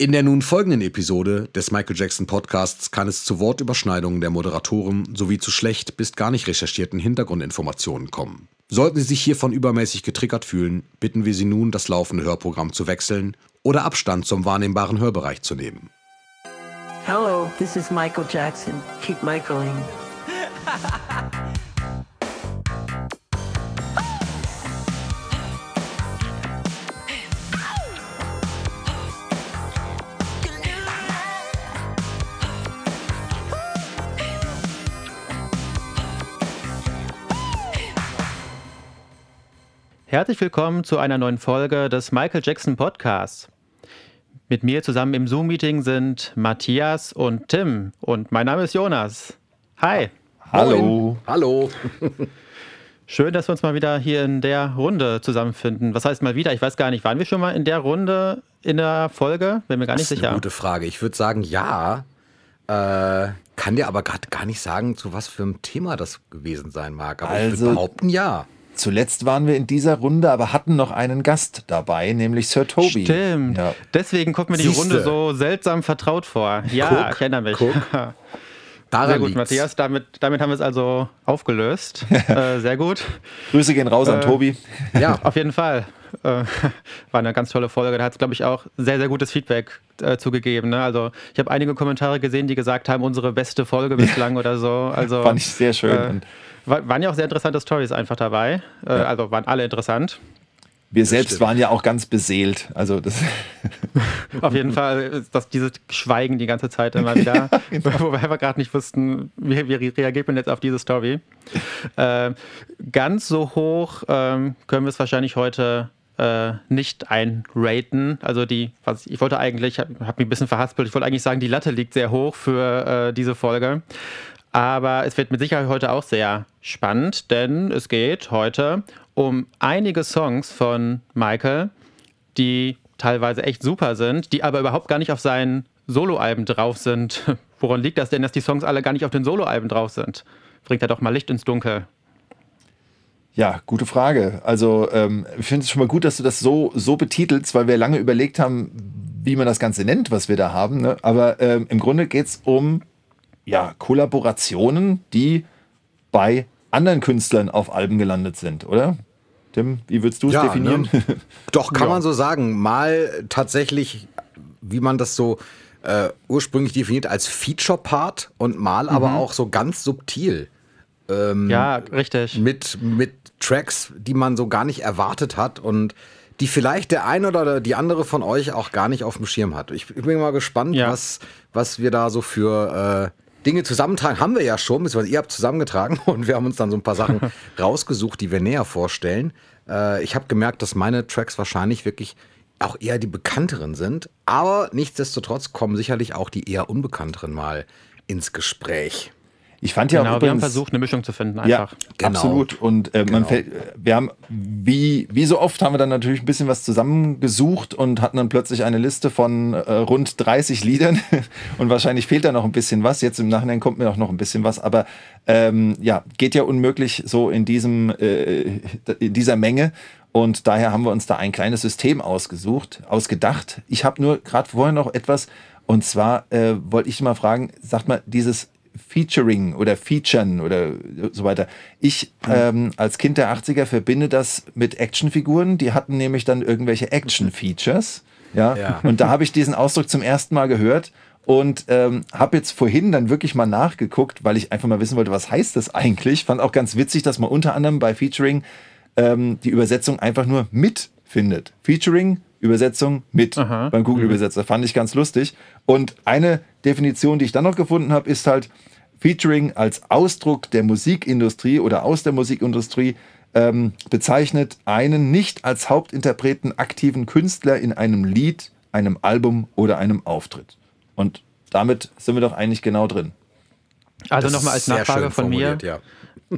In der nun folgenden Episode des Michael Jackson Podcasts kann es zu Wortüberschneidungen der Moderatoren sowie zu schlecht bis gar nicht recherchierten Hintergrundinformationen kommen. Sollten Sie sich hiervon übermäßig getriggert fühlen, bitten wir Sie nun, das laufende Hörprogramm zu wechseln oder Abstand zum wahrnehmbaren Hörbereich zu nehmen. Hello, this is Michael Jackson. Keep Michaeling. Herzlich willkommen zu einer neuen Folge des Michael Jackson Podcasts. Mit mir zusammen im Zoom-Meeting sind Matthias und Tim und mein Name ist Jonas. Hi. Hallo. Hallo. Schön, dass wir uns mal wieder hier in der Runde zusammenfinden. Was heißt mal wieder? Ich weiß gar nicht, waren wir schon mal in der Runde in der Folge? Bin mir gar nicht das ist sicher. Eine gute Frage. Ich würde sagen, ja. Äh, kann dir aber gerade gar nicht sagen, zu was für einem Thema das gewesen sein mag. Aber Also- ich würde behaupten, ja. Zuletzt waren wir in dieser Runde, aber hatten noch einen Gast dabei, nämlich Sir Toby. Stimmt. Ja. Deswegen kommt mir die Siehste. Runde so seltsam vertraut vor. Ja, Guck, ich erinnere mich. guck. Daran Sehr gut, liegt's. Matthias. Damit, damit haben wir es also aufgelöst. äh, sehr gut. Grüße gehen raus Äh, an Tobi. Ja, Auf jeden Fall. Äh, war eine ganz tolle Folge. Da hat es, glaube ich, auch sehr, sehr gutes Feedback äh, zugegeben. Ne? Also ich habe einige Kommentare gesehen, die gesagt haben, unsere beste Folge bislang oder so. Also, Fand ich sehr schön. Äh, waren ja auch sehr interessante Stories einfach dabei. Äh, Also waren alle interessant. wir selbst stimmt. waren ja auch ganz beseelt. Also das, Auf jeden Fall ist das dieses Schweigen die ganze Zeit immer wieder, genau. wo wir gerade nicht wussten, wie, wie reagiert man jetzt auf diese Story. Ähm, ganz so hoch ähm, können wir es wahrscheinlich heute äh, nicht einraten. Also die, was ich wollte eigentlich, habe hab mich ein bisschen verhaspelt, ich wollte eigentlich sagen, die Latte liegt sehr hoch für äh, diese Folge. Aber es wird mit Sicherheit heute auch sehr spannend, denn es geht heute um einige Songs von Michael, die teilweise echt super sind, die aber überhaupt gar nicht auf seinen Soloalben drauf sind. Woran liegt das denn, dass die Songs alle gar nicht auf den Soloalben drauf sind? Bringt er doch mal Licht ins Dunkel. Ja, gute Frage. Also ähm, ich finde es schon mal gut, dass du das so, so betitelst, weil wir lange überlegt haben, wie man das Ganze nennt, was wir da haben. Ne? Aber ähm, im Grunde geht es um ja, Kollaborationen, die bei anderen Künstlern auf Alben gelandet sind, oder? Tim, wie würdest du es Ja, definieren? ne? Doch, kann Ja. man so sagen. Mal tatsächlich, wie man das so äh, ursprünglich definiert, als Feature-Part und mal aber auch so ganz subtil. Ähm, Ja, richtig. Mit, mit Tracks, die man so gar nicht erwartet hat und die vielleicht der eine oder die andere von euch auch gar nicht auf dem Schirm hat. Ich bin mal gespannt, Ja. was, was wir da so für äh, Dinge zusammentragen. Haben wir ja schon, beziehungsweise ihr habt zusammengetragen und wir haben uns dann so ein paar Sachen rausgesucht, die wir näher vorstellen. Äh, ich habe gemerkt, dass meine Tracks wahrscheinlich wirklich auch eher die bekannteren sind, aber nichtsdestotrotz kommen sicherlich auch die eher unbekannteren mal ins Gespräch. Ich fand ja auch Genau, wir haben übrigens, versucht, eine Mischung zu finden Ja, einfach. Genau. absolut. Und äh, man Genau. fällt, wir haben, wie, wie so oft, haben wir dann natürlich ein bisschen was zusammengesucht und hatten dann plötzlich eine Liste von äh, rund 30 Liedern. Und wahrscheinlich fehlt da noch ein bisschen was. Jetzt im Nachhinein kommt mir auch noch ein bisschen was. Aber ähm, ja, geht ja unmöglich so in diesem, äh, in dieser Menge. Und daher haben wir uns da ein kleines System ausgesucht, ausgedacht. Ich habe nur gerade vorher noch etwas. Und zwar äh, wollte ich mal fragen, sagt mal, dieses Featuring oder Featuren oder so weiter. Ich ähm, als Kind der 80er verbinde das mit Actionfiguren. Die hatten nämlich dann irgendwelche Action-Features. Ja? Ja. Und da habe ich diesen Ausdruck zum ersten Mal gehört und ähm, habe jetzt vorhin dann wirklich mal nachgeguckt, weil ich einfach mal wissen wollte, was heißt das eigentlich. Fand auch ganz witzig, dass man unter anderem bei Featuring ähm, die Übersetzung einfach nur mit findet. Featuring, Übersetzung mit beim Google-Übersetzer. Fand ich ganz lustig. Und eine Definition, die ich dann noch gefunden habe, ist halt Featuring als Ausdruck der Musikindustrie oder aus der Musikindustrie ähm, bezeichnet einen nicht als Hauptinterpreten aktiven Künstler in einem Lied, einem Album oder einem Auftritt. Und damit sind wir doch eigentlich genau drin. Also nochmal als Nachfrage von mir. Ja.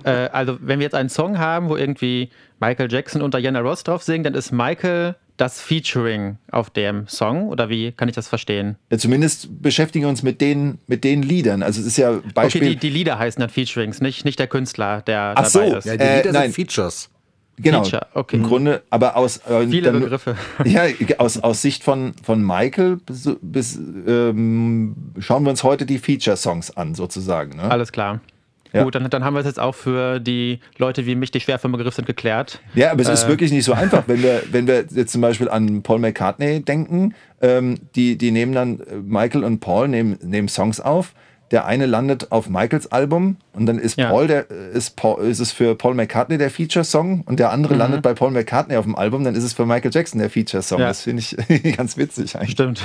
Äh, also, wenn wir jetzt einen Song haben, wo irgendwie Michael Jackson und Diana Ross drauf singen, dann ist Michael das Featuring auf dem Song oder wie kann ich das verstehen? Ja, zumindest beschäftigen wir uns mit den, mit den Liedern. Also es ist ja Beispiel. Okay, die, die Lieder heißen dann Featurings, nicht, nicht der Künstler, der Ach so. dabei ist. Ja, die Äh, Lieder nein. sind Features. Genau, Feature, okay. im Grunde, aber aus äh, Viele dann- Begriffe. Ja, aus, aus Sicht von, von Michael bis, bis, ähm, schauen wir uns heute die Feature-Songs an, sozusagen. Ne? Alles klar. Ja. Gut, dann, dann haben wir es jetzt auch für die Leute wie mich, die schwer vom Begriff sind, geklärt. Ja, aber es Äh. ist wirklich nicht so einfach, wenn wir, wenn wir jetzt zum Beispiel an Paul McCartney denken, ähm, die, die nehmen dann, äh, Michael und Paul nehmen, nehmen Songs auf. Der eine landet auf Michaels Album und dann ist Ja. Paul der ist, Paul, ist es für Paul McCartney der Feature-Song und der andere landet bei Paul McCartney auf dem Album, dann ist es für Michael Jackson der Feature-Song. Ja. Das finde ich ganz witzig eigentlich. Stimmt.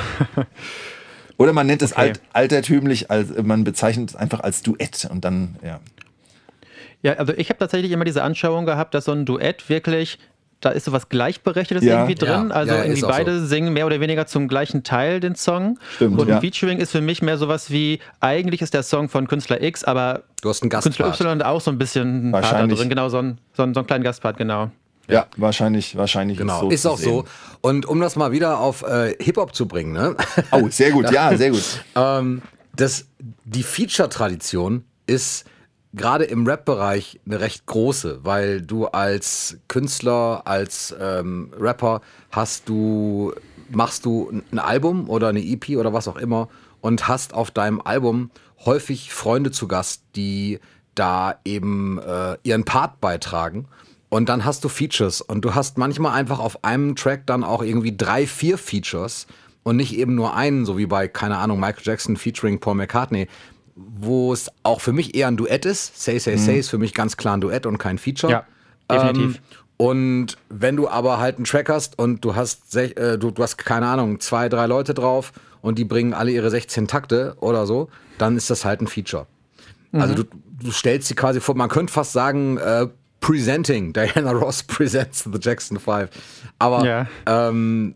Oder man nennt es Okay. alt, altertümlich, als, man bezeichnet es einfach als Duett und dann, ja. Ja, also ich habe tatsächlich immer diese Anschauung gehabt, dass so ein Duett wirklich, da ist so was Gleichberechtigtes Ja. irgendwie drin. Ja, also ja, irgendwie beide singen mehr oder weniger zum gleichen Teil den Song. Stimmt, Und ja. ein Featuring ist für mich mehr sowas wie, eigentlich ist der Song von Künstler X, aber Du hast einen Künstler. Y auch so ein bisschen ein Part da drin. Genau, so ein, so ein, so einen kleinen Gastpart, genau. Ja, wahrscheinlich, wahrscheinlich. Genau, so ist auch sehen. so. Und um das mal wieder auf äh, Hip-Hop zu bringen, ne? Oh, sehr gut, ja, sehr gut. ähm, das, die Feature-Tradition ist gerade im Rap-Bereich eine recht große, weil du als Künstler, als ähm, Rapper hast du, machst du ein Album oder eine EP oder was auch immer und hast auf deinem Album häufig Freunde zu Gast, die da eben äh, ihren Part beitragen. Und dann hast du Features und du hast manchmal einfach auf einem Track dann auch irgendwie drei, vier Features und nicht eben nur einen, so wie bei, keine Ahnung, Michael Jackson featuring Paul McCartney, wo es auch für mich eher ein Duett ist. Say, Say, Say ist für mich ganz klar ein Duett und kein Feature. Ja, definitiv. Ähm, und wenn du aber halt einen Track hast und du hast, äh, du, du hast keine Ahnung, zwei, drei Leute drauf und die bringen alle ihre 16 Takte oder so, dann ist das halt ein Feature. Also du, du stellst sie quasi vor, man könnte fast sagen, äh, presenting, Diana Ross presents the Jackson 5. Aber Ja. ähm,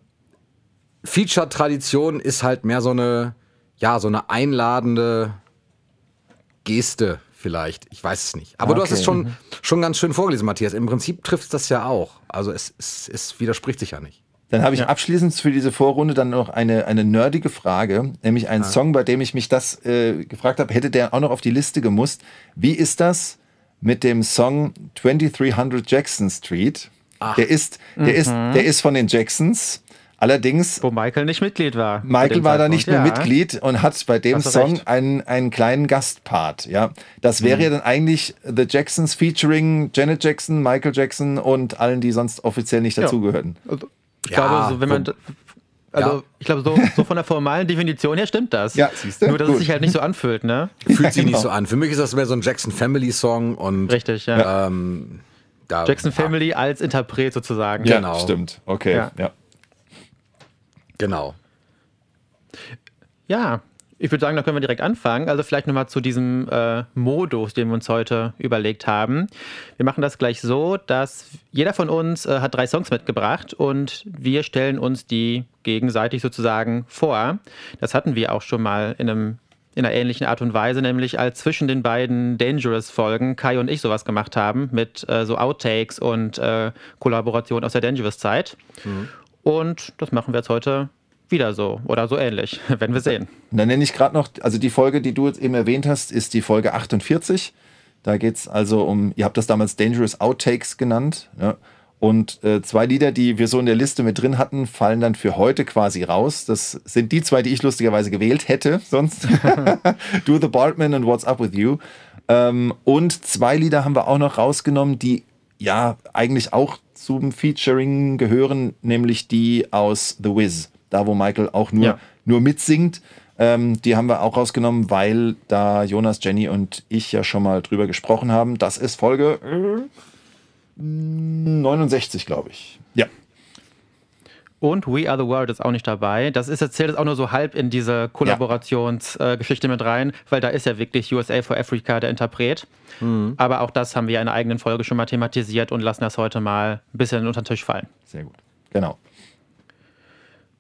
Feature-Tradition ist halt mehr so eine, ja, so eine einladende Geste vielleicht. Ich weiß es nicht. Aber du hast Okay. es schon, schon ganz schön vorgelesen, Matthias. Im Prinzip trifft das ja auch. Also es, es, es widerspricht sich ja nicht. Dann habe ich abschließend für diese Vorrunde dann noch eine, eine nerdige Frage, nämlich einen Song, bei dem ich mich das äh, gefragt habe, hätte der auch noch auf die Liste gemusst. Wie ist das mit dem Song 2300 Jackson Street? Der ist, der ist, der ist von den Jacksons. Allerdings, Wo Michael nicht Mitglied war. Michael war da nicht mehr Ja. Mitglied und hat bei dem Song recht. einen, einen kleinen Gastpart. Ja, das wäre ja dann eigentlich The Jacksons featuring Janet Jackson, Michael Jackson und allen, die sonst offiziell nicht dazugehörten. Also, ich Ja, glaube, so, wenn man. Also, Ja. ich glaube, so, so von der formalen Definition her stimmt das. Ja, siehste? Nur, dass Gut. es sich halt nicht so anfühlt, ne? Fühlt sich genau. nicht so an. Für mich ist das mehr so ein Jackson Family Song und Richtig, ja. ähm, da, Jackson Family als Interpret sozusagen. Ja. Genau. stimmt. Okay, Ja. ja. Genau. Ja, ich würde sagen, da können wir direkt anfangen. Also vielleicht nochmal zu diesem äh, Modus, den wir uns heute überlegt haben. Wir machen das gleich so, dass jeder von uns äh, hat drei Songs mitgebracht und wir stellen uns die gegenseitig sozusagen vor. Das hatten wir auch schon mal in einem in einer ähnlichen Art und Weise, nämlich als zwischen den beiden Dangerous-Folgen Kai und ich sowas gemacht haben mit äh, so Outtakes und äh, Kollaboration aus der Dangerous-Zeit. Und das machen wir jetzt heute wieder so oder so ähnlich, wenn wir sehen. Dann nenne ich gerade noch, also die Folge, die du jetzt eben erwähnt hast, ist die Folge 48. Da geht es also um, ihr habt das damals Dangerous Outtakes genannt. Ja. Und äh, zwei Lieder, die wir so in der Liste mit drin hatten, fallen dann für heute quasi raus. Das sind die zwei, die ich lustigerweise gewählt hätte, sonst. Do the Bartman und What's Up With You. Ähm, und zwei Lieder haben wir auch noch rausgenommen, die ja eigentlich auch zum Featuring gehören, nämlich die aus The Wiz. Da, wo Michael auch nur, Ja. nur mitsingt. Ähm, die haben wir auch rausgenommen, weil da Jonas, Jenny und ich ja schon mal drüber gesprochen haben. Das ist Folge äh, 69, glaube ich. Ja. Und We Are the World ist auch nicht dabei. Das ist erzählt jetzt auch nur so halb in diese Kollaborationsgeschichte mit rein, weil da ist ja wirklich USA for Africa der Interpret. Aber auch das haben wir in einer eigenen Folge schon mal thematisiert und lassen das heute mal ein bisschen unter den Tisch fallen. Sehr gut. Genau.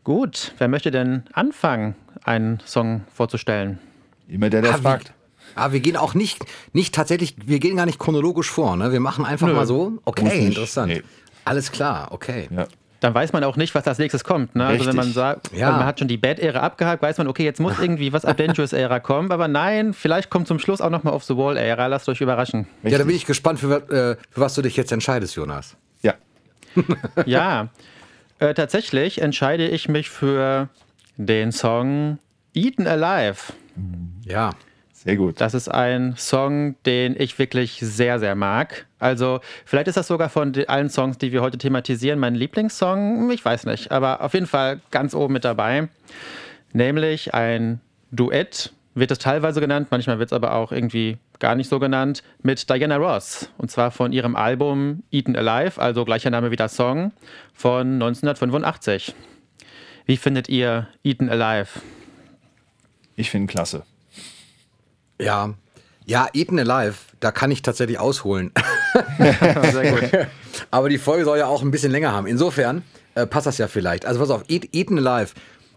Gut, wer möchte denn anfangen, einen Song vorzustellen? Immer der, der Ah, fragt. Ah, wir gehen auch nicht, nicht tatsächlich, wir gehen gar nicht chronologisch vor, ne? Wir machen einfach Nö. mal so. Okay, interessant. Nee. Alles klar, okay. Ja. Dann weiß man auch nicht, was als nächstes kommt. Ne? Also wenn man Richtig. sagt, Ja. man hat schon die Bad-Ära abgehakt, weiß man, okay, jetzt muss irgendwie was ab Dangerous-Ära kommen. Aber nein, vielleicht kommt zum Schluss auch nochmal auf The Wall-Ära. Lasst euch überraschen. Ja, da bin ich gespannt, für, äh, für was du dich jetzt entscheidest, Jonas. Ja. ja, äh, tatsächlich entscheide ich mich für den Song Eaten Alive. Ja. Sehr gut. Das ist ein Song, den ich wirklich sehr, sehr mag. Also, vielleicht ist das sogar von allen Songs, die wir heute thematisieren, mein Lieblingssong. Ich weiß nicht, aber auf jeden Fall ganz oben mit dabei. Nämlich ein Duett, wird es teilweise genannt, manchmal wird es aber auch irgendwie gar nicht so genannt, mit Diana Ross. Und zwar von ihrem Album Eaten Alive, also gleicher Name wie der Song, von 1985. Wie findet ihr Eaten Alive? Ich finde klasse. Ja, ja, Eaten Alive, da kann ich tatsächlich ausholen. Sehr gut. Aber die Folge soll ja auch ein bisschen länger haben. Insofern äh, passt das ja vielleicht. Also pass auf, Eat, Eaten Alive,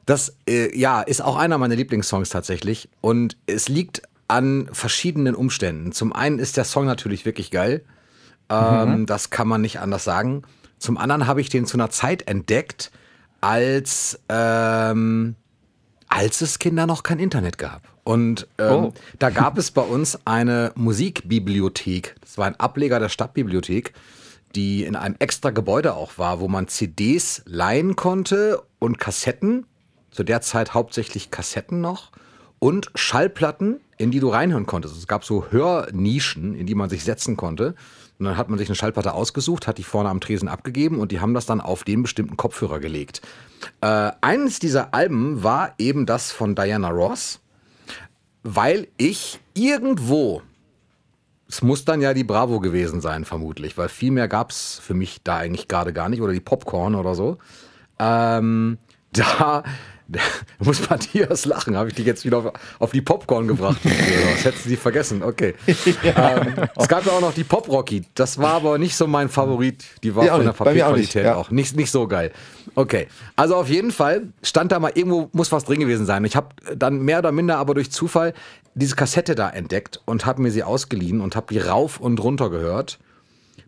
das äh, ja, ist auch einer meiner Lieblingssongs tatsächlich. Und es liegt an verschiedenen Umständen. Zum einen ist der Song natürlich wirklich geil. Ähm, mhm. Das kann man nicht anders sagen. Zum anderen habe ich den zu einer Zeit entdeckt, als, ähm, als es Kinder noch kein Internet gab. Und ähm, oh. da gab es bei uns eine Musikbibliothek. Das war ein Ableger der Stadtbibliothek, die in einem extra Gebäude auch war, wo man CDs leihen konnte und Kassetten. Zu der Zeit hauptsächlich Kassetten noch. Und Schallplatten, in die du reinhören konntest. Es gab so Hörnischen, in die man sich setzen konnte. Und dann hat man sich eine Schallplatte ausgesucht, hat die vorne am Tresen abgegeben und die haben das dann auf den bestimmten Kopfhörer gelegt. Äh, eines dieser Alben war eben das von Diana Ross weil ich irgendwo, es muss dann ja die Bravo gewesen sein, vermutlich, weil viel mehr gab es für mich da eigentlich gerade gar nicht oder die Popcorn oder so. Ähm, da da muss Matthias lachen. Habe ich dich jetzt wieder auf, auf die Popcorn gebracht? das hätten sie vergessen. Okay. Ja. Ähm, es gab ja auch noch die Pop Rocky. Das war aber nicht so mein Favorit. Die war ja, von der Papierqualität auch, nicht. auch nicht, nicht so geil. Okay. Also auf jeden Fall stand da mal irgendwo, muss was drin gewesen sein. Ich habe dann mehr oder minder aber durch Zufall diese Kassette da entdeckt und habe mir sie ausgeliehen und habe die rauf und runter gehört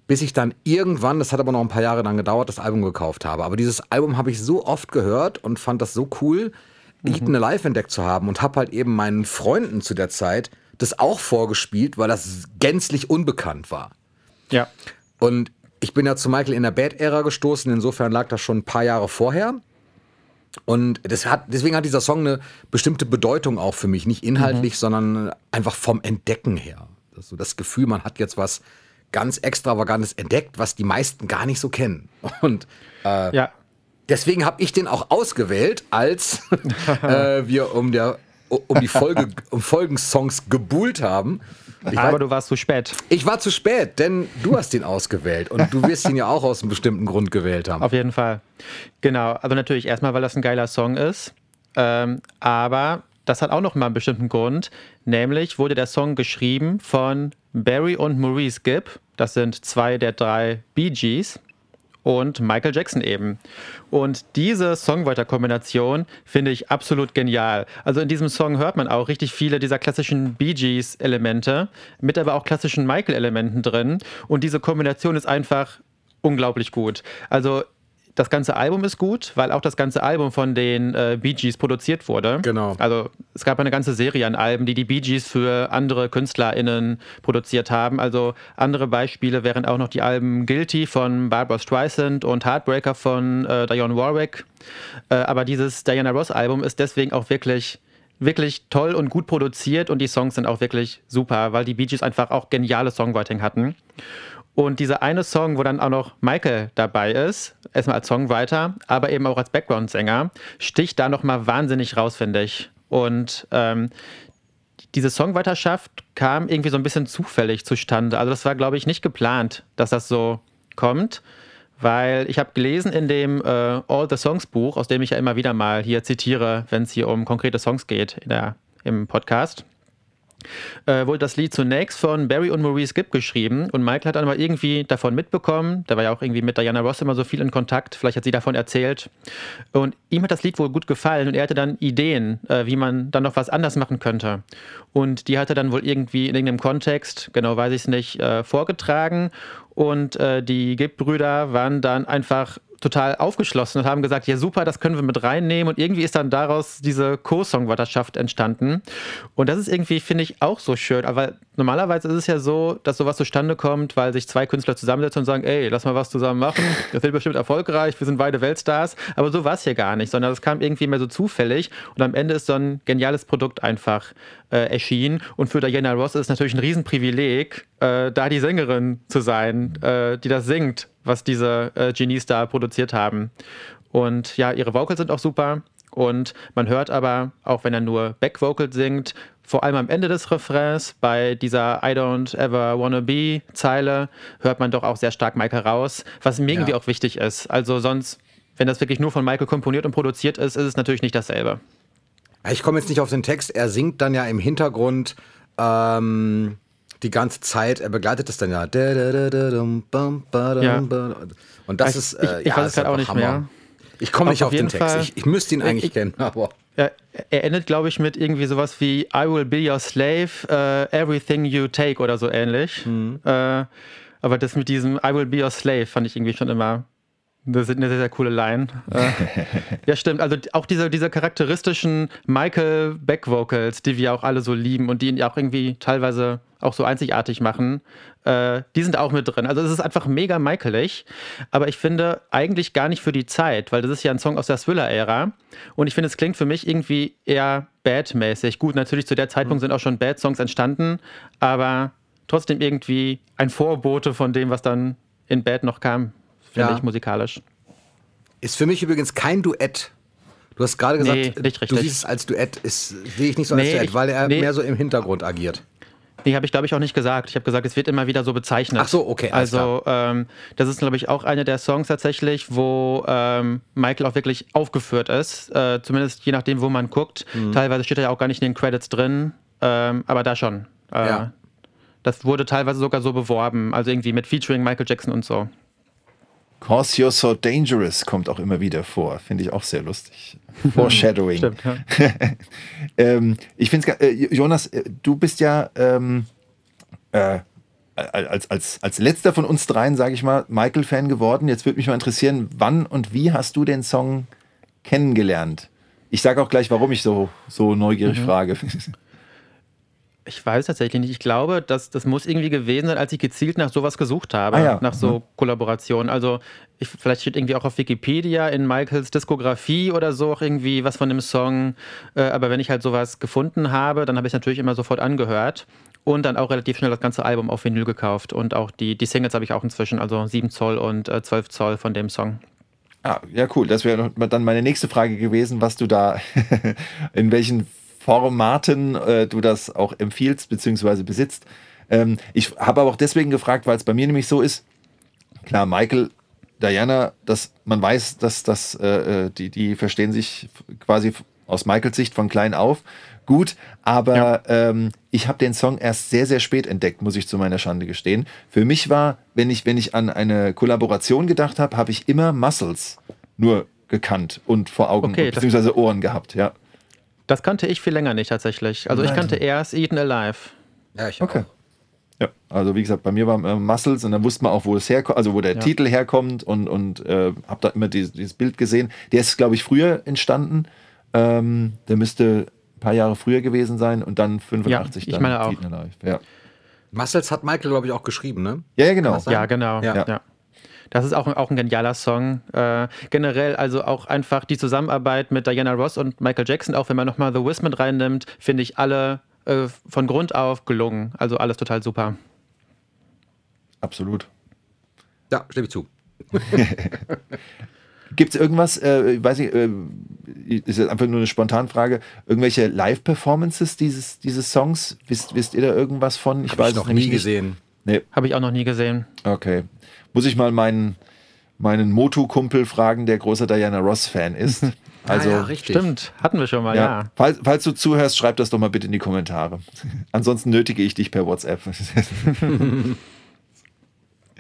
bis ich dann irgendwann, das hat aber noch ein paar Jahre dann gedauert, das Album gekauft habe. Aber dieses Album habe ich so oft gehört und fand das so cool, mhm. Eaten Alive entdeckt zu haben und habe halt eben meinen Freunden zu der Zeit das auch vorgespielt, weil das gänzlich unbekannt war. Ja. Und ich bin ja zu Michael in der Bad-Ära gestoßen, insofern lag das schon ein paar Jahre vorher. Und das hat, deswegen hat dieser Song eine bestimmte Bedeutung auch für mich. Nicht inhaltlich, mhm. sondern einfach vom Entdecken her. Also das Gefühl, man hat jetzt was ganz Extravagantes entdeckt, was die meisten gar nicht so kennen. Und äh, ja. deswegen habe ich den auch ausgewählt, als äh, wir um, der, um die Folge, um Folgensongs gebuhlt haben. Ich Aber war, du warst zu spät. Ich war zu spät, denn du hast ihn ausgewählt und du wirst ihn ja auch aus einem bestimmten Grund gewählt haben. Auf jeden Fall. Genau. Also natürlich erstmal, weil das ein geiler Song ist. Ähm, aber das hat auch noch mal einen bestimmten Grund. Nämlich wurde der Song geschrieben von Barry und Maurice Gibb. Das sind zwei der drei Bee Gees und Michael Jackson eben. Und diese Songwriter-Kombination finde ich absolut genial. Also in diesem Song hört man auch richtig viele dieser klassischen Bee Gees-Elemente, mit aber auch klassischen Michael-Elementen drin. Und diese Kombination ist einfach unglaublich gut. Also das ganze Album ist gut, weil auch das ganze Album von den äh, Bee Gees produziert wurde. Genau. Also es gab eine ganze Serie an Alben, die die Bee Gees für andere KünstlerInnen produziert haben. Also andere Beispiele wären auch noch die Alben Guilty von Barbara Streisand und Heartbreaker von äh, Dionne Warwick. Äh, aber dieses Diana Ross Album ist deswegen auch wirklich wirklich toll und gut produziert und die Songs sind auch wirklich super, weil die Bee Gees einfach auch geniale Songwriting hatten. Und dieser eine Song, wo dann auch noch Michael dabei ist, erstmal als Songwriter, aber eben auch als Background-Sänger, sticht da nochmal wahnsinnig raus, finde ich. Und ähm, diese Songwriterschaft kam irgendwie so ein bisschen zufällig zustande. Also das war, glaube ich, nicht geplant, dass das so kommt, weil ich habe gelesen in dem äh, All the Songs Buch, aus dem ich ja immer wieder mal hier zitiere, wenn es hier um konkrete Songs geht in der, im Podcast äh, wurde das Lied zunächst von Barry und Maurice Gibb geschrieben. Und Michael hat dann aber irgendwie davon mitbekommen, der war ja auch irgendwie mit Diana Ross immer so viel in Kontakt, vielleicht hat sie davon erzählt. Und ihm hat das Lied wohl gut gefallen. Und er hatte dann Ideen, äh, wie man dann noch was anders machen könnte. Und die hat er dann wohl irgendwie in irgendeinem Kontext, genau weiß ich es nicht, äh, vorgetragen. Und äh, die Gibb-Brüder waren dann einfach total aufgeschlossen und haben gesagt, ja super, das können wir mit reinnehmen. Und irgendwie ist dann daraus diese Co-Songwriterschaft entstanden. Und das ist irgendwie, finde ich, auch so schön, aber normalerweise ist es ja so, dass sowas zustande kommt, weil sich zwei Künstler zusammensetzen und sagen, ey, lass mal was zusammen machen, das wird bestimmt erfolgreich, wir sind beide Weltstars, aber so war es hier gar nicht, sondern es kam irgendwie mehr so zufällig. Und am Ende ist so ein geniales Produkt einfach äh, erschienen. Und für Diana Ross ist es natürlich ein Riesenprivileg, äh, da die Sängerin zu sein, äh, die das singt was diese äh, Genies da produziert haben. Und ja, ihre Vocals sind auch super. Und man hört aber, auch wenn er nur Backvocal singt, vor allem am Ende des Refrains, bei dieser I don't ever wanna be Zeile, hört man doch auch sehr stark Michael raus, was mir ja. irgendwie auch wichtig ist. Also sonst, wenn das wirklich nur von Michael komponiert und produziert ist, ist es natürlich nicht dasselbe. Ich komme jetzt nicht auf den Text, er singt dann ja im Hintergrund ähm, die ganze Zeit, er begleitet das dann ja. ja. Und das ich, ist, äh, ich, ich ja, weiß es halt auch nicht Hammer. mehr. Ich komme nicht auf, auf den Text. Ich, ich, müsste ihn eigentlich ich, kennen, aber. Ja, er endet, glaube ich, mit irgendwie sowas wie I will be your slave, uh, everything you take oder so ähnlich. Mhm. Uh, aber das mit diesem I will be your slave fand ich irgendwie schon immer das ist eine sehr, sehr coole Line. Äh, ja, stimmt. Also auch diese, diese charakteristischen Michael Beck Vocals, die wir auch alle so lieben und die ihn auch irgendwie teilweise auch so einzigartig machen, äh, die sind auch mit drin. Also es ist einfach mega Michaelig, aber ich finde eigentlich gar nicht für die Zeit, weil das ist ja ein Song aus der Thriller-Ära und ich finde, es klingt für mich irgendwie eher Bad-mäßig. Gut, natürlich zu der Zeitpunkt mhm. sind auch schon Bad-Songs entstanden, aber trotzdem irgendwie ein Vorbote von dem, was dann in Bad noch kam finde ja. ich, musikalisch. Ist für mich übrigens kein Duett. Du hast gerade gesagt, nee, du siehst es als Duett, sehe ich nicht so nee, als Duett, ich, weil er nee. mehr so im Hintergrund agiert. Nee, habe ich glaube ich auch nicht gesagt. Ich habe gesagt, es wird immer wieder so bezeichnet. Ach so, okay. Also ähm, das ist glaube ich auch einer der Songs tatsächlich, wo ähm, Michael auch wirklich aufgeführt ist. Äh, zumindest je nachdem, wo man guckt. Mhm. Teilweise steht er ja auch gar nicht in den Credits drin, ähm, aber da schon. Äh, ja. Das wurde teilweise sogar so beworben, also irgendwie mit Featuring Michael Jackson und so. Cause You're So Dangerous kommt auch immer wieder vor. Finde ich auch sehr lustig. Foreshadowing. Stimmt, ja. ähm, ich finde es, äh, Jonas, äh, du bist ja ähm, äh, als, als, als letzter von uns dreien, sage ich mal, Michael-Fan geworden. Jetzt würde mich mal interessieren, wann und wie hast du den Song kennengelernt? Ich sage auch gleich, warum ich so, so neugierig mhm. frage. Ich weiß tatsächlich nicht. Ich glaube, dass das muss irgendwie gewesen sein, als ich gezielt nach sowas gesucht habe, ah, ja. nach so mhm. Kollaborationen. Also ich, vielleicht steht irgendwie auch auf Wikipedia in Michaels Diskografie oder so auch irgendwie was von dem Song. Äh, aber wenn ich halt sowas gefunden habe, dann habe ich es natürlich immer sofort angehört und dann auch relativ schnell das ganze Album auf Vinyl gekauft und auch die, die Singles habe ich auch inzwischen, also 7 Zoll und äh, 12 Zoll von dem Song. Ah, ja, cool. Das wäre dann meine nächste Frage gewesen, was du da, in welchen Formaten äh, du das auch empfiehlst bzw. besitzt. Ähm, ich habe aber auch deswegen gefragt, weil es bei mir nämlich so ist, klar, Michael, Diana, dass man weiß, dass das, äh, äh, die, die verstehen sich quasi aus Michaels Sicht von klein auf gut, aber ja. ähm, ich habe den Song erst sehr, sehr spät entdeckt, muss ich zu meiner Schande gestehen. Für mich war, wenn ich, wenn ich an eine Kollaboration gedacht habe, habe ich immer Muscles nur gekannt und vor Augen okay, beziehungsweise Ohren gehabt, ja. Das kannte ich viel länger nicht tatsächlich. Also ich kannte erst Eaten Alive. Ja, ich okay. Auch. Ja, also wie gesagt, bei mir war äh, Muscles und dann wusste man auch, wo es herkommt, also wo der ja. Titel herkommt und, und äh, habe da immer dieses, dieses, Bild gesehen. Der ist, glaube ich, früher entstanden. Ähm, der müsste ein paar Jahre früher gewesen sein und dann 85 ja, ich meine auch. Ja. Muscles hat Michael, glaube ich, auch geschrieben, ne? Ja, genau. Ja, genau. Ja. ja. Das ist auch, auch ein genialer Song. Äh, generell also auch einfach die Zusammenarbeit mit Diana Ross und Michael Jackson, auch wenn man nochmal The Wiz mit reinnimmt, finde ich alle äh, von Grund auf gelungen. Also alles total super. Absolut. Ja, stimme ich zu. Gibt es irgendwas, äh, weiß ich, äh, ist jetzt einfach nur eine Spontanfrage, irgendwelche Live-Performances dieses, dieses Songs? Wisst, wisst ihr da irgendwas von? Ich Hab weiß ich noch nie gesehen. Nee. Habe ich auch noch nie gesehen. Okay muss ich mal meinen, meinen Motu-Kumpel fragen, der großer Diana Ross-Fan ist. Also, ja, ja, Stimmt, hatten wir schon mal, ja. ja. Falls, falls, du zuhörst, schreib das doch mal bitte in die Kommentare. Ansonsten nötige ich dich per WhatsApp.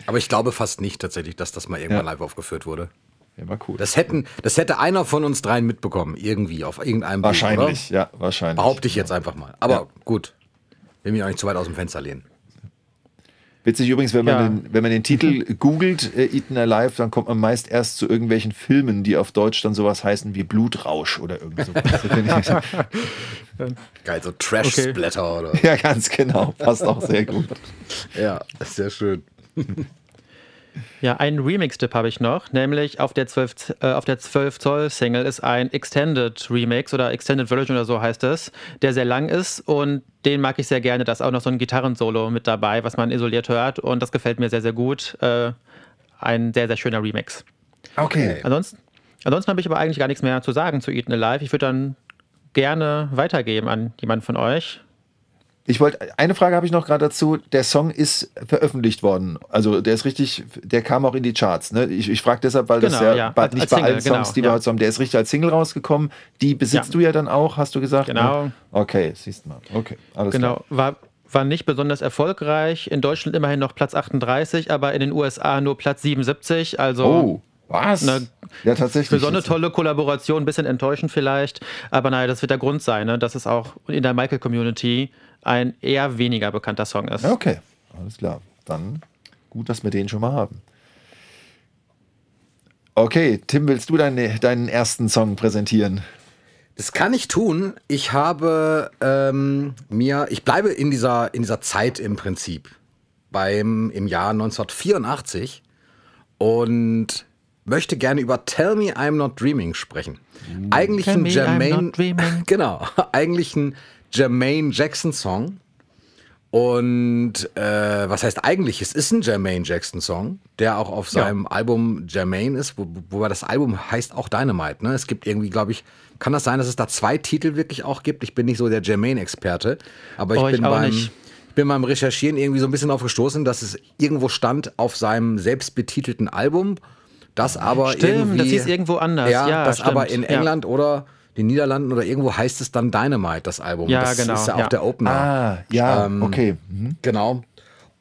Aber ich glaube fast nicht tatsächlich, dass das mal irgendwann ja. live aufgeführt wurde. Ja, war cool. Das, hätten, das hätte einer von uns dreien mitbekommen, irgendwie, auf irgendeinem Wahrscheinlich, Bild, ja, wahrscheinlich. Behaupte ich jetzt einfach mal. Aber gut, will mich auch nicht zu weit aus dem Fenster lehnen. Witzig übrigens, wenn man, Ja. den, wenn man den Titel googelt, äh, Eaten Alive, dann kommt man meist erst zu irgendwelchen Filmen, die auf Deutsch dann sowas heißen wie Blutrausch oder irgend sowas. Geil, so Trash-Splatter oder. ja, ganz genau. Passt auch sehr gut. Ja, sehr schön. Ja, einen Remix-Tipp habe ich noch, nämlich auf der 12, äh, auf der 12 Zoll Single ist ein Extended Remix oder Extended Version oder so heißt es, der sehr lang ist und den mag ich sehr gerne. Da ist auch noch so ein Gitarrensolo mit dabei, was man isoliert hört und das gefällt mir sehr, sehr gut. Äh, ein sehr, sehr schöner Remix. Okay. Ansonsten, ansonsten habe ich aber eigentlich gar nichts mehr zu sagen zu Eaten Alive. Ich würde dann gerne weitergeben an jemanden von euch. Ich wollte, eine Frage habe ich noch gerade dazu. Der Song ist veröffentlicht worden. Also der ist richtig, der kam auch in die Charts. Ne? Ich, ich frage deshalb, weil das Genau, ja, ja, bei, als- nicht als bei Single, allen Songs, genau, die wir ja. heute haben, der ist richtig als Single rausgekommen. Die besitzt Ja. du ja dann auch, hast du gesagt? Genau. Ne? Okay, siehst du mal. Okay, alles Genau, klar. war, war nicht besonders erfolgreich. In Deutschland immerhin noch Platz 38, aber in den USA nur Platz 77. Also Oh, was? Na, ja, tatsächlich. für so eine tolle Kollaboration ein bisschen enttäuschend vielleicht. Aber naja, das wird der Grund sein, ne, dass es auch in der Michael-Community ein eher weniger bekannter Song ist. Okay, alles klar. Dann gut, dass wir den schon mal haben. Okay, Tim, willst du deine, deinen ersten Song präsentieren? Das kann ich tun. Ich habe ähm, mir, ich bleibe in dieser, in dieser Zeit im Prinzip. Beim, im Jahr 1984 und möchte gerne über Tell Me I'm Not Dreaming sprechen. Eigentlich Tell ein me I'm Jermaine, not dreaming. genau, eigentlich ein Jermaine Jackson Song. Und äh, was heißt eigentlich? Es ist ein Jermaine Jackson Song, der auch auf seinem Album Jermaine ist, wo, wobei das Album heißt auch Dynamite. Ne? Es gibt irgendwie, glaube ich, kann das sein, dass es da zwei Titel wirklich auch gibt? Ich bin nicht so der Jermaine-Experte, aber ich Oh, ich bin beim nicht. ich bin beim Recherchieren irgendwie so ein bisschen aufgestoßen, dass es irgendwo stand auf seinem selbstbetitelten Album, das aber Stimmt, irgendwie das hieß irgendwo anders. Ja, Ja, das stimmt. aber in Ja. England oder den Niederlanden oder irgendwo heißt es dann Dynamite, das Album. Ja, das genau, ist ja auch ja. der Opener. Ah, ja, Ähm, okay. Mhm. Genau.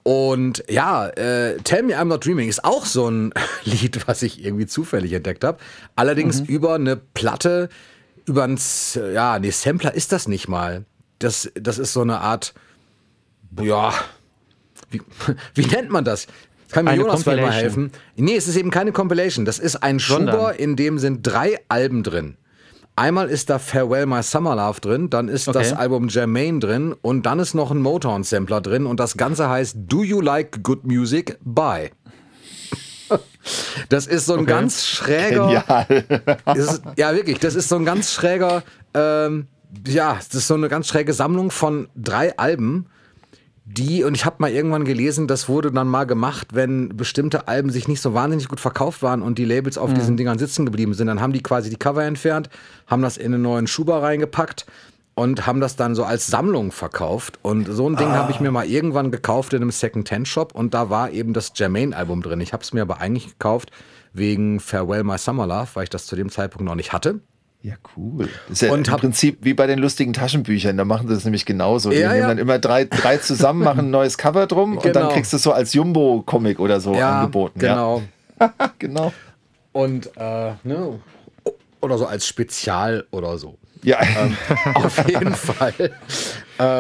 Und ja, äh, Tell Me I'm Not Dreaming ist auch so ein Lied, was ich irgendwie zufällig entdeckt habe. Allerdings Mhm. über eine Platte, über ein, ja, nee, Sampler ist das nicht mal. Das, das ist so eine Art, ja, wie, wie nennt man das? Kann mir Eine Jonas vielleicht mal helfen. Nee, es ist eben keine Compilation. Das ist ein Sondern? Schuber, in dem sind drei Alben drin. Einmal ist da Farewell My Summer Love drin, dann ist Okay. das Album Jermaine drin und dann ist noch ein Motown-Sampler drin und das Ganze heißt Do You Like Good Music? Bye. Das ist so ein ganz schräger. Ist, ja, wirklich, das ist so ein ganz schräger, ähm, ja, das ist so eine ganz schräge Sammlung von drei Alben, die, und ich habe mal irgendwann gelesen, das wurde dann mal gemacht, wenn bestimmte Alben sich nicht so wahnsinnig gut verkauft waren und die Labels auf diesen Dingern sitzen geblieben sind, dann haben die quasi die Cover entfernt, haben das in einen neuen Schuber reingepackt und haben das dann so als Sammlung verkauft. Und so ein Ding habe ich mir mal irgendwann gekauft in einem Second-Hand-Shop und da war eben das Jermaine-Album drin. Ich habe es mir aber eigentlich gekauft wegen Farewell My Summer Love, weil ich das zu dem Zeitpunkt noch nicht hatte. Ja, cool. Das ist ja Und im Prinzip wie bei den lustigen Taschenbüchern. Da machen sie das nämlich genauso. Die Ja, nehmen ja. dann immer drei, drei zusammen, machen ein neues Cover drum und dann Genau. kriegst du es so als Jumbo-Comic oder so angeboten. genau. Ja, genau. Und äh, ne, oder so als Spezial oder so. Ja, Auf jeden Fall.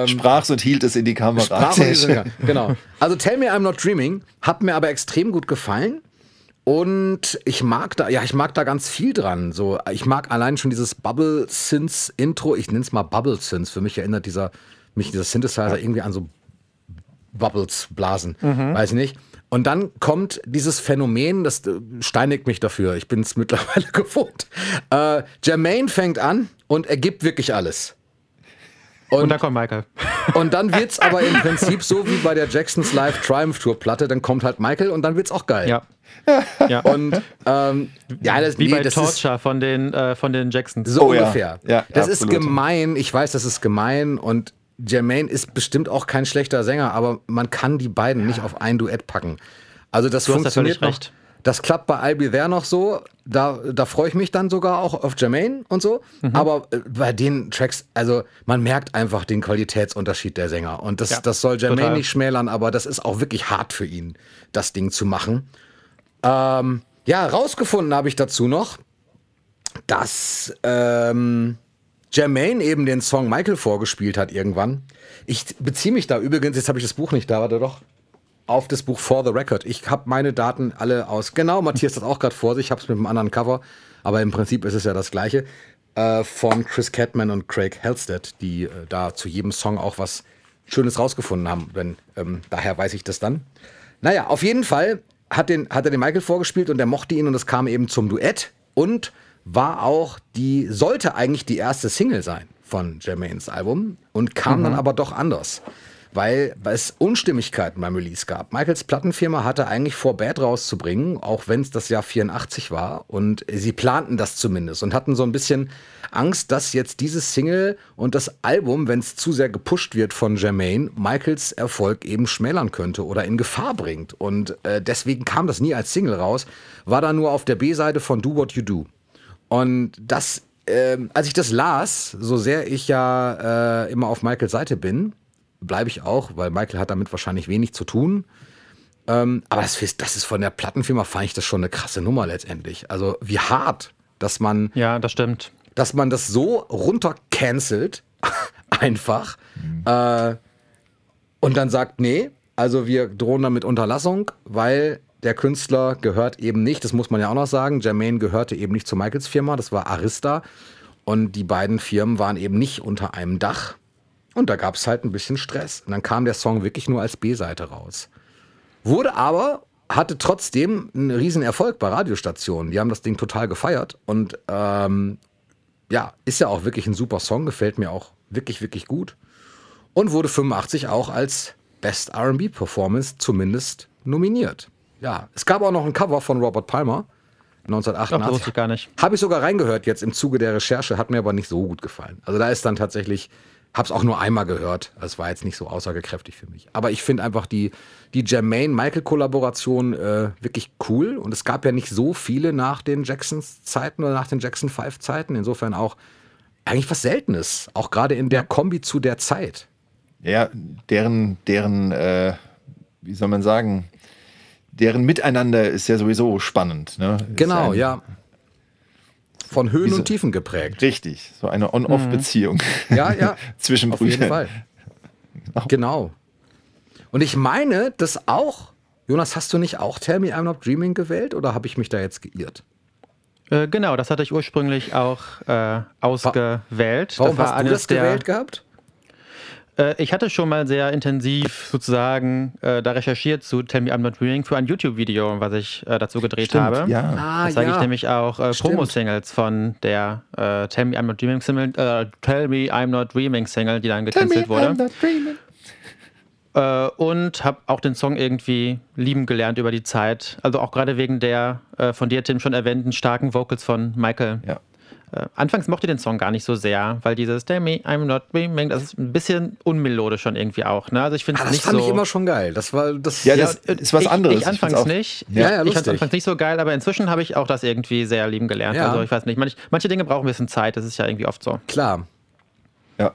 sprach's und hielt es in die Kamera. Sprach Sehr und die schön. Sänger. Genau. Also Tell Me I'm Not Dreaming hat mir aber extrem gut gefallen. Und ich mag da, ja, ich mag da ganz viel dran. So, ich mag allein schon dieses Bubble Synths Intro. Ich nenne es mal Bubble Synths. Für mich erinnert dieser, mich dieser Synthesizer irgendwie an so Bubbles blasen. Weiß ich nicht. Und dann kommt dieses Phänomen, das äh, steinigt mich dafür. Ich bin es mittlerweile gewohnt. Äh, Jermaine fängt an und er gibt wirklich alles. Und dann kommt Michael. Und dann wird's aber im Prinzip so wie bei der Jacksons Live Triumph Tour Platte, dann kommt halt Michael und dann wird's auch geil. Ja. ja. Und ähm, ja, das, Wie nee, bei das ist Torture von den, äh, von den Jacksons. so Oh ja. ungefähr. Ja, das absolut. ist gemein. Ich weiß, das ist gemein und Jermaine ist bestimmt auch kein schlechter Sänger, aber man kann die beiden nicht auf ein Duett packen. Also das Du da funktioniert völlig noch. recht. Das klappt bei I'll Be There noch so. Da, da freue ich mich dann sogar auch auf Jermaine und so. Mhm. Aber äh, bei den Tracks, also man merkt einfach den Qualitätsunterschied der Sänger. Und das, Ja, das soll Jermaine total. nicht schmälern, aber das ist auch wirklich hart für ihn, das Ding zu machen. Ähm, ja, rausgefunden habe ich dazu noch, dass ähm, Jermaine eben den Song Michael vorgespielt hat irgendwann. Ich beziehe mich da übrigens, jetzt habe ich das Buch nicht da, warte doch. auf das Buch For the Record. Ich habe meine Daten alle aus. Genau, Matthias hat auch gerade vor sich. Ich habe es mit einem anderen Cover, aber im Prinzip ist es ja das gleiche. Äh, von Chris Catman und Craig Halstead, die äh, da zu jedem Song auch was Schönes rausgefunden haben. Wenn, ähm, daher weiß ich das dann. Naja, auf jeden Fall hat, den, hat er den Michael vorgespielt und er mochte ihn und es kam eben zum Duett und war auch die, sollte eigentlich die erste Single sein von Jermaines Album und kam mhm. dann aber doch anders weil, es Unstimmigkeiten beim Release gab. Michaels Plattenfirma hatte eigentlich vor, Bad rauszubringen, auch wenn es das Jahr 84 war. Und sie planten das zumindest und hatten so ein bisschen Angst, dass jetzt dieses Single und das Album, wenn es zu sehr gepusht wird von Jermaine, Michaels Erfolg eben schmälern könnte oder in Gefahr bringt. Und äh, deswegen kam das nie als Single raus, war da nur auf der B-Seite von Do What You Do. Und das, äh, als ich das las, so sehr ich ja äh, immer auf Michaels Seite bin, bleibe ich auch, weil Michael hat damit wahrscheinlich wenig zu tun. Ähm, aber das, das, ist von der Plattenfirma, fand ich das schon eine krasse Nummer letztendlich. Also wie hart, dass man. Ja, das stimmt. Dass man das so runtercancelt, einfach. Mhm. Äh, und dann sagt, nee, also wir drohen damit Unterlassung, weil der Künstler gehört eben nicht, das muss man ja auch noch sagen, Jermaine gehörte eben nicht zu Michaels Firma, das war Arista. Und die beiden Firmen waren eben nicht unter einem Dach. Und da gab es halt ein bisschen Stress. Und dann kam der Song wirklich nur als B-Seite raus. Wurde aber, hatte trotzdem einen riesen Erfolg bei Radiostationen. Die haben das Ding total gefeiert. Und ähm, ja, ist ja auch wirklich ein super Song, gefällt mir auch wirklich, wirklich gut. Und wurde 85 auch als Best RB Performance zumindest nominiert. Ja, es gab auch noch ein Cover von Robert Palmer. 1988. Ach, ich gar nicht. Habe ich sogar reingehört jetzt im Zuge der Recherche, hat mir aber nicht so gut gefallen. Also da ist dann tatsächlich Hab's auch nur einmal gehört. Es war jetzt nicht so aussagekräftig für mich. Aber ich finde einfach die, die Jermaine-Michael-Kollaboration äh, wirklich cool. Und es gab ja nicht so viele nach den Jacksons-Zeiten oder nach den Jackson 5-Zeiten. Insofern auch eigentlich was Seltenes. Auch gerade in der Kombi zu der Zeit. Ja, deren, deren, äh, wie soll man sagen, deren Miteinander ist ja sowieso spannend. Ne? Genau, ja von Höhen so, und Tiefen geprägt. Richtig, so eine On-Off-Beziehung. Mhm. Ja, ja. Zwischen Auf jeden Fall. Genau. genau. Und ich meine, dass auch, Jonas, hast du nicht auch Tell Me I'm Not Dreaming gewählt oder habe ich mich da jetzt geirrt? Äh, genau, das hatte ich ursprünglich auch äh, ausgewählt. Warum das hast du das gewählt gehabt? Äh, ich hatte schon mal sehr intensiv sozusagen äh, da recherchiert zu Tell Me I'm Not Dreaming für ein YouTube-Video, was ich äh, dazu gedreht Stimmt, habe. Ja. Ah, da zeige ja. ich nämlich auch äh, Promo-Singles von der äh, Tell Me I'm Not Dreaming Single, äh, Tell Me I'm Not Dreaming Single, die dann gecancelt wurde. I'm not dreaming. und habe auch den Song irgendwie lieben gelernt über die Zeit. Also auch gerade wegen der von dir, Tim, schon erwähnten starken Vocals von Michael. Ja. Äh, anfangs mochte ich den Song gar nicht so sehr, weil dieses Tell me I'm not dreaming, das ist ein bisschen unmelodisch schon irgendwie auch. Ne? Also ich finde ah, nicht so. Das fand ich immer schon geil. Das war das. Ja, das ja, ist was ich, anderes. Ich anfangs ich nicht. Ja, ja, ich fand es anfangs nicht so geil, aber inzwischen habe ich auch das irgendwie sehr lieben gelernt. Ja. Also ich weiß nicht, manch, manche Dinge brauchen ein bisschen Zeit. Das ist ja irgendwie oft so. Klar. Ja.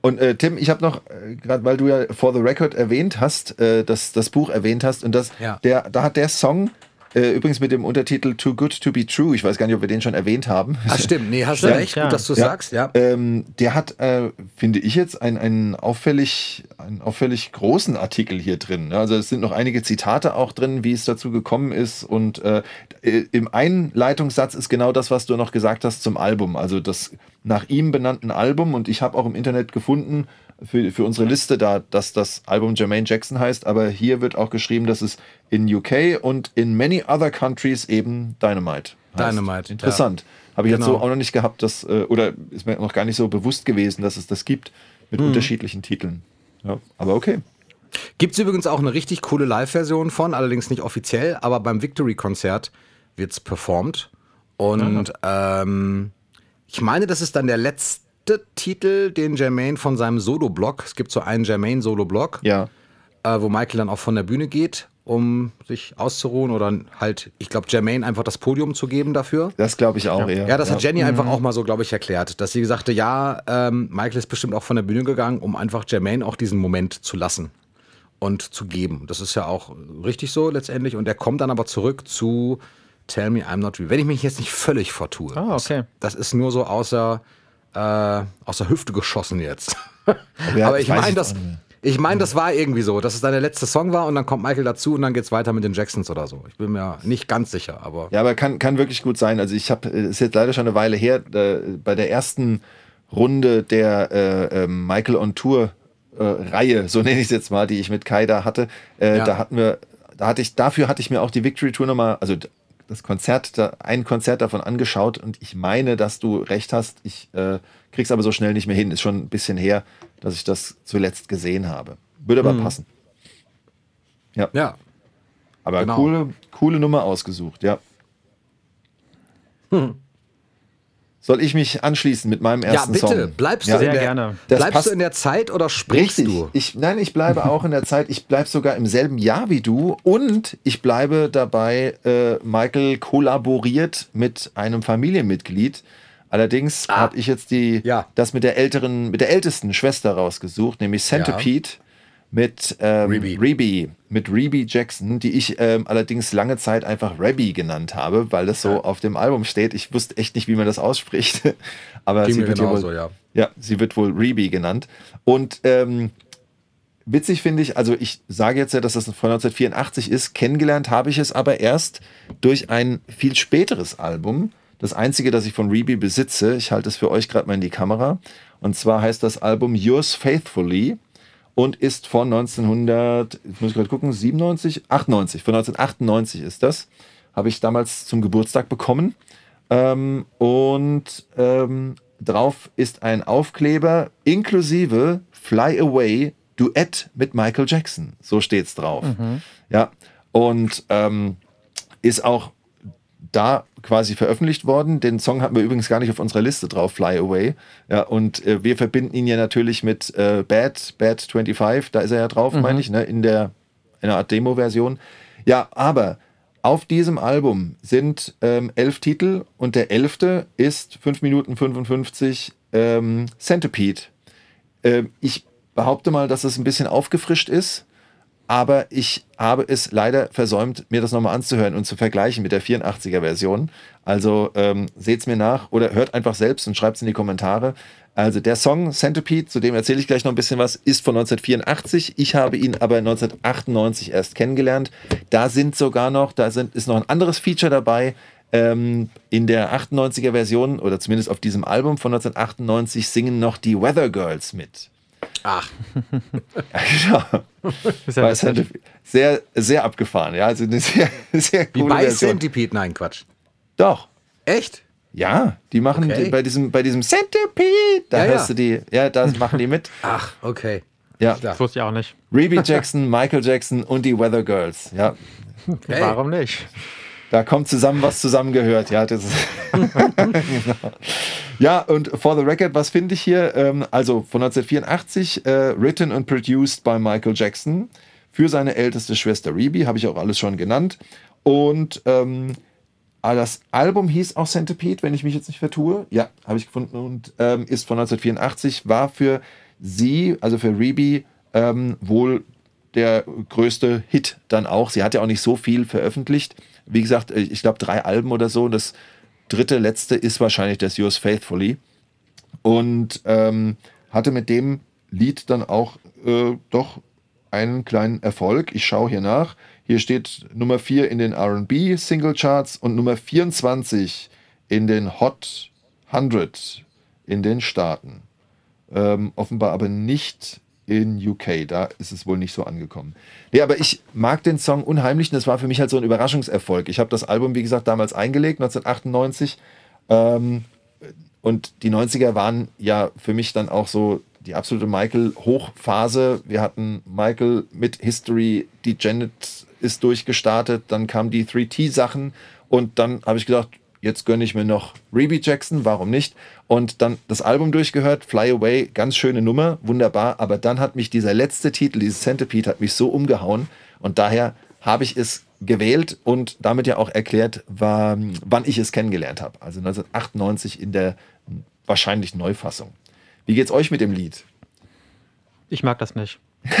Und äh, Tim, ich habe noch, äh, gerade weil du ja For the Record erwähnt hast, äh, das, das Buch erwähnt hast, und das, ja. der, da hat der Song äh, übrigens mit dem Untertitel Too Good to Be True. Ich weiß gar nicht, ob wir den schon erwähnt haben. Ach stimmt, nee, hast du recht, ja. gut, dass du ja. sagst, ja. Ähm, der hat, äh, finde ich jetzt, einen, einen, auffällig, einen auffällig großen Artikel hier drin. Also es sind noch einige Zitate auch drin, wie es dazu gekommen ist. Und äh, im Einleitungssatz ist genau das, was du noch gesagt hast zum Album. Also das nach ihm benannten Album. Und ich habe auch im Internet gefunden, für, für unsere Liste da, dass das Album Jermaine Jackson heißt, aber hier wird auch geschrieben, dass es in UK und in many other countries eben Dynamite heißt. Dynamite. Interessant. Ja. Habe ich genau. jetzt so auch noch nicht gehabt, dass, äh, oder ist mir noch gar nicht so bewusst gewesen, dass es das gibt mit mhm. unterschiedlichen Titeln. Ja, aber okay. Gibt es übrigens auch eine richtig coole Live-Version von, allerdings nicht offiziell, aber beim Victory-Konzert wird es performt. Und ähm, ich meine, das ist dann der letzte dritte Titel, den Jermaine von seinem Solo-Blog, es gibt so einen Jermaine-Solo-Blog, ja. äh, wo Michael dann auch von der Bühne geht, um sich auszuruhen oder halt, ich glaube, Jermaine einfach das Podium zu geben dafür. Das glaube ich auch, ja. Ja, das ja. hat Jenny mhm. einfach auch mal so, glaube ich, erklärt, dass sie sagte, ja, ähm, Michael ist bestimmt auch von der Bühne gegangen, um einfach Jermaine auch diesen Moment zu lassen und zu geben. Das ist ja auch richtig so letztendlich. Und er kommt dann aber zurück zu Tell Me I'm Not Real. Wenn ich mich jetzt nicht völlig vertue. Ah, okay. Das, das ist nur so außer äh, aus der Hüfte geschossen jetzt. Ja, Aber ich meine, das, Ich meine, das war irgendwie so, dass es dein letzter Song war und dann kommt Michael dazu und dann geht's weiter mit den Jacksons oder so. Ich bin mir nicht ganz sicher, aber. Ja, aber kann, kann wirklich gut sein. Also ich habe, ist jetzt leider schon eine Weile her, äh, bei der ersten Runde der äh, äh, Michael on Tour äh, Reihe, so nenne ich es jetzt mal, die ich mit Kai da hatte, äh, Ja. da hatten wir, da hatte ich, dafür hatte ich mir auch die Victory Tour nochmal, also das Konzert, da, ein Konzert davon angeschaut und ich meine, dass du recht hast. Ich äh, krieg's aber so schnell nicht mehr hin. Ist schon ein bisschen her, dass ich das zuletzt gesehen habe. Würde aber passen. Ja. Aber Genau. coole, coole Nummer ausgesucht, ja. Soll ich mich anschließen mit meinem Ja, ersten bitte. Song? Bleibst, Ja. du, in Sehr der, gerne. Das bleibst passt- du in der Zeit oder springst Richtig. du? Ich, nein, ich bleibe auch in der Zeit. Ich bleibe sogar im selben Jahr wie du und ich bleibe dabei, äh, Michael kollaboriert mit einem Familienmitglied. Allerdings habe ich jetzt die, Ja. das mit der älteren, mit der ältesten Schwester rausgesucht, nämlich Centipede mit ähm, Reby. Reby, mit Reby Jackson, die ich ähm, allerdings lange Zeit einfach Rebby genannt habe, weil das so auf dem Album steht. Ich wusste echt nicht, wie man das ausspricht, aber Ging sie wird, genauso, wohl, ja. ja, sie wird wohl Reby genannt. Und ähm, witzig finde ich, also ich sage jetzt ja, dass das von 1984 ist. Kennengelernt habe ich es aber erst durch ein viel späteres Album. Das einzige, das ich von Reby besitze. Ich halte es für euch gerade mal in die Kamera. Und zwar heißt das Album Yours Faithfully und ist von 1900, jetzt muss ich gerade gucken, 97, 98, von 1998 ist das. Habe ich damals zum Geburtstag bekommen. Ähm, und ähm, drauf ist ein Aufkleber inklusive Fly Away Duett mit Michael Jackson. So steht's drauf. Ja, und ähm, ist auch da quasi veröffentlicht worden. Den Song hatten wir übrigens gar nicht auf unserer Liste drauf, Fly Away. Ja, und äh, wir verbinden ihn ja natürlich mit äh, Bad, Bad 25, da ist er ja drauf, meine ich, ne, in der in einer Art Demo-Version. Ja, aber auf diesem Album sind ähm, elf Titel und der elfte ist 5 Minuten 55 ähm, Centipede. Ähm, ich behaupte mal, dass es ein bisschen aufgefrischt ist, aber ich habe es leider versäumt, mir das nochmal anzuhören und zu vergleichen mit der 84er-Version. Also ähm, seht's mir nach oder hört einfach selbst und schreibt's in die Kommentare. Also der Song Centipede, zu dem erzähle ich gleich noch ein bisschen was, ist von 1984. Ich habe ihn aber 1998 erst kennengelernt. Da sind sogar noch, da sind, ist noch ein anderes Feature dabei. Ähm, in der 98er Version oder zumindest auf diesem Album von 1998 singen noch die Weather Girls mit. Ach, Ja, genau. Ist ja witzig. Centipede- sehr, sehr abgefahren. Ja, also eine sehr, sehr wie bei Version. Centipede? Nein, Quatsch. Doch. Echt? Ja, die machen Okay. die, bei diesem bei diesem Centipede, da Ja, hörst ja. du die, ja, da machen die mit. Ach, okay. Ja, Das wusste ich auch nicht. Reby Jackson, Michael Jackson und die Weather Girls. Ja, Hey. Warum nicht? Da kommt zusammen, was zusammengehört. Ja, das. Ja, und for the record, was finde ich hier? Ähm, also von 1984, äh, written and produced by Michael Jackson für seine älteste Schwester Reby, habe ich auch alles schon genannt. Und ähm, ah, das Album hieß auch Centipede, wenn ich mich jetzt nicht vertue. Ja, habe ich gefunden und ähm, ist von 1984, war für sie, also für Reby, ähm, wohl der größte Hit dann auch. Sie hat ja auch nicht so viel veröffentlicht. Wie gesagt, äh, ich glaube drei Alben oder so. Das dritte, letzte ist wahrscheinlich das Yours Faithfully. Und ähm, hatte mit dem Lied dann auch äh, doch einen kleinen Erfolg. Ich schaue hier nach. Hier steht Nummer 4 in den RB Single Charts und Nummer 24 in den Hot 100 in den Staaten. Ähm, offenbar aber nicht in UK. Da ist es wohl nicht so angekommen. Nee, aber ich mag den Song unheimlich und das war für mich halt so ein Überraschungserfolg. Ich habe das Album, wie gesagt, damals eingelegt, 1998. Ähm, und die 90er waren ja für mich dann auch so die absolute Michael-Hochphase. Wir hatten Michael mit History, die Janet ist durchgestartet, dann kamen die 3T-Sachen und dann habe ich gedacht, jetzt gönne ich mir noch Reby Jackson, warum nicht? Und dann das Album durchgehört, Fly Away, ganz schöne Nummer, wunderbar, aber dann hat mich dieser letzte Titel, dieses Centipede, hat mich so umgehauen und daher habe ich es gewählt und damit ja auch erklärt, war, wann ich es kennengelernt habe. Also 1998 in der wahrscheinlich Neufassung. Wie geht's euch mit dem Lied? Ich mag das nicht.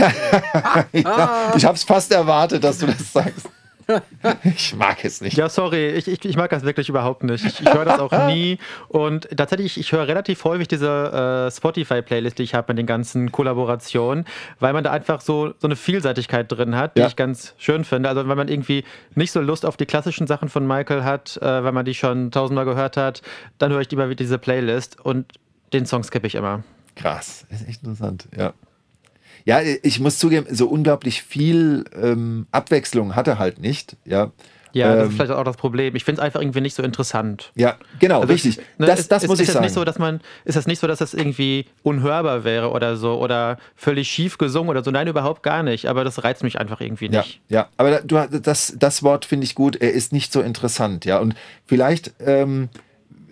Ja, ich habe es fast erwartet, dass du das sagst. ich mag es nicht. Ja, sorry, ich, ich, ich mag das wirklich überhaupt nicht. Ich, ich höre das auch nie. Und tatsächlich, ich höre relativ häufig diese äh, Spotify-Playlist, die ich habe mit den ganzen Kollaborationen, weil man da einfach so, so eine Vielseitigkeit drin hat, die Ja. ich ganz schön finde. Also wenn man irgendwie nicht so Lust auf die klassischen Sachen von Michael hat, äh, weil man die schon tausendmal gehört hat, dann höre ich lieber wieder diese Playlist und den Song skippe ich immer. Krass, ist echt interessant, ja. Ja, ich muss zugeben, so unglaublich viel ähm, Abwechslung hat er halt nicht, ja. Ja, das Ähm, ist vielleicht auch das Problem. Ich finde es einfach irgendwie nicht so interessant. Ja, genau, Also, richtig. ne, das ist, das ist, muss ist ich das sagen. Nicht so, dass man, ist das nicht so, dass das irgendwie unhörbar wäre oder so oder völlig schief gesungen oder so? Nein, überhaupt gar nicht. Aber das reizt mich einfach irgendwie ja, nicht. ja, aber da- du, das, das Wort finde ich gut. Er ist nicht so interessant, ja. Und vielleicht, ähm,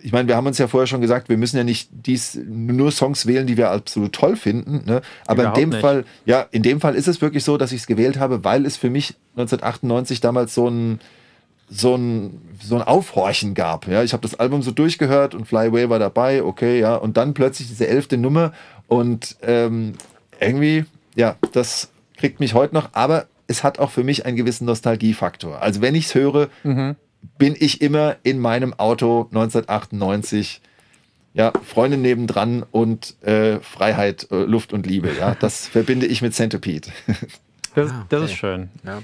ich meine, wir haben uns ja vorher schon gesagt, wir müssen ja nicht dies, nur Songs wählen, die wir absolut toll finden. Ne? Aber Überhaupt in dem nicht. Fall, ja, in dem Fall ist es wirklich so, dass ich es gewählt habe, weil es für mich 1998 damals so ein so ein, so ein Aufhorchen gab. Ja, ich habe das Album so durchgehört und Fly Away war dabei, okay, ja, und dann plötzlich diese elfte Nummer und ähm, irgendwie, ja, das kriegt mich heute noch, aber es hat auch für mich einen gewissen Nostalgiefaktor. Also wenn ich es höre, bin ich immer in meinem Auto 1998. Ja, Freunde nebendran und äh, Freiheit, äh, Luft und Liebe. Ja, das verbinde ich mit Centipede. Das, Ah, das okay. ist schön. Ja.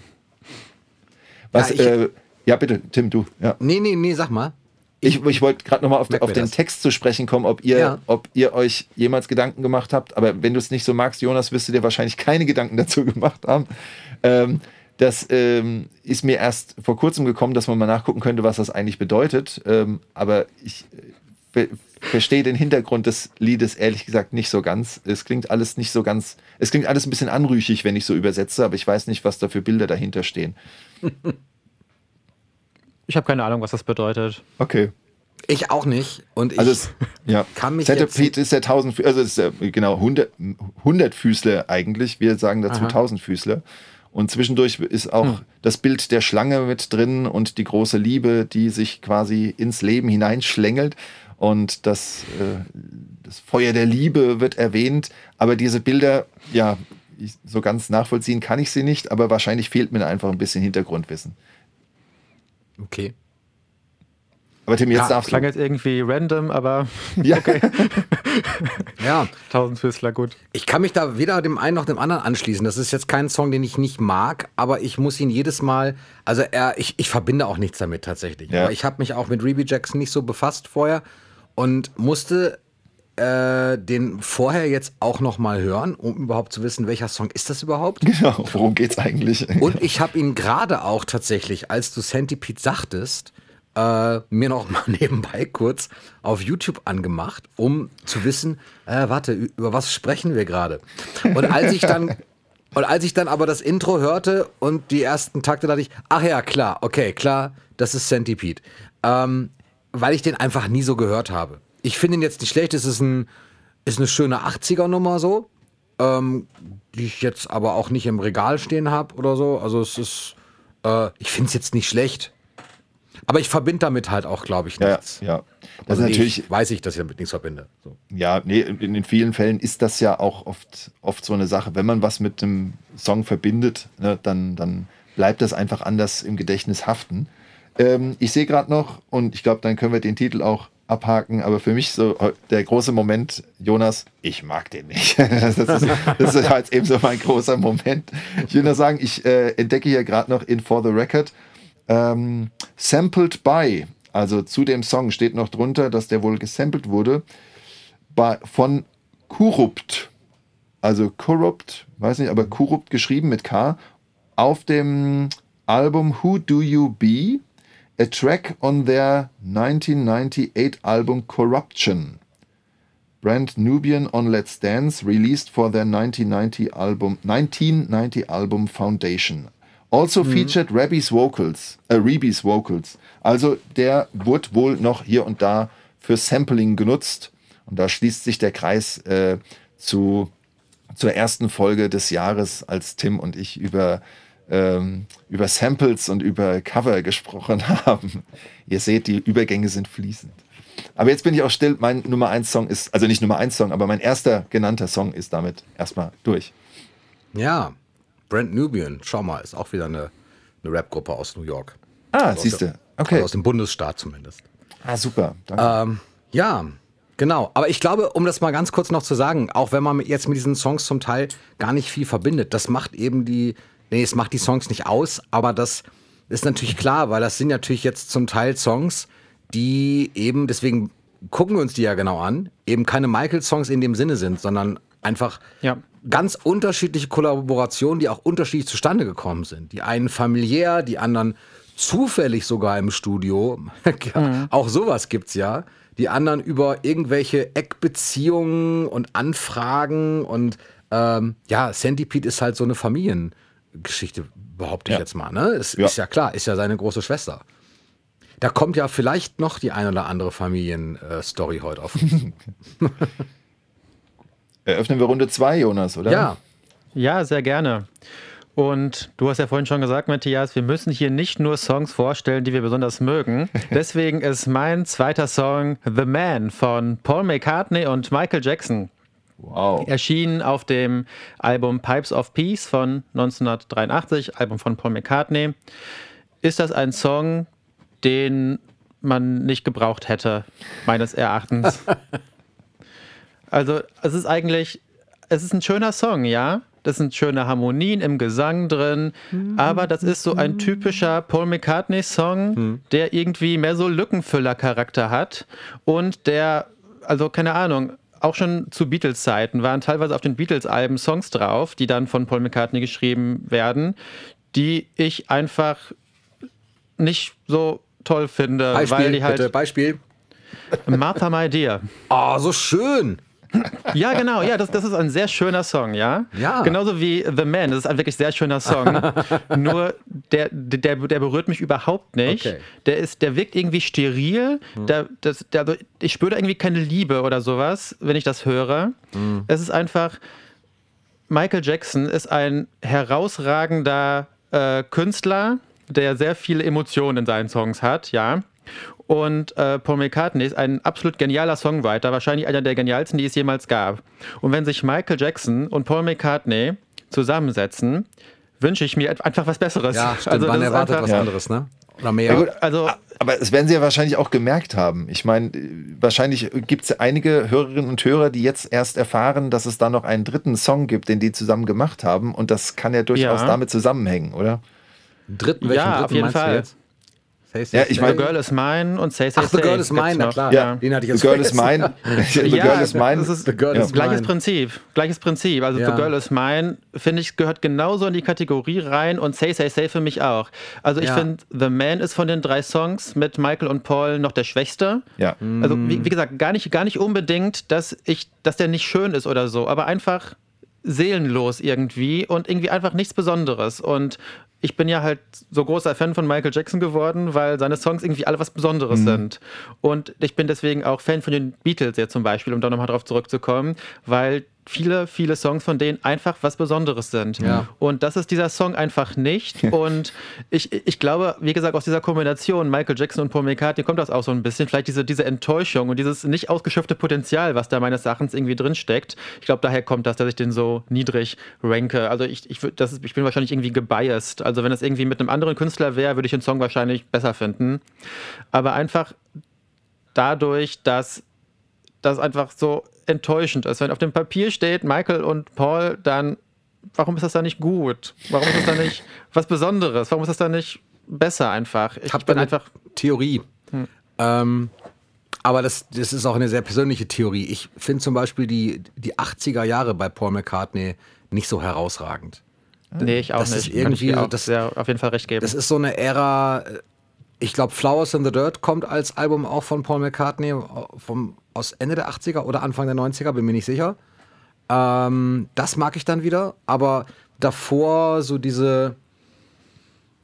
Was, Ja, ich- äh, ja bitte, Tim, du. Ja. Nee, nee, nee, sag mal. Ich, ich wollte gerade nochmal auf, auf den das. Text zu sprechen kommen, ob ihr, Ja. ob ihr euch jemals Gedanken gemacht habt. Aber wenn du es nicht so magst, Jonas, wirst du dir wahrscheinlich keine Gedanken dazu gemacht haben. Ähm, das ähm, ist mir erst vor kurzem gekommen, dass man mal nachgucken könnte, was das eigentlich bedeutet. Ähm, aber ich äh, ver verstehe den Hintergrund des Liedes ehrlich gesagt nicht so ganz. Es klingt alles nicht so ganz. Es klingt alles ein bisschen anrüchig, wenn ich so übersetze, aber ich weiß nicht, was da für Bilder dahinter stehen. Ich habe keine Ahnung, was das bedeutet. Okay. Ich auch nicht. Und ich Also es, ja. kann mich Centipede ist der tausend, also ist der, genau 100, 100 Füßler eigentlich. Wir sagen dazu Aha. Tausendfüßler. Und zwischendurch ist auch das Bild der Schlange mit drin und die große Liebe, die sich quasi ins Leben hineinschlängelt. Und das, äh, das Feuer der Liebe wird erwähnt. Aber diese Bilder, ja, ich, so ganz nachvollziehen kann ich sie nicht, aber wahrscheinlich fehlt mir einfach ein bisschen Hintergrundwissen. Okay. Aber Tim, jetzt Ja, darfst Klang du. jetzt irgendwie random, aber Ja. Ja, Tausendfüßler gut. ich kann mich da weder dem einen noch dem anderen anschließen. Das ist jetzt kein Song, den ich nicht mag, aber ich muss ihn jedes Mal, also er, ich, ich verbinde auch nichts damit tatsächlich. Ja. Aber ich habe mich auch mit Reby Jackson nicht so befasst vorher und musste äh, den vorher jetzt auch noch mal hören, um überhaupt zu wissen, welcher Song ist das überhaupt. Genau, worum geht's eigentlich? Und ich habe ihn gerade auch tatsächlich, als du Centipede sagtest, äh, mir noch mal nebenbei kurz auf YouTube angemacht, um zu wissen, äh, warte, über was sprechen wir gerade? Und als ich dann und als ich dann aber das Intro hörte und die ersten Takte, dachte ich, ach ja, klar, okay, klar, das ist Centipede. Ähm, weil ich den einfach nie so gehört habe. Ich finde ihn jetzt nicht schlecht, es ist, ein, ist eine schöne 80er-Nummer so, ähm, die ich jetzt aber auch nicht im Regal stehen habe oder so. Also es ist, äh, ich finde es jetzt nicht schlecht. Aber ich verbinde damit halt auch, glaube ich, Ja, nichts. ja. Das Also ist natürlich, ich weiß ich, dass ich damit nichts verbinde. So. ja, nee, in, in vielen Fällen ist das ja auch oft, oft so eine Sache. Wenn man was mit dem Song verbindet, ne, dann, dann bleibt das einfach anders im Gedächtnis haften. Ähm, ich sehe gerade noch, und ich glaube, dann können wir den Titel auch abhaken, aber für mich so der große Moment, Jonas, ich mag den nicht. das, ist, das ist jetzt eben so mein großer Moment. Ich will nur sagen, ich äh, entdecke hier gerade noch in For the Record ähm, Sampled by, also zu dem Song steht noch drunter, dass der wohl gesampelt wurde bei, von Kurupt. Also Corrupt, weiß nicht, aber Kurupt geschrieben mit K, auf dem Album Who Do You Be? A track on their 1998 album Corruption. Brand Nubian on Let's Dance, released for their 1990 album, 1990 album Foundation. Also featured Rebby's Vocals, äh, Rebys Vocals. Also der wurde wohl noch hier und da für Sampling genutzt. Und da schließt sich der Kreis äh, zu, zur ersten Folge des Jahres, als Tim und ich über, ähm, über Samples und über Cover gesprochen haben. Ihr seht, die Übergänge sind fließend. Aber jetzt bin ich auch still. Mein Nummer 1 Song ist, also nicht Nummer 1 Song, aber mein erster genannter Song ist damit erstmal durch. Ja, Brand Nubian, schau mal, ist auch wieder eine eine Rapgruppe aus New York. Ah, siehst du. Okay. Also aus dem Bundesstaat zumindest. Ah, super. Danke. Ähm, ja, genau. Aber ich glaube, um das mal ganz kurz noch zu sagen, auch wenn man jetzt mit diesen Songs zum Teil gar nicht viel verbindet, das macht eben die, nee, es macht die Songs nicht aus, aber das ist natürlich klar, weil das sind natürlich jetzt zum Teil Songs, die eben, deswegen gucken wir uns die ja genau an, eben keine Michael-Songs in dem Sinne sind, sondern einfach Ja. Ganz unterschiedliche Kollaborationen, die auch unterschiedlich zustande gekommen sind. Die einen familiär, die anderen zufällig sogar im Studio. Auch sowas gibt's ja. Die anderen über irgendwelche Eckbeziehungen und Anfragen und ähm, ja, Centipede ist halt so eine Familiengeschichte, behaupte ich Ja. jetzt mal. Ne? Es Ja. ist ja klar, ist ja seine große Schwester. Da kommt ja vielleicht noch die ein oder andere Familienstory heute auf. Eröffnen wir Runde 2, Jonas, oder? ja, Ja, sehr gerne. Und du hast ja vorhin schon gesagt, Matthias, wir müssen hier nicht nur Songs vorstellen, die wir besonders mögen. Deswegen ist mein zweiter Song The Man von Paul McCartney und Michael Jackson. Wow. Erschienen auf dem Album Pipes of Peace von 1983, Album von Paul McCartney. Ist das ein Song, den man nicht gebraucht hätte, meines Erachtens? also, es ist eigentlich, es ist ein schöner Song, ja. Das sind schöne Harmonien im Gesang drin, aber das ist so ein typischer Paul McCartney-Song, der irgendwie mehr so Lückenfüller-Charakter hat und der, also keine Ahnung, auch schon zu Beatles-Zeiten waren teilweise auf den Beatles-Alben Songs drauf, die dann von Paul McCartney geschrieben werden, die ich einfach nicht so toll finde, Beispiel, weil die halt bitte, Beispiel. Martha My Dear. Oh, so schön. Ja, genau, ja, das, das ist ein sehr schöner Song, ja. Ja. Genauso wie The Man, das ist ein wirklich sehr schöner Song. Nur der, der, der berührt mich überhaupt nicht. Okay. Der ist, der wirkt irgendwie steril. Der, das, der, ich spüre da irgendwie keine Liebe oder sowas, wenn ich das höre. Es ist einfach, Michael Jackson ist ein herausragender äh, Künstler, der sehr viele Emotionen in seinen Songs hat, ja. Und äh, Paul McCartney ist ein absolut genialer Songwriter, wahrscheinlich einer der genialsten, die es jemals gab. Und wenn sich Michael Jackson und Paul McCartney zusammensetzen, wünsche ich mir einfach was Besseres. Ja, stimmt. also, man erwartet einfach- was Ja. anderes, ne? Oder mehr. Ja, gut, Also, Aber es werden sie ja wahrscheinlich auch gemerkt haben. Ich meine, äh, wahrscheinlich gibt es einige Hörerinnen und Hörer, die jetzt erst erfahren, dass es da noch einen dritten Song gibt, den die zusammen gemacht haben. Und das kann ja durchaus Ja. damit zusammenhängen, oder? Dritten, welchen Ja, dritten auf jeden meinst du Fall. jetzt? Say, say, Ja, ich say. mein- The Girl is Mine und Say Say Ach, The Say Girl is Mine, na klar. Ja. Den hatte ich The Girl is. Mine. The Ja, Girl is Mine. das ist- The Girl Ja. is Gleiches Mine. Prinzip, gleiches Prinzip. Also Ja. The Girl is Mine, finde ich, gehört genauso in die Kategorie rein und Say Say Say für mich auch. Also ich Ja. finde, The Man ist von den drei Songs mit Michael und Paul noch der schwächste. Ja. Also wie, wie gesagt, gar nicht, gar nicht unbedingt, dass ich, dass der nicht schön ist oder so, aber einfach seelenlos irgendwie und irgendwie einfach nichts Besonderes. Und ich bin ja halt so großer Fan von Michael Jackson geworden, weil seine Songs irgendwie alle was Besonderes sind. Und ich bin deswegen auch Fan von den Beatles jetzt zum Beispiel, um da nochmal drauf zurückzukommen, weil viele, viele Songs von denen einfach was Besonderes sind. Ja. Und das ist dieser Song einfach nicht. Und ich, ich glaube, wie gesagt, aus dieser Kombination Michael Jackson und Paul McCartney kommt das auch so ein bisschen. Vielleicht diese, diese Enttäuschung und dieses nicht ausgeschöpfte Potenzial, was da meines Erachtens irgendwie drin steckt. Ich glaube, daher kommt das, dass ich den so niedrig ranke. Also ich, ich, das ist, ich bin wahrscheinlich irgendwie gebiased. Also wenn es irgendwie mit einem anderen Künstler wäre, würde ich den Song wahrscheinlich besser finden. Aber einfach dadurch, dass das einfach so enttäuschend ist. Wenn auf dem Papier steht Michael und Paul, dann warum ist das da nicht gut? Warum ist das da nicht was Besonderes? Warum ist das da nicht besser einfach? Ich Ich habe einfach Hm. Theorie. Ähm, aber das, das ist auch eine sehr persönliche Theorie. Ich finde zum Beispiel die, die 80er Jahre bei Paul McCartney nicht so herausragend. nee, ich auch das ist nicht. Ich irgendwie auch das- sehr, auf jeden Fall recht geben. Das ist so eine Ära, äh, ich glaube, Flowers in the Dirt kommt als Album auch von Paul McCartney äh, vom, aus Ende der 80er oder Anfang der 90er, bin mir nicht sicher. Ähm, das mag ich dann wieder, aber davor so diese,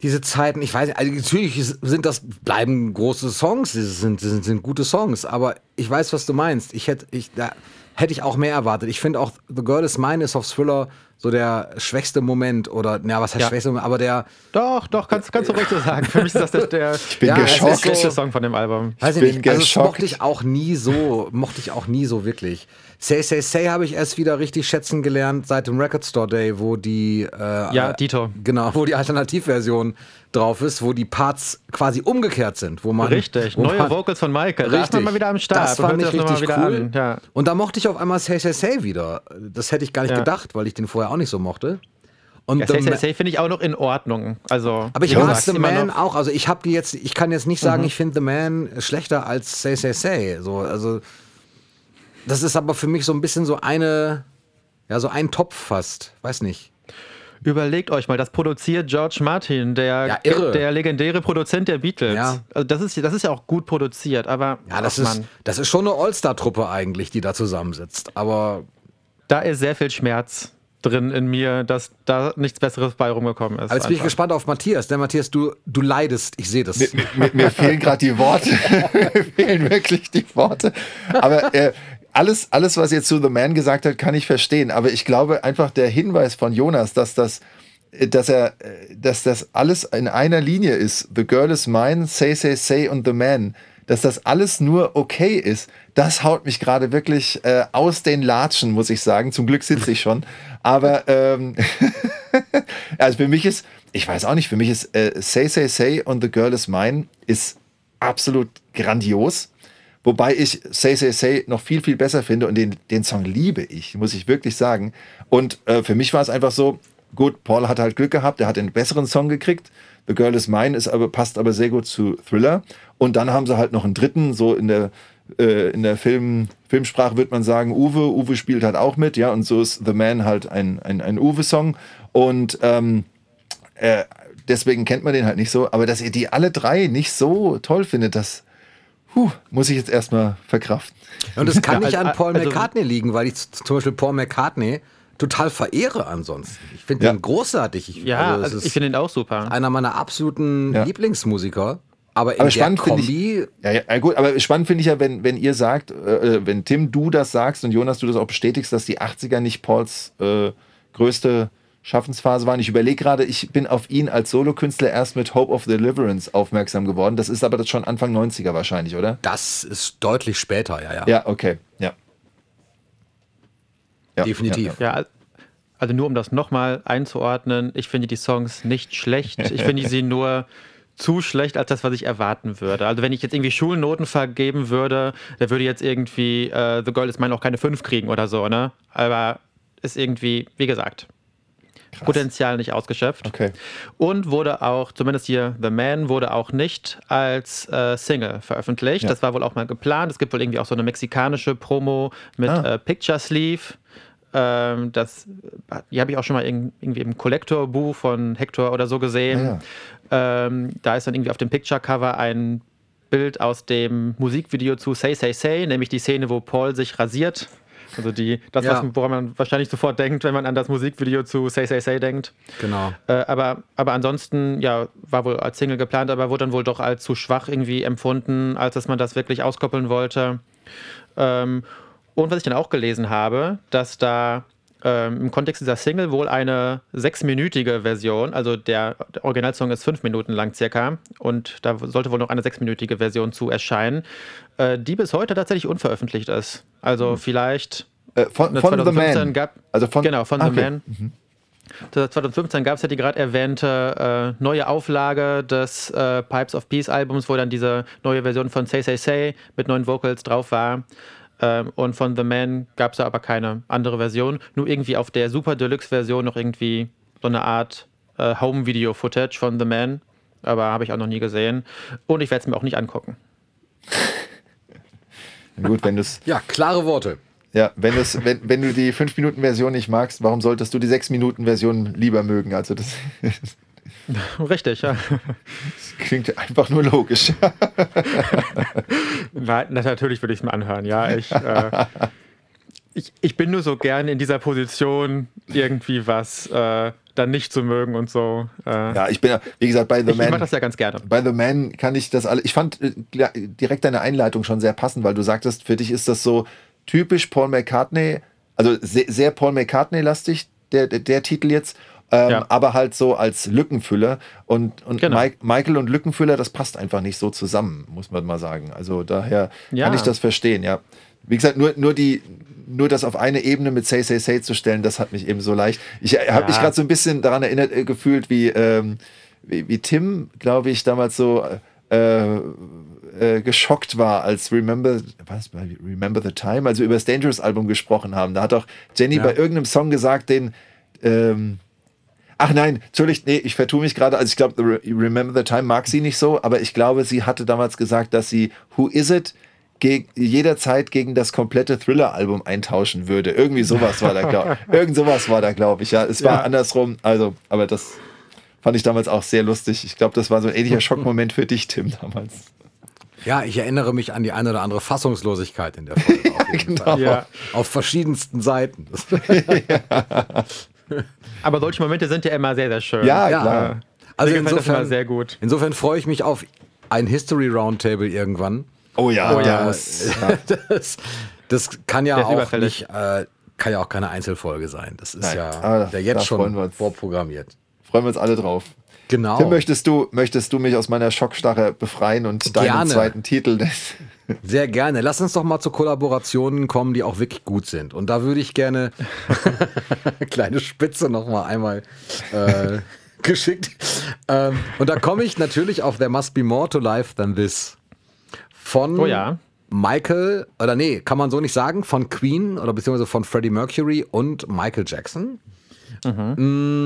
diese Zeiten, ich weiß nicht, also natürlich sind das, bleiben große Songs, sind, sind, sind gute Songs, aber ich weiß, was du meinst. Ich hätte, ich, da hätte ich auch mehr erwartet. Ich finde auch The Girl is Mine ist auf Thriller so der schwächste Moment oder, ja, was heißt Ja. schwächste Moment, aber der, Doch, doch, kannst, kannst du ruhig so sagen. Für mich ist das der, der, Ich bin Ja, geschockt. schlechteste Song von dem Album. weiß ich bin nicht, also das geschockt. mochte ich auch nie so, mochte ich auch nie so wirklich. Say Say Say habe ich erst wieder richtig schätzen gelernt seit dem Record Store Day, wo die, äh, Ja, Dito. Genau, wo die Alternativversion drauf ist, wo die Parts quasi umgekehrt sind. Wo man, Richtig, wo neue man, Vocals von Michael. Da ist man mal wieder am Start. Das fand ich das richtig cool. Ja. Und da mochte ich auf einmal Say Say Say wieder. Das hätte ich gar nicht Ja. gedacht, weil ich den vorher auch nicht so mochte. Und Ja, The Say Say Ma- Say finde ich auch noch in Ordnung. Also, aber ich mag The Man noch- auch. Also ich habe die jetzt, ich kann jetzt nicht sagen, ich finde The Man schlechter als Say Say Say. So, also das ist aber für mich so ein bisschen so eine, ja, so ein Topf fast. Weiß nicht. Überlegt euch mal, das produziert George Martin, der, Ja, irre. der legendäre Produzent der Beatles. Ja. Also das ist, das ist ja auch gut produziert, aber Ja, das, ach ist, Mann, das ist schon eine All-Star-Truppe eigentlich, die da zusammensitzt. Aber da ist sehr viel Schmerz drin in mir, dass da nichts Besseres bei rumgekommen ist. Aber jetzt bin ich einfach. gespannt auf Matthias. Denn Matthias, du, du leidest. Ich sehe das. Mir, mir, mir fehlen gerade die Worte. mir fehlen wirklich die Worte. Aber äh, alles, alles, was jetzt zu The Man gesagt hat, kann ich verstehen. Aber ich glaube einfach der Hinweis von Jonas, dass das, äh, dass er, äh, dass das alles in einer Linie ist. The girl is mine, say, say, say und The Man. Dass das alles nur okay ist, das haut mich gerade wirklich äh, aus den Latschen, muss ich sagen. Zum Glück sitze ich schon. Aber ähm, also für mich ist, ich weiß auch nicht, für mich ist äh, Say, Say, Say und The Girl is Mine ist absolut grandios. Wobei ich Say, Say, Say noch viel, viel besser finde und den, den Song liebe ich, muss ich wirklich sagen. Und äh, für mich war es einfach so, gut, Paul hat halt Glück gehabt, er hat einen besseren Song gekriegt. The Girl is Mine ist aber, passt aber sehr gut zu Thriller. Und dann haben sie halt noch einen dritten, so in der, äh, in der Film, Filmsprache wird man sagen, Uwe. Uwe spielt halt auch mit, ja, und so ist The Man halt ein, ein, ein Uwe-Song. Und ähm, äh, deswegen kennt man den halt nicht so. Aber dass ihr die alle drei nicht so toll findet, das puh, muss ich jetzt erstmal verkraften. Und es kann Ja, nicht also- an Paul also- McCartney liegen, weil ich zum Beispiel Paul McCartney total verehre ansonsten. Ich finde Ja. den großartig. Ich, Ja, also ist ich finde ihn auch super. einer meiner absoluten Ja. Lieblingsmusiker. Aber in Aber spannend finde ich, ja, ja, gut, aber spannend finde ich ja, wenn, wenn ihr sagt, äh, wenn Tim, du das sagst und Jonas, du das auch bestätigst, dass die 80er nicht Pauls äh, größte Schaffensphase waren. Ich überlege gerade, ich bin auf ihn als Solokünstler erst mit Hope of Deliverance aufmerksam geworden. Das ist aber das schon Anfang 90er wahrscheinlich, oder? das ist deutlich später, ja, ja. Ja, okay, ja. Ja Definitiv. Ja, Ja, also nur um das nochmal einzuordnen, ich finde die Songs nicht schlecht. Ich finde sie nur zu schlecht als das, was ich erwarten würde. Also wenn ich jetzt irgendwie Schulnoten vergeben würde, der würde jetzt irgendwie äh, The Girl is Mine auch keine 5 kriegen oder so, ne? Aber ist irgendwie, wie gesagt, Potenzial nicht ausgeschöpft. Okay. Und wurde auch, zumindest hier The Man, wurde auch nicht als äh, Single veröffentlicht. Ja. Das war wohl auch mal geplant. Es gibt wohl irgendwie auch so eine mexikanische Promo mit Ah. äh, Picture Sleeve. Ähm, das, die habe ich auch schon mal irg- irgendwie im Collector-Buch von Hector oder so gesehen. Ähm, da ist dann irgendwie auf dem Picture-Cover ein Bild aus dem Musikvideo zu Say Say Say, nämlich die Szene, wo Paul sich rasiert. Also die, das, Ja. was, woran man wahrscheinlich sofort denkt, wenn man an das Musikvideo zu Say Say Say denkt. Genau. Äh, aber, aber ansonsten, ja, war wohl als Single geplant, aber wurde dann wohl doch als zu schwach irgendwie empfunden, als dass man das wirklich auskoppeln wollte. Ähm, und was ich dann auch gelesen habe, dass da ähm, im Kontext dieser Single wohl eine sechsminütige Version, also der, der Originalsong ist fünf Minuten lang circa, und da sollte wohl noch eine sechsminütige Version zu erscheinen, äh, die bis heute tatsächlich unveröffentlicht ist. Also vielleicht Äh, von, von The 2015 Man. Gab, also von, genau, von Ah, The okay. Man. 2015 gab es ja die gerade erwähnte äh, neue Auflage des äh, Pipes of Peace Albums, wo dann diese neue Version von Say Say Say mit neuen Vocals drauf war. Ähm, und von The Man gab es da aber keine andere Version. Nur irgendwie auf der Super Deluxe Version noch irgendwie so eine Art äh, Home-Video-Footage von The Man. Aber habe ich auch noch nie gesehen. Und ich werde es mir auch nicht angucken. Gut, wenn du es Ja, klare Worte. Ja, wenn, du's, wenn, wenn du die 5-Minuten-Version nicht magst, warum solltest du die 6-Minuten-Version lieber mögen? Also das, Richtig, ja. klingt einfach nur logisch. Nein, na, natürlich würde ich es mir anhören, ja. Ich, äh, ich, ich bin nur so gern in dieser Position, irgendwie was äh, dann nicht zu mögen und so. Äh, ja, ich bin ja, wie gesagt, bei The ich Man. Ich mache das ja ganz gerne. Bei The Man kann ich das alle. Ich fand äh, direkt deine Einleitung schon sehr passend, weil du sagtest, für dich ist das so typisch Paul McCartney, also sehr, sehr Paul McCartney-lastig, der, der, der Titel jetzt. Ähm, ja. aber halt so als Lückenfüller. Und, und genau. Mike, Michael und Lückenfüller, das passt einfach nicht so zusammen, muss man mal sagen. Also daher ja. kann ich das verstehen, ja. Wie gesagt, nur, nur die, nur das auf eine Ebene mit Say Say Say zu stellen, das hat mich eben so leicht. Ich äh, habe ja. mich gerade so ein bisschen daran erinnert äh, gefühlt, wie, ähm, wie, wie, Tim, glaube ich, damals so äh, äh, geschockt war, als Remember, was, Remember the Time, also über das Dangerous Album gesprochen haben. Da hat auch Jenny ja. bei irgendeinem Song gesagt, den ähm, Ach nein, natürlich, nee, ich vertue mich gerade. Also ich glaube, Remember the Time mag sie nicht so, aber ich glaube, sie hatte damals gesagt, dass sie Who Is It geg jederzeit gegen das komplette Thriller-Album eintauschen würde. Irgendwie sowas war da, glaube ich. Irgend sowas war da, glaube ich. Ja, es war ja. andersrum. Also, aber das fand ich damals auch sehr lustig. Ich glaube, das war so ein ähnlicher Schockmoment für dich, Tim, damals. Ja, ich erinnere mich an die eine oder andere Fassungslosigkeit in der Folge. ja, genau. Ja. Auf verschiedensten Seiten. Aber solche Momente sind ja immer sehr, sehr schön. Ja, klar. Also insofern, sehr gut. insofern freue ich mich auf ein History Roundtable irgendwann. Oh ja, oh ja. Das, das, das kann ja auch nicht, äh, kann ja auch keine Einzelfolge sein. Das ist Nein. ja ah, der jetzt schon vorprogrammiert. Freuen wir uns alle drauf. Genau. Tim, möchtest du, möchtest du mich aus meiner Schockstarre befreien und deinen gerne. zweiten Titel? Sehr gerne. Lass uns doch mal zu Kollaborationen kommen, die auch wirklich gut sind. Und da würde ich gerne kleine Spitze noch mal einmal äh, geschickt. Ähm, und da komme ich natürlich auf There Must Be More to Life Than This von oh ja. Michael, oder nee, kann man so nicht sagen, von Queen oder beziehungsweise von Freddie Mercury und Michael Jackson. Mhm.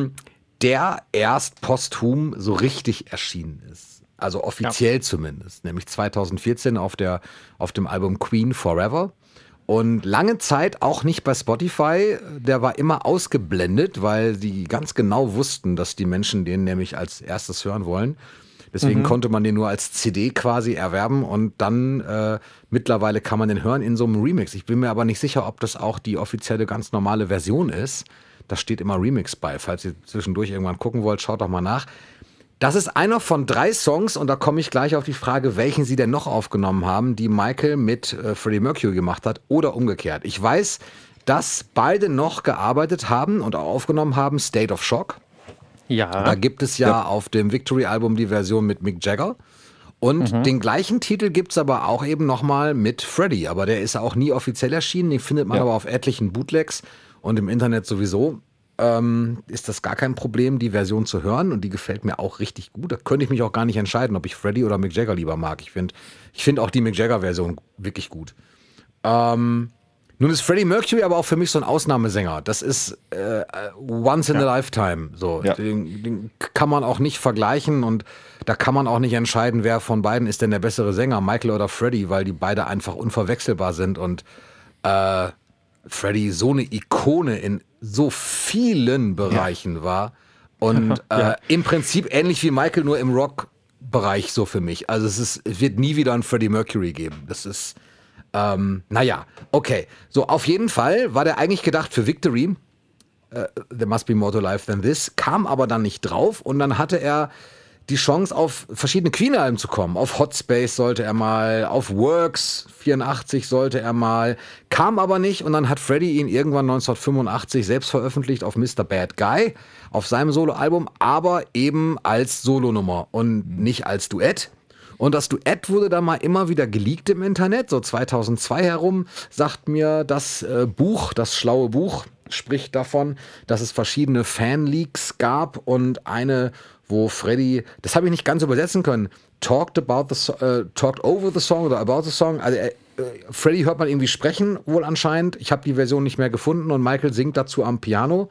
Mm, der erst posthum so richtig erschienen ist. Also offiziell ja. zumindest, nämlich 2014 auf, der, auf dem Album Queen Forever. Und lange Zeit auch nicht bei Spotify. Der war immer ausgeblendet, weil die ganz genau wussten, dass die Menschen den nämlich als erstes hören wollen. Deswegen mhm. konnte man den nur als CD quasi erwerben und dann äh, mittlerweile kann man den hören in so einem Remix. Ich bin mir aber nicht sicher, ob das auch die offizielle ganz normale Version ist. Da steht immer Remix bei. Falls ihr zwischendurch irgendwann gucken wollt, schaut doch mal nach. Das ist einer von drei Songs und da komme ich gleich auf die Frage, welchen Sie denn noch aufgenommen haben, die Michael mit äh, Freddie Mercury gemacht hat oder umgekehrt. Ich weiß, dass beide noch gearbeitet haben und auch aufgenommen haben State of Shock. Ja. Da gibt es ja, ja. auf dem Victory-Album die Version mit Mick Jagger. Und mhm. den gleichen Titel gibt es aber auch eben nochmal mit Freddie. Aber der ist auch nie offiziell erschienen. Den findet man ja. aber auf etlichen Bootlegs und im Internet sowieso. Ähm, ist das gar kein Problem, die Version zu hören und die gefällt mir auch richtig gut. Da könnte ich mich auch gar nicht entscheiden, ob ich Freddie oder Mick Jagger lieber mag. Ich finde ich find auch die Mick Jagger-Version wirklich gut. Ähm, nun ist Freddie Mercury aber auch für mich so ein Ausnahmesänger. Das ist äh, once in ja. a lifetime. So, ja. den, den, kann man auch nicht vergleichen und da kann man auch nicht entscheiden, wer von beiden ist denn der bessere Sänger, Michael oder Freddie, weil die beide einfach unverwechselbar sind und äh, Freddie so eine Ikone in so vielen Bereichen ja. war und äh, im Prinzip ähnlich wie Michael nur im Rock-Bereich so für mich. Also es ist, es wird nie wieder ein Freddie Mercury geben. Das ist ähm, naja, okay. So, auf jeden Fall war der eigentlich gedacht für Victory. Uh, there must be more to life than this. Kam aber dann nicht drauf und dann hatte er die Chance, auf verschiedene Queen-Alben zu kommen. Auf Hot Space sollte er mal, auf Works 84 sollte er mal, kam aber nicht und dann hat Freddie ihn irgendwann 1985 selbst veröffentlicht auf Mr. Bad Guy, auf seinem Soloalbum, aber eben als Solonummer und nicht als Duett. Und das Duett wurde dann mal immer wieder geleakt im Internet, so 2002 herum, sagt mir das äh, Buch, das schlaue Buch, spricht davon, dass es verschiedene Fanleaks gab und eine, wo Freddy, das habe ich nicht ganz übersetzen können, talked about the äh, talked over the song oder about the song. Also äh, Freddy hört man irgendwie sprechen, wohl anscheinend. Ich habe die Version nicht mehr gefunden und Michael singt dazu am Piano.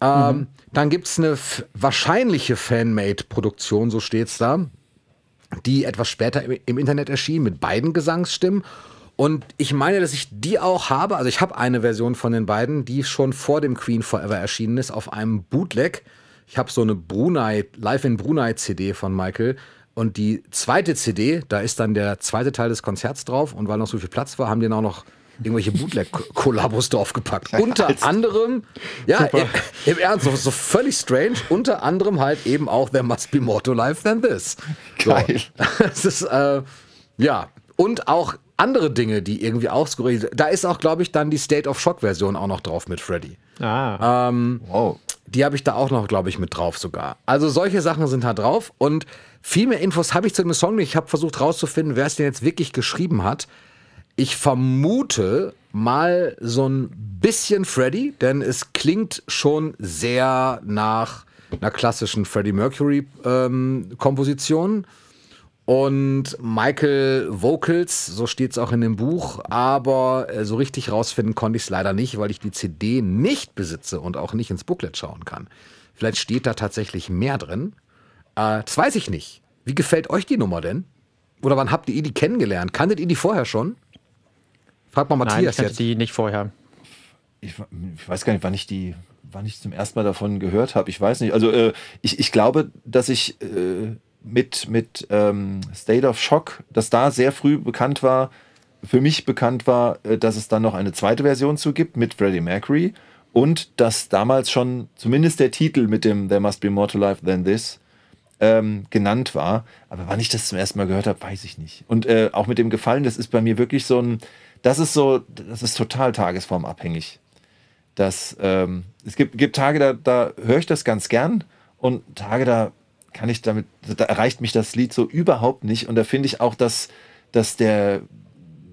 Ähm, mhm. Dann gibt es eine wahrscheinliche Fanmade-Produktion, so steht es da die etwas später im Internet erschien mit beiden Gesangsstimmen. Und ich meine, dass ich die auch habe. Also ich habe eine Version von den beiden, die schon vor dem Queen Forever erschienen ist, auf einem Bootleg. Ich habe so eine Brunei, Live in Brunei CD von Michael. Und die zweite CD, da ist dann der zweite Teil des Konzerts drauf. Und weil noch so viel Platz war, haben die ihn auch noch irgendwelche Bootleg-Kollabos draufgepackt. unter anderem, ja, im, im, Ernst, so, so, völlig strange, unter anderem halt eben auch There Must Be More to Life Than This. Geil. So, ist, äh, ja, und auch andere Dinge, die irgendwie auch skurril sind. Da ist auch, glaube ich, dann die State of Shock-Version auch noch drauf mit Freddy. Ah. Ähm, wow. Die habe ich da auch noch, glaube ich, mit drauf sogar. Also solche Sachen sind da drauf und viel mehr Infos habe ich zu dem Song nicht. Ich habe versucht rauszufinden, wer es denn jetzt wirklich geschrieben hat. Ich vermute mal so ein bisschen Freddy, denn es klingt schon sehr nach einer klassischen Freddie Mercury ähm, Komposition. Und Michael Vocals, so steht es auch in dem Buch, aber äh, so richtig rausfinden konnte ich es leider nicht, weil ich die CD nicht besitze und auch nicht ins Booklet schauen kann. Vielleicht steht da tatsächlich mehr drin. Äh, das weiß ich nicht. Wie gefällt euch die Nummer denn? Oder wann habt ihr die kennengelernt? Kanntet ihr die vorher schon? Frag mal Matthias Nein, ich jetzt. die nicht vorher. Ich, ich, weiß gar nicht, wann ich die, wann ich zum ersten Mal davon gehört habe. Ich weiß nicht. Also äh, ich, ich glaube, dass ich äh, mit, mit ähm, State of Shock, dass da sehr früh bekannt war, für mich bekannt war, äh, dass es dann noch eine zweite Version zu gibt mit Freddie Mercury und dass damals schon zumindest der Titel mit dem There Must Be More to Life Than This ähm, genannt war. Aber wann ich das zum ersten Mal gehört habe, weiß ich nicht. Und äh, auch mit dem Gefallen, das ist bei mir wirklich so ein, das ist so, das ist total tagesformabhängig. Das, ähm, es gibt, gibt Tage, da, da höre ich das ganz gern und Tage, da kann ich damit, da erreicht mich das Lied so überhaupt nicht. Und da finde ich auch, dass, dass der,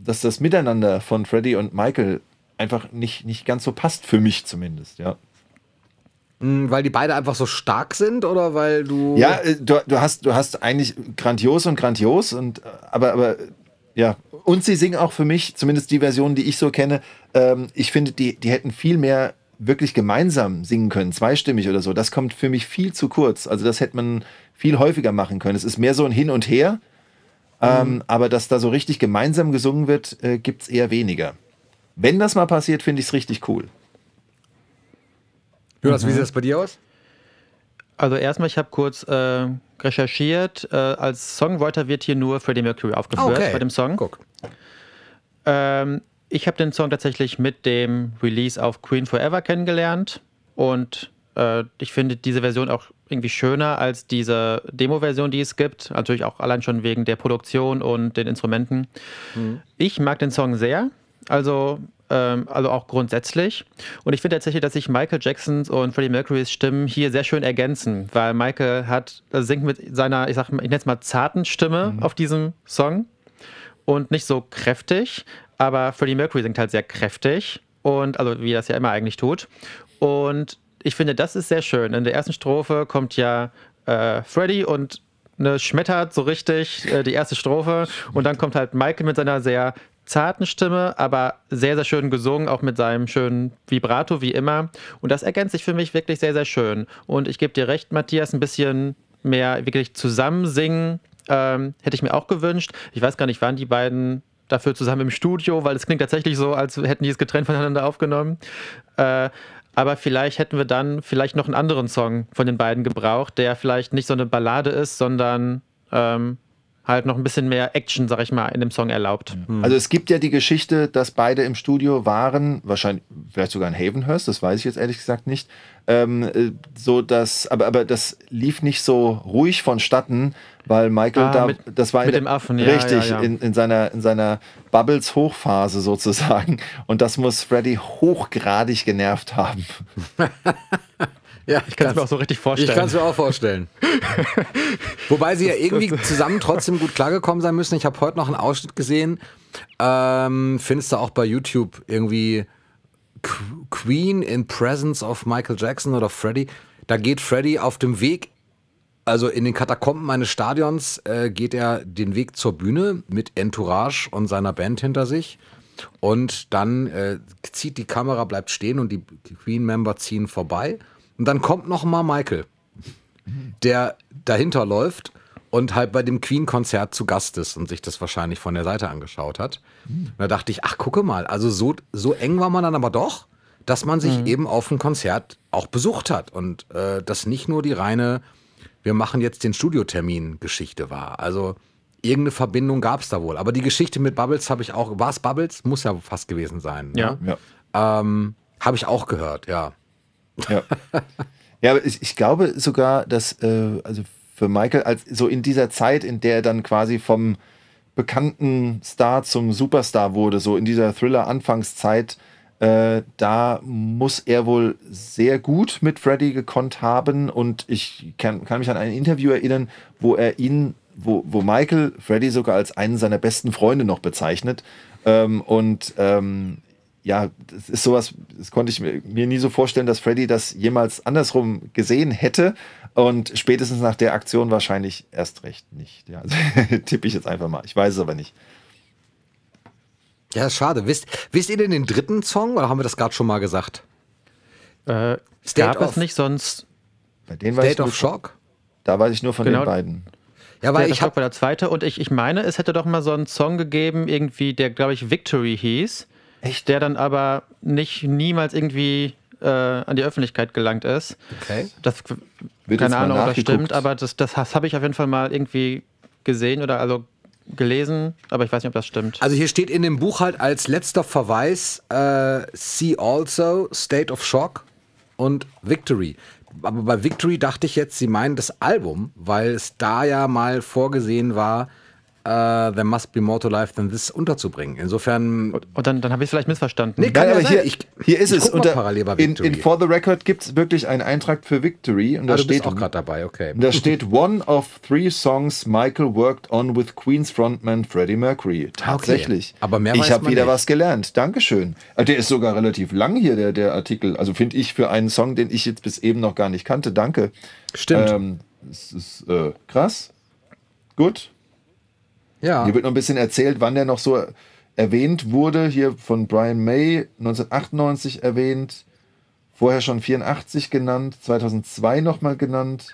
dass das Miteinander von Freddie und Michael einfach nicht, nicht ganz so passt, für mich zumindest, ja. Hm, weil die beide einfach so stark sind oder weil du. Ja, äh, du, du, hast, du hast eigentlich grandios und grandios und aber, aber ja. Und sie singen auch für mich, zumindest die Version, die ich so kenne, ähm, ich finde, die, die hätten viel mehr wirklich gemeinsam singen können, zweistimmig oder so, das kommt für mich viel zu kurz. Also das hätte man viel häufiger machen können. Es ist mehr so ein Hin und Her, ähm, mhm. aber dass da so richtig gemeinsam gesungen wird, äh, gibt es eher weniger. Wenn das mal passiert, finde ich es richtig cool. Jonas, mhm. wie sieht das bei dir aus? Also erstmal, ich habe kurz äh, recherchiert. Äh, als Songwriter wird hier nur Freddie Mercury aufgeführt okay. bei dem Song. Guck. Ähm, ich habe den Song tatsächlich mit dem Release auf Queen Forever kennengelernt und äh, ich finde diese Version auch irgendwie schöner als diese Demo-Version, die es gibt. Natürlich auch allein schon wegen der Produktion und den Instrumenten. Mhm. Ich mag den Song sehr. Also, ähm, also auch grundsätzlich. Und ich finde tatsächlich, dass sich Michael Jacksons und Freddie Mercurys Stimmen hier sehr schön ergänzen, weil Michael hat, singt mit seiner, ich sag mal, ich nenne es mal zarten Stimme mhm. auf diesem Song und nicht so kräftig, aber Freddie Mercury singt halt sehr kräftig und also wie das ja immer eigentlich tut. Und ich finde, das ist sehr schön. In der ersten Strophe kommt ja äh, Freddie und ne, schmettert so richtig äh, die erste Strophe und dann kommt halt Michael mit seiner sehr zarten Stimme, aber sehr, sehr schön gesungen, auch mit seinem schönen Vibrato wie immer. Und das ergänzt sich für mich wirklich sehr, sehr schön. Und ich gebe dir recht, Matthias, ein bisschen mehr wirklich zusammen singen ähm, hätte ich mir auch gewünscht. Ich weiß gar nicht, waren die beiden dafür zusammen im Studio, weil es klingt tatsächlich so, als hätten die es getrennt voneinander aufgenommen. Äh, aber vielleicht hätten wir dann vielleicht noch einen anderen Song von den beiden gebraucht, der vielleicht nicht so eine Ballade ist, sondern ähm, halt noch ein bisschen mehr Action, sag ich mal, in dem Song erlaubt. Mhm. Also es gibt ja die Geschichte, dass beide im Studio waren, wahrscheinlich, vielleicht sogar in Havenhurst, das weiß ich jetzt ehrlich gesagt nicht. Ähm, äh, so dass, aber, aber das lief nicht so ruhig vonstatten, weil Michael ah, da, mit, das war mit dem Affen, ja, richtig ja, ja. In, in, seiner in seiner Bubbles Hochphase sozusagen und das muss Freddy hochgradig genervt haben. Ja, ich kann es mir auch so richtig vorstellen. Ich kann es mir auch vorstellen. Wobei sie ja irgendwie zusammen trotzdem gut klargekommen sein müssen. Ich habe heute noch einen Ausschnitt gesehen. Ähm, findest du auch bei YouTube irgendwie Queen in Presence of Michael Jackson oder Freddie? Da geht Freddie auf dem Weg, also in den Katakomben eines Stadions, äh, geht er den Weg zur Bühne mit Entourage und seiner Band hinter sich. Und dann äh, zieht die Kamera, bleibt stehen und die Queen-Member ziehen vorbei. Und dann kommt noch mal Michael, der dahinter läuft und halt bei dem Queen-Konzert zu Gast ist und sich das wahrscheinlich von der Seite angeschaut hat. Und da dachte ich, ach, gucke mal, also so, so eng war man dann aber doch, dass man sich mhm. eben auf ein Konzert auch besucht hat und äh, das nicht nur die reine, wir machen jetzt den Studiotermin Geschichte war. Also irgendeine Verbindung gab es da wohl. Aber die Geschichte mit Bubbles habe ich auch. War es Bubbles? Muss ja fast gewesen sein. Ja. Ne? Ja. Ähm, habe ich auch gehört, ja. Ja, ja aber ich, ich glaube sogar, dass äh, also für Michael, als so in dieser Zeit, in der er dann quasi vom bekannten Star zum Superstar wurde, so in dieser Thriller-Anfangszeit, äh, da muss er wohl sehr gut mit Freddy gekonnt haben. Und ich kann, kann mich an ein Interview erinnern, wo er ihn, wo, wo Michael Freddy sogar als einen seiner besten Freunde noch bezeichnet. Ähm, und ähm, ja, das ist sowas, das konnte ich mir, mir nie so vorstellen, dass Freddy das jemals andersrum gesehen hätte. Und spätestens nach der Aktion wahrscheinlich erst recht nicht. Ja, also, tippe ich jetzt einfach mal. Ich weiß es aber nicht. Ja, schade. Wisst, wisst ihr denn den dritten Song oder haben wir das gerade schon mal gesagt? Äh, State gab of- es nicht sonst. Bei denen weiß ich State of von, Shock? Da weiß ich nur von Genau. den beiden. Ja, Weil weil ich ich habe war der zweite und ich, ich meine, es hätte doch mal so einen Song gegeben, irgendwie, der, glaube ich, Victory hieß. Echt? Der dann aber nicht niemals irgendwie äh, an die Öffentlichkeit gelangt ist. Okay. Das, Wird keine Ahnung, ob das stimmt, aber das, das habe ich auf jeden Fall mal irgendwie gesehen oder also gelesen, aber ich weiß nicht, ob das stimmt. Also hier steht in dem Buch halt als letzter Verweis äh, See also, State of Shock und Victory. Aber bei Victory dachte ich jetzt, sie meinen das Album, weil es da ja mal vorgesehen war, äh, There Must Be More to Life Than This unterzubringen. Insofern, Und dann, dann habe ich es vielleicht missverstanden. Nee, Kann Nein, ja aber sein. hier, Ich- hier ist ich es. guck mal Unter, parallel bei in, Victory. in For the Record gibt es wirklich einen Eintrag für Victory. Und da ah, du steht, bist auch gerade dabei, okay. da steht One of three songs Michael worked on with Queen's Frontman Freddie Mercury. Tatsächlich. Aber mehr ich habe wieder nicht. was gelernt. Dankeschön. Äh, Der ist sogar relativ lang hier, der, der Artikel. Also finde ich für einen Song, den ich jetzt bis eben noch gar nicht kannte. Danke. Stimmt. Ähm, das ist äh, krass. Gut. Ja. Hier wird noch ein bisschen erzählt, wann der noch so erwähnt wurde. Hier von Brian May 1998 erwähnt. Vorher schon 84 genannt. 2002 nochmal genannt.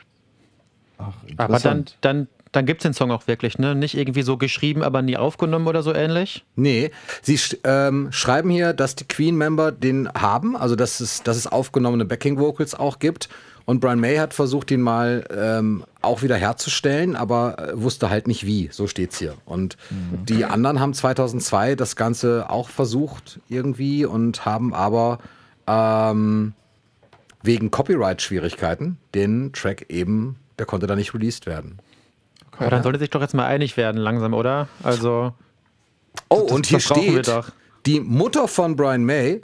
Ach, aber dann, interessant. dann, dann gibt es den Song auch wirklich, ne? Nicht irgendwie so geschrieben, aber nie aufgenommen oder so ähnlich. Nee, sie sch ähm, schreiben hier, dass die Queen-Member den haben, also dass es, dass es aufgenommene Backing-Vocals auch gibt. Und Brian May hat versucht, ihn mal ähm, auch wieder herzustellen, aber äh, wusste halt nicht wie. So steht's hier. Und die anderen haben 2002 das Ganze auch versucht irgendwie und haben aber ähm, wegen Copyright-Schwierigkeiten den Track eben, der konnte da nicht released werden. Aber dann sollte sich doch jetzt mal einig werden, langsam, oder? Also, Oh, Das- und hier steht, doch. die Mutter von Brian May,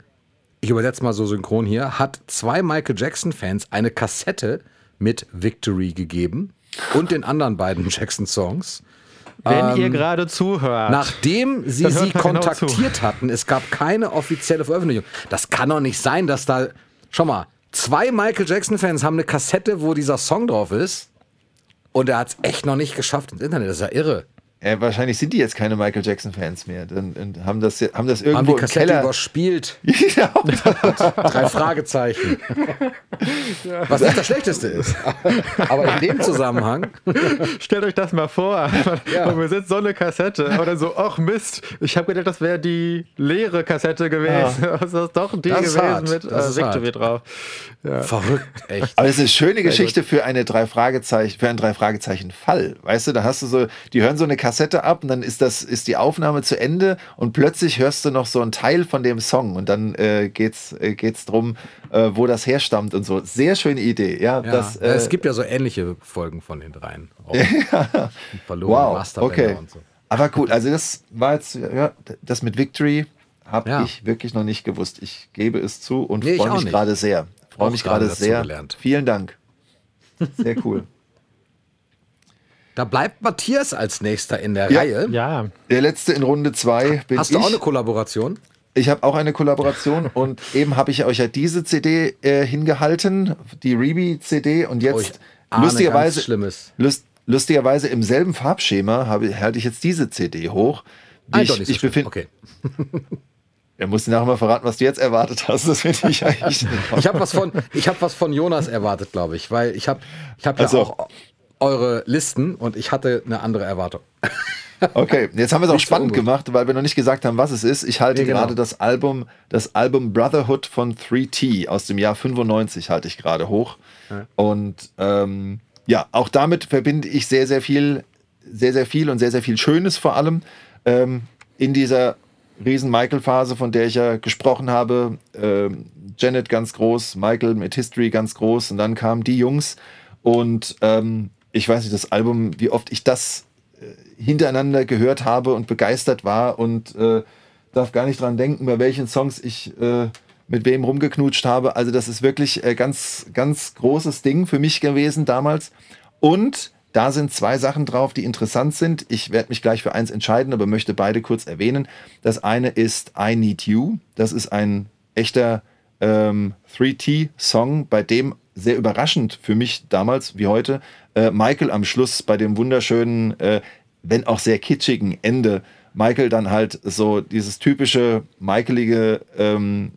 ich übersetze mal so synchron hier, hat zwei Michael Jackson-Fans eine Kassette mit Victory gegeben und den anderen beiden Jackson-Songs. wenn ihr gerade zuhört. Nachdem sie sie genau kontaktiert hatten, es gab keine offizielle Veröffentlichung. Das kann doch nicht sein, dass da, schau mal, zwei Michael Jackson-Fans haben eine Kassette, wo dieser Song drauf ist. Und er hat es echt noch nicht geschafft ins Internet. Das ist ja irre. Äh, wahrscheinlich sind die jetzt keine Michael Jackson-Fans mehr. Dann, und haben, das, haben das Haben irgendwo die im Kassette Keller. überspielt. ja, Drei Fragezeichen. Was nicht das Schlechteste ist. Aber in dem Zusammenhang. Stellt euch das mal vor. Ja. Man besitzt so eine Kassette oder so, ach Mist, ich habe gedacht, das wäre die leere Kassette gewesen. Das ist doch die Das gewesen hart. mit Das äh, Victory drauf. Verrückt, echt. Aber es ist eine schöne Geschichte für eine drei Fragezeichen, für einen drei Fragezeichen Fall. Weißt du, da hast du so, die hören so eine Kassette ab und dann ist das, ist die Aufnahme zu Ende und plötzlich hörst du noch so einen Teil von dem Song und dann äh, geht's, äh, geht's drum, äh, wo das herstammt und so. Sehr schöne Idee, ja. Ja, das, äh, es gibt ja so ähnliche Folgen von den dreien. Verlorene wow, Masterbänder okay. und so. Aber gut, also das war jetzt, ja, das mit Victory habe Ja. ich wirklich noch nicht gewusst. Ich gebe es zu und Nee, freue mich gerade sehr. Freue mich gerade sehr. Vielen Dank. Sehr cool. Da bleibt Matthias als nächster in der Ja. Reihe. Ja, Der letzte in Runde zwei bin Hast ich. du auch eine Kollaboration? Ich habe auch eine Kollaboration und eben habe ich euch ja diese CD äh, hingehalten, die Rebi-CD und Oh, ich jetzt ahne lustigerweise, lust, lustigerweise im selben Farbschema habe, halte ich jetzt diese CD hoch. Die Ah, ich so ich befinde. Okay. Er muss nachher mal verraten, was du jetzt erwartet hast. Das finde ich eigentlich. Ich habe was von, ich habe was von Jonas erwartet, glaube ich, weil ich habe, ich habe ja Also. auch eure Listen und ich hatte eine andere Erwartung. Okay, jetzt haben wir es auch spannend gemacht, weil wir noch nicht gesagt haben, was es ist. Ich halte Nee, genau. gerade das Album, das Album Brotherhood von 3T aus dem Jahr 95 halte ich gerade hoch. Und ähm, ja, auch damit verbinde ich sehr, sehr viel sehr, sehr viel und sehr, sehr viel Schönes vor allem ähm, in dieser Riesen-Michael-Phase, von der ich ja gesprochen habe. Ähm, Janet ganz groß, Michael mit History ganz groß und dann kamen die Jungs und ähm, ich weiß nicht, das Album, wie oft ich das äh, hintereinander gehört habe und begeistert war und äh, darf gar nicht dran denken, bei welchen Songs ich äh, mit wem rumgeknutscht habe. Also das ist wirklich äh, ganz, ganz großes Ding für mich gewesen damals. Und da sind zwei Sachen drauf, die interessant sind. Ich werde mich gleich für eins entscheiden, aber möchte beide kurz erwähnen. Das eine ist I Need You. Das ist ein echter ähm, 3T-Song, bei dem sehr überraschend für mich damals wie heute äh, Michael am Schluss bei dem wunderschönen, äh, wenn auch sehr kitschigen Ende, Michael dann halt so dieses typische Michaelige, ähm,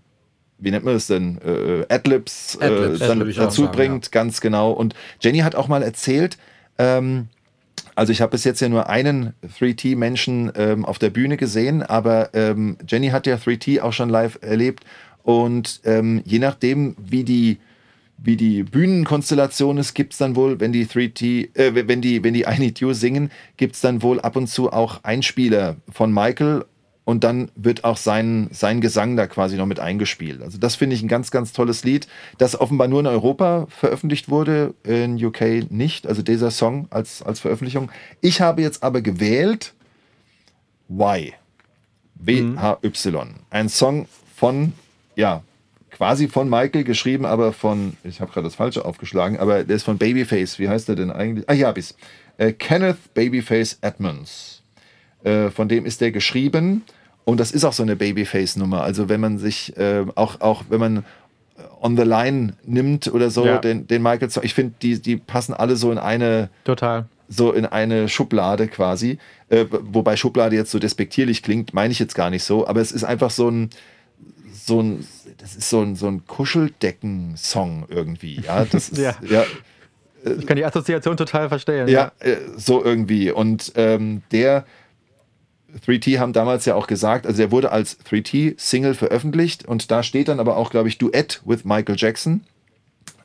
wie nennt man das denn, äh, Adlibs, äh, Adlibs, dann ich auch dazu sagen, bringt, ganz genau. Und Jenny hat auch mal erzählt, ähm, also ich habe bis jetzt ja nur einen 3T-Menschen ähm, auf der Bühne gesehen, aber ähm, Jenny hat ja 3T auch schon live erlebt. Und ähm, je nachdem, wie die wie die Bühnenkonstellation ist, gibt es dann wohl, wenn die 3T, äh, wenn die, wenn die I Need You singen, gibt es dann wohl ab und zu auch Einspieler von Michael und dann wird auch sein, sein Gesang da quasi noch mit eingespielt. Also das finde ich ein ganz, ganz tolles Lied, das offenbar nur in Europa veröffentlicht wurde, in UK nicht, also dieser Song als, als Veröffentlichung. Ich habe jetzt aber gewählt Y. W-H-Y. Ein Song von, ja, quasi von Michael geschrieben, aber von, ich habe gerade das Falsche aufgeschlagen, aber der ist von Babyface. Wie heißt der denn eigentlich? Ah, habe ich äh, Kenneth Babyface Edmonds. Äh, von dem ist der geschrieben und das ist auch so eine Babyface-Nummer. Also wenn man sich, äh, auch, auch wenn man On the Line nimmt oder so, Ja. den, den Michael, ich finde, die, die passen alle so in eine, Total. so in eine Schublade quasi. Äh, wobei Schublade jetzt so despektierlich klingt, meine ich jetzt gar nicht so, aber es ist einfach so ein, so ein, das ist so ein, so ein Kuscheldecken-Song irgendwie. Ja, das ist, Ja. ja, Ich kann die Assoziation total verstehen. ja, äh, so irgendwie. Und ähm, der 3T haben damals ja auch gesagt, also der wurde als 3T-Single veröffentlicht und da steht dann aber auch, glaube ich, Duett with Michael Jackson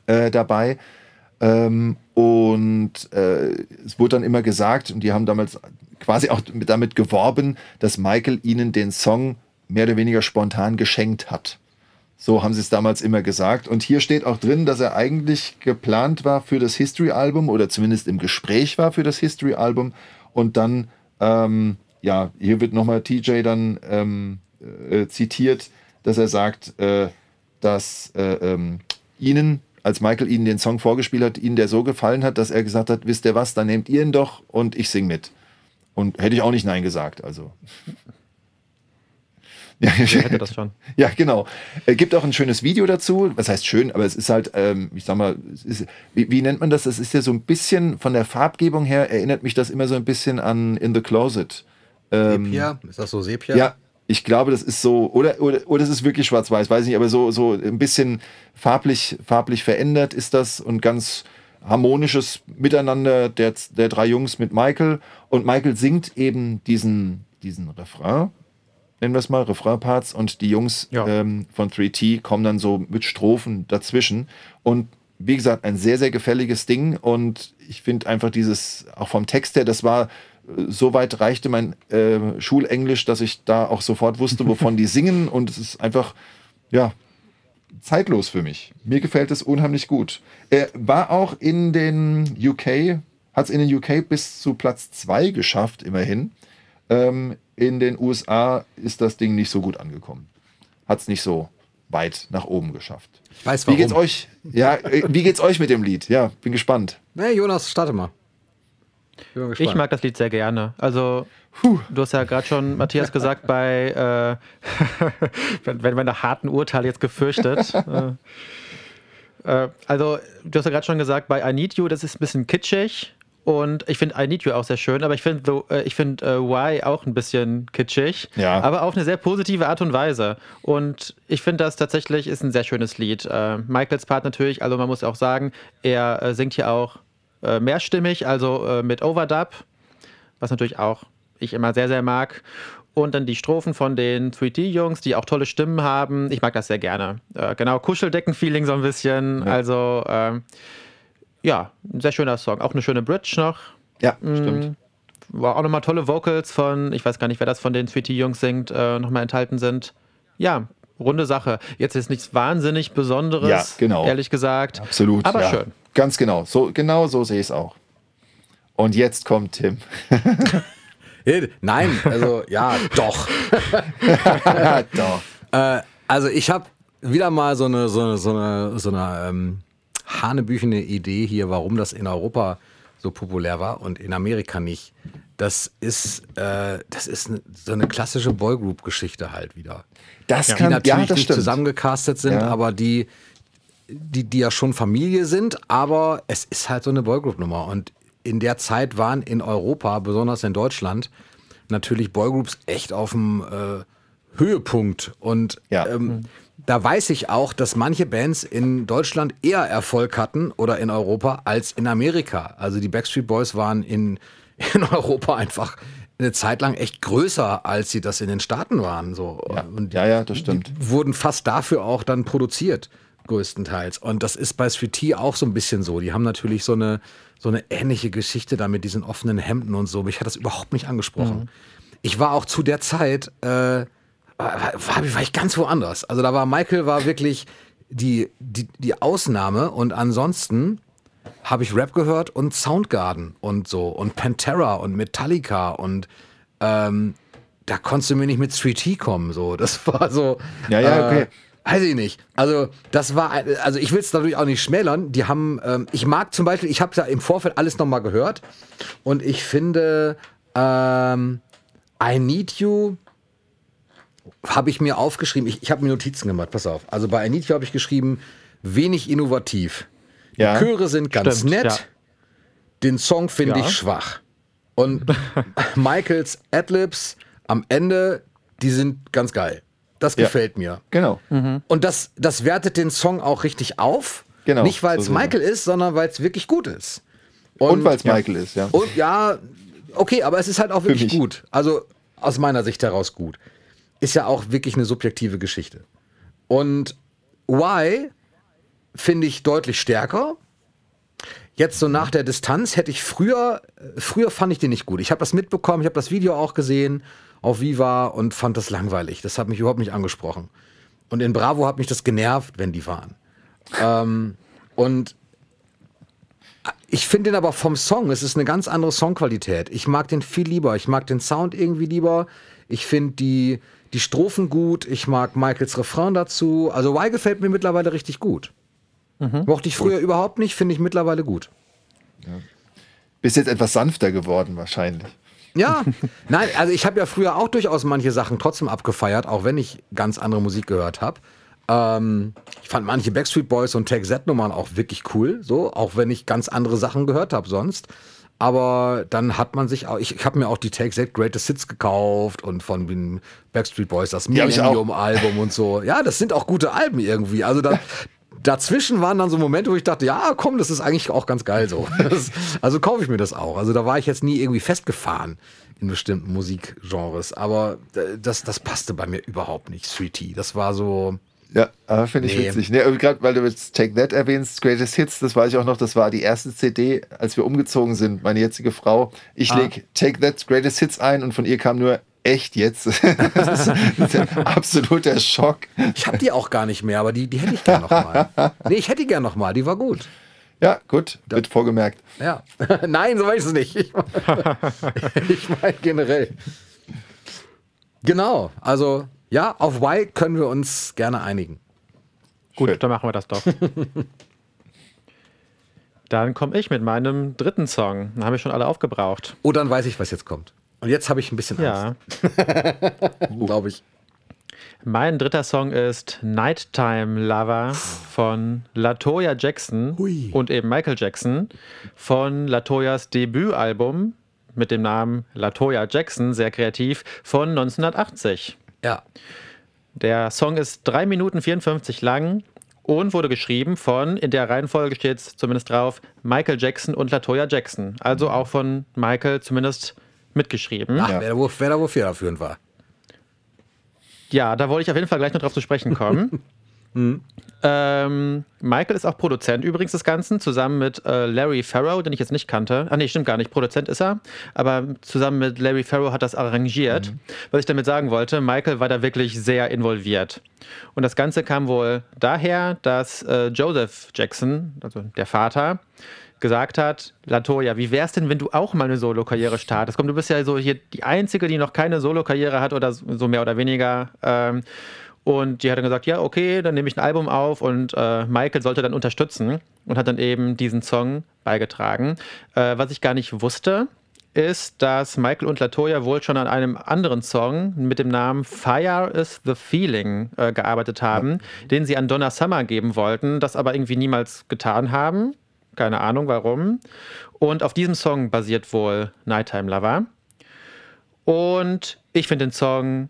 äh, dabei. Ähm, und äh, es wurde dann immer gesagt, und die haben damals quasi auch mit, damit geworben, dass Michael ihnen den Song mehr oder weniger spontan geschenkt hat. So haben sie es damals immer gesagt. Und hier steht auch drin, dass er eigentlich geplant war für das History-Album oder zumindest im Gespräch war für das History-Album. Und dann, ähm, ja, hier wird nochmal TJ dann ähm, äh, zitiert, dass er sagt, äh, dass äh, ähm, ihnen, als Michael ihnen den Song vorgespielt hat, ihnen der so gefallen hat, dass er gesagt hat, wisst ihr was, dann nehmt ihr ihn doch und ich sing mit. Und hätte ich auch nicht Nein gesagt, also. Ja, Ich hätte das schon. ja, genau. Äh, gibt auch ein schönes Video dazu. Was heißt schön, aber es ist halt, ähm, ich sag mal, es ist, wie, wie nennt man das? Das ist ja so ein bisschen von der Farbgebung her, erinnert mich das immer so ein bisschen an In the Closet. Ähm, Sepia? Ist das so Sepia? ja, ich glaube, das ist so, oder, oder, oder es ist wirklich schwarz-weiß, weiß nicht, aber so, so ein bisschen farblich, farblich verändert ist das und ganz harmonisches Miteinander der, der drei Jungs mit Michael. Und Michael singt eben diesen, diesen Refrain, nennen wir es mal, Refrain-Parts, und die Jungs Ja. ähm, von 3T kommen dann so mit Strophen dazwischen. Und wie gesagt, ein sehr, sehr gefälliges Ding. Und ich finde einfach dieses, auch vom Text her, das war, äh, so weit reichte mein äh, Schulenglisch, dass ich da auch sofort wusste, wovon die singen. Und es ist einfach, ja, zeitlos für mich. Mir gefällt es unheimlich gut. Er war auch in den UK, hat es in den UK bis zu Platz 2 geschafft, immerhin. Ähm, in den USA ist das Ding nicht so gut angekommen. Hat es nicht so weit nach oben geschafft. Ich weiß Wie warum. geht's euch? Ja, äh, wie geht's euch mit dem Lied? Ja, bin gespannt. Nee, Jonas, starte mal. Bin Ich mag das Lied sehr gerne. Also, du hast ja gerade schon, Matthias, gesagt, bei, äh, wenn, wenn meine harten Urteile jetzt gefürchtet. äh, äh, also, du hast ja gerade schon gesagt, bei I Need You, das ist ein bisschen kitschig. Und ich finde I Need You auch sehr schön, aber ich finde äh, ich find, äh, Why auch ein bisschen kitschig. Ja. Aber auf eine sehr positive Art und Weise. Und ich finde, das tatsächlich ist ein sehr schönes Lied. Äh, Michaels Part natürlich, also man muss auch sagen, er äh, singt hier auch äh, mehrstimmig, also äh, mit Overdub, was natürlich auch ich immer sehr, sehr mag. Und dann die Strophen von den 3D-Jungs, die auch tolle Stimmen haben. Ich mag das sehr gerne. Äh, genau, Kuscheldecken-Feeling so ein bisschen. Also, ähm, ja, ein sehr schöner Song. Auch eine schöne Bridge noch. Ja, stimmt. war auch nochmal tolle Vocals von, ich weiß gar nicht, wer das von den 3T-Jungs singt, äh, nochmal enthalten sind. Ja, runde Sache. Jetzt ist nichts wahnsinnig Besonderes, Ja, genau. ehrlich gesagt. Absolut. Aber ja. schön. Ganz genau. So, genau so sehe ich es auch. Und jetzt kommt Tim. Nein, also ja, doch. Doch. Äh, also ich habe wieder mal so eine, so eine, so eine, so eine ähm, hanebüchene Idee hier, warum das in Europa so populär war und in Amerika nicht. Das ist, äh, das ist so eine klassische Boygroup-Geschichte halt wieder. Das Die kann, natürlich ja, das nicht stimmt. zusammengecastet sind, Ja. aber die, die, die ja schon Familie sind, aber es ist halt so eine Boygroup-Nummer. Und in der Zeit waren in Europa, besonders in Deutschland, natürlich Boygroups echt auf dem äh, Höhepunkt. Und Ja. ähm, da weiß ich auch, dass manche Bands in Deutschland eher Erfolg hatten oder in Europa als in Amerika. Also die Backstreet Boys waren in, in Europa einfach eine Zeit lang echt größer, als sie das in den Staaten waren. So. Ja. Und ja, ja, das stimmt. wurden fast dafür auch dann produziert, größtenteils. Und das ist bei Sweet Tea auch so ein bisschen so. Die haben natürlich so eine, so eine ähnliche Geschichte da mit diesen offenen Hemden und so. Mich hat das überhaupt nicht angesprochen. Ich war auch zu der Zeit, äh, war, war, war ich ganz woanders. Also da war Michael war wirklich die, die, die Ausnahme und ansonsten habe ich Rap gehört und Soundgarden und so und Pantera und Metallica und ähm, da konntest du mir nicht mit 3T kommen. So, das war so. Ja, ja, okay. Äh, weiß ich nicht. Also das war, also ich will es natürlich auch nicht schmälern. Die haben, ähm, ich mag zum Beispiel, ich habe ja im Vorfeld alles nochmal gehört und ich finde, ähm, I Need You habe ich mir aufgeschrieben. Ich, ich habe mir Notizen gemacht. Pass auf. Also bei You habe ich geschrieben, wenig innovativ. Die Ja. Chöre sind ganz Stimmt, nett. ja. Den Song finde Ja. ich schwach. Und Michaels Adlibs am Ende, die sind ganz geil. Das Ja. gefällt mir. Genau. Und das, das wertet den Song auch richtig auf. Genau, Nicht, weil es so. Michael ist, sondern weil es wirklich gut ist. Und, weil es Michael ist, ja. Und ja, okay, aber es ist halt auch wirklich gut. Also aus meiner Sicht heraus gut. Ist ja auch wirklich eine subjektive Geschichte. Und Why finde ich deutlich stärker. Jetzt so nach der Distanz hätte ich früher, früher fand ich den nicht gut. Ich habe das mitbekommen, ich habe das Video auch gesehen auf Viva und fand das langweilig. Das hat mich überhaupt nicht angesprochen. Und in Bravo hat mich das genervt, wenn die waren. Ähm, und ich finde den aber vom Song, es ist eine ganz andere Songqualität. Ich mag den viel lieber. Ich mag den Sound irgendwie lieber. Ich finde die, die Strophen gut. Ich mag Michaels Refrain dazu. Also Why gefällt mir mittlerweile richtig gut. Mochte ich früher überhaupt nicht, finde ich mittlerweile gut. Bist jetzt etwas sanfter geworden wahrscheinlich. Ja, nein, also ich habe ja früher auch durchaus manche Sachen trotzdem abgefeiert, auch wenn ich ganz andere Musik gehört habe. Ähm, ich fand manche Backstreet Boys und Take Z Nummern auch wirklich cool, so, auch wenn ich ganz andere Sachen gehört habe sonst. Aber dann hat man sich auch, ich, ich habe mir auch die Take Z Greatest Hits gekauft und von den Backstreet Boys das. Millennium-Album und so. Ja, das sind auch gute Alben irgendwie. Also da, dazwischen waren dann so Momente, wo ich dachte, ja, komm, das ist eigentlich auch ganz geil so. Das, also kaufe ich mir das auch. Also da war ich jetzt nie irgendwie festgefahren in bestimmten Musikgenres. Aber äh, das, das passte bei mir überhaupt nicht, Sweetie. Das war so. Ja, aber finde ich Nee. witzig. Nee, Gerade weil du jetzt Take That erwähnst, Greatest Hits, das weiß ich auch noch, das war die erste CD, als wir umgezogen sind, meine jetzige Frau. Ich leg Take That Greatest Hits ein und von ihr kam nur echt jetzt. das, ist, das ist absoluter Schock. Ich habe die auch gar nicht mehr, aber die, die hätte ich gern noch mal. Nee, ich hätte die gern noch mal. Die war gut. Ja, gut, wird vorgemerkt. Ja. Nein, so meine ich es nicht. Ich meine ich mein generell. Genau. Also, ja, auf Y können wir uns gerne einigen. Gut, Schön. dann machen wir das doch. dann komme ich mit meinem dritten Song. Den habe ich schon alle aufgebraucht. Oh, dann weiß ich, was jetzt kommt. Und jetzt habe ich ein bisschen Ja. Angst, glaube ich. Mein dritter Song ist Nighttime Lover von Latoya Jackson Hui. und eben Michael Jackson von Latoyas Debütalbum mit dem Namen Latoya Jackson, sehr kreativ, von 1980. Ja. Der Song ist 3 Minuten 54 lang und wurde geschrieben von, in der Reihenfolge steht es zumindest drauf, Michael Jackson und Latoya Jackson. Also auch von Michael zumindest mitgeschrieben. Ach, Ja. wer, da wo, wer da wo federführend war. Ja, da wollte ich auf jeden Fall gleich noch drauf zu sprechen kommen. Mhm. Ähm, Michael ist auch Produzent übrigens des Ganzen, zusammen mit äh, Larry Farrow, den ich jetzt nicht kannte. Ah, nee, stimmt gar nicht. Produzent ist er, aber zusammen mit Larry Farrow hat das arrangiert. Mhm. Was ich damit sagen wollte, Michael war da wirklich sehr involviert. Und das Ganze kam wohl daher, dass äh, Joseph Jackson, also der Vater, gesagt hat, Latoya, wie wär's denn, wenn du auch mal eine Solo-Karriere startest? Komm, du bist ja so hier die Einzige, die noch keine Solo-Karriere hat oder so mehr oder weniger. Ähm, und die hat dann gesagt, ja, okay, dann nehme ich ein Album auf und äh, Michael sollte dann unterstützen und hat dann eben diesen Song beigetragen. Äh, was ich gar nicht wusste, ist, dass Michael und Latoya wohl schon an einem anderen Song mit dem Namen Fire is the Feeling äh, gearbeitet haben, ja. den sie an Donna Summer geben wollten, das aber irgendwie niemals getan haben. Keine Ahnung warum. Und auf diesem Song basiert wohl Nighttime Lover. Und ich finde den Song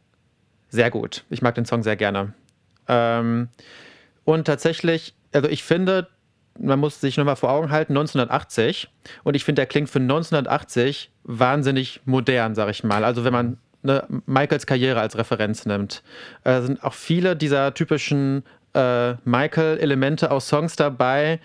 sehr gut. Ich mag den Song sehr gerne. Ähm, und tatsächlich, also ich finde, man muss sich nochmal vor Augen halten, 1980. Und ich finde, der klingt für 1980 wahnsinnig modern, sag ich mal. Also wenn man ne, Michaels Karriere als Referenz nimmt, äh, sind auch viele dieser typischen äh, Michael-Elemente aus Songs dabei,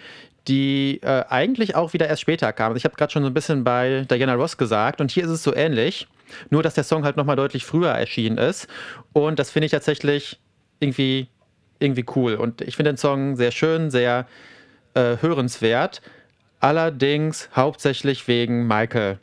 die äh, eigentlich auch wieder erst später kamen. Ich habe gerade schon so ein bisschen bei Diana Ross gesagt und hier ist es so ähnlich. Nur, dass der Song halt nochmal deutlich früher erschienen ist. Und das finde ich tatsächlich irgendwie, irgendwie cool. Und ich finde den Song sehr schön, sehr äh, hörenswert. Allerdings hauptsächlich wegen Michael.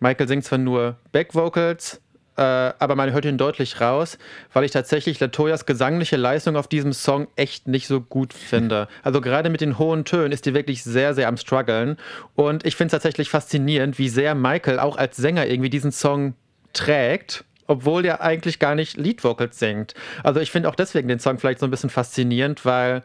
Michael singt zwar nur Backvocals, äh, aber man hört ihn deutlich raus, weil ich tatsächlich Latoyas gesangliche Leistung auf diesem Song echt nicht so gut finde. Also gerade mit den hohen Tönen ist die wirklich sehr, sehr am struggeln. Und ich finde es tatsächlich faszinierend, wie sehr Michael auch als Sänger irgendwie diesen Song trägt obwohl der eigentlich gar nicht Lead Vocals singt. Also ich finde auch deswegen den Song vielleicht so ein bisschen faszinierend, weil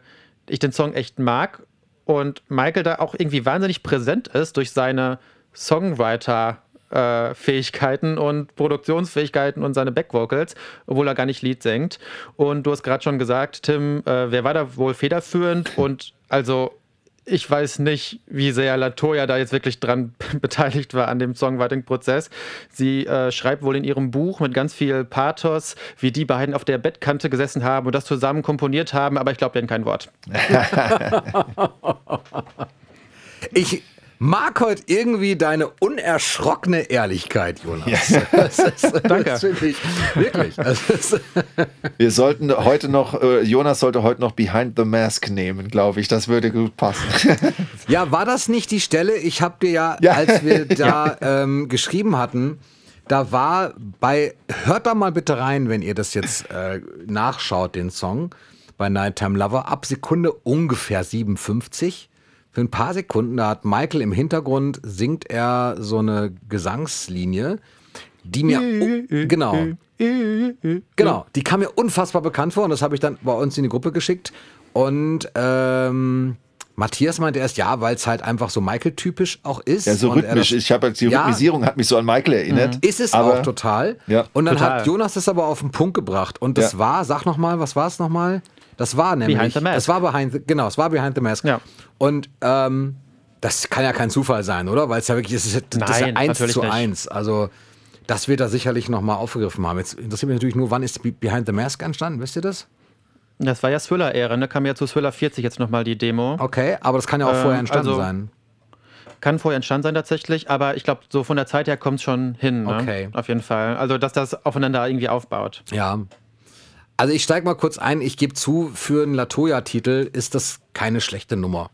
ich den Song echt mag und Michael da auch irgendwie wahnsinnig präsent ist durch seine Songwriter äh, Fähigkeiten und Produktionsfähigkeiten und seine Backvocals, obwohl er gar nicht Lied singt. Und du hast gerade schon gesagt, Tim, äh, wer war da wohl federführend? Und also ich weiß nicht, wie sehr Latoya da jetzt wirklich dran beteiligt war an dem Songwriting-Prozess. Sie äh, schreibt wohl in ihrem Buch mit ganz viel Pathos, wie die beiden auf der Bettkante gesessen haben und das zusammen komponiert haben, aber ich glaube denen kein Wort. ich mag heute irgendwie deine unerschrockene Ehrlichkeit, Jonas. Ja. Das ist, Danke. Das wirklich, wirklich. Wir sollten heute noch, äh, Jonas sollte heute noch Behind the Mask nehmen, glaube ich. Das würde gut passen. Ja, war das nicht die Stelle? Ich habe dir ja, ja, als wir da ja. ähm, geschrieben hatten, da war bei, hört da mal bitte rein, wenn ihr das jetzt äh, nachschaut, den Song bei Nighttime Lover, ab Sekunde ungefähr 57 für ein paar Sekunden, da hat Michael im Hintergrund, singt er so eine Gesangslinie, die mir, oh, genau, genau, die kam mir unfassbar bekannt vor und das habe ich dann bei uns in die Gruppe geschickt und ähm, Matthias meinte erst ja, weil es halt einfach so Michael-typisch auch ist. Ja, so rhythmisch. Das, ich habe die ja, Rhythmisierung hat mich so an Michael erinnert. Mhm. Ist es aber, auch total. Ja, und dann total. hat Jonas das aber auf den Punkt gebracht. Und das ja. war, sag nochmal, was war es nochmal? Das war nämlich. Behind the Mask. Das war behind the, genau, es war Behind the Mask. Ja. Und ähm, das kann ja kein Zufall sein, oder? Weil es ja wirklich, das ist, das Nein, ist ja eins zu eins. Also das wird da sicherlich nochmal aufgegriffen haben. Jetzt interessiert mich natürlich nur, wann ist Behind the Mask entstanden? Wisst ihr das? Das war ja Thriller-Ära, ne? Kam ja zu Thriller 40 jetzt nochmal die Demo. Okay, aber das kann ja auch ähm, vorher entstanden also, sein. Kann vorher entstanden sein tatsächlich, aber ich glaube, so von der Zeit her kommt es schon hin. Ne? Okay. Auf jeden Fall. Also, dass das aufeinander irgendwie aufbaut. Ja, also ich steige mal kurz ein. Ich gebe zu, für einen Latoya-Titel ist das keine schlechte Nummer.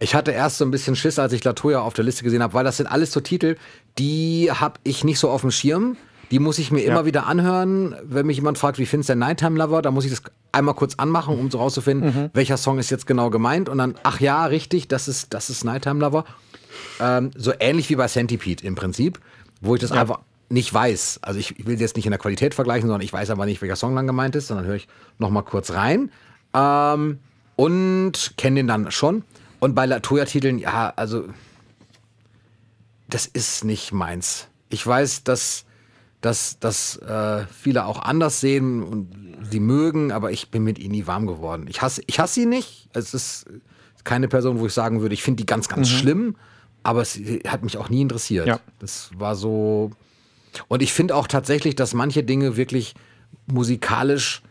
Ich hatte erst so ein bisschen Schiss, als ich Latoya auf der Liste gesehen habe, weil das sind alles so Titel, die habe ich nicht so auf dem Schirm. Die muss ich mir ja. immer wieder anhören. Wenn mich jemand fragt, wie findest du der Nighttime Lover, da muss ich das einmal kurz anmachen, um so rauszufinden, mhm. welcher Song ist jetzt genau gemeint. Und dann, ach ja, richtig, das ist, das ist Nighttime Lover. Ähm, so ähnlich wie bei Centipede im Prinzip, wo ich das ja. einfach nicht weiß, also ich, will jetzt nicht in der Qualität vergleichen, sondern ich weiß aber nicht, welcher Song dann gemeint ist, sondern höre ich noch mal kurz rein ähm, und kenne den dann schon. Und bei Latoya-Titeln, ja, also das ist nicht meins. Ich weiß, dass, dass, dass äh, viele auch anders sehen und sie mögen, aber ich bin mit ihnen nie warm geworden. Ich hasse, ich hasse sie nicht. Es ist keine Person, wo ich sagen würde, ich finde die ganz, ganz mhm. schlimm, aber es hat mich auch nie interessiert. Ja. Das war so, und ich finde auch tatsächlich, dass manche Dinge wirklich musikalisch,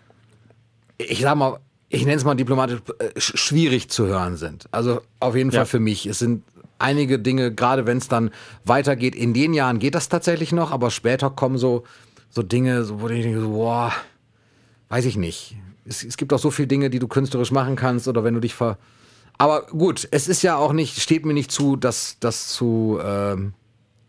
ich sag mal, ich nenne es mal diplomatisch, äh, sch- schwierig zu hören sind. Also auf jeden Ja. Fall für mich. Es sind einige Dinge, gerade wenn es dann weitergeht, in den Jahren geht das tatsächlich noch, aber später kommen so, so Dinge, so, wo ich denke, so, boah, weiß ich nicht. Es, es gibt auch so viele Dinge, die du künstlerisch machen kannst oder wenn du dich ver... Aber gut, es ist ja auch nicht, steht mir nicht zu, das, das zu, ähm,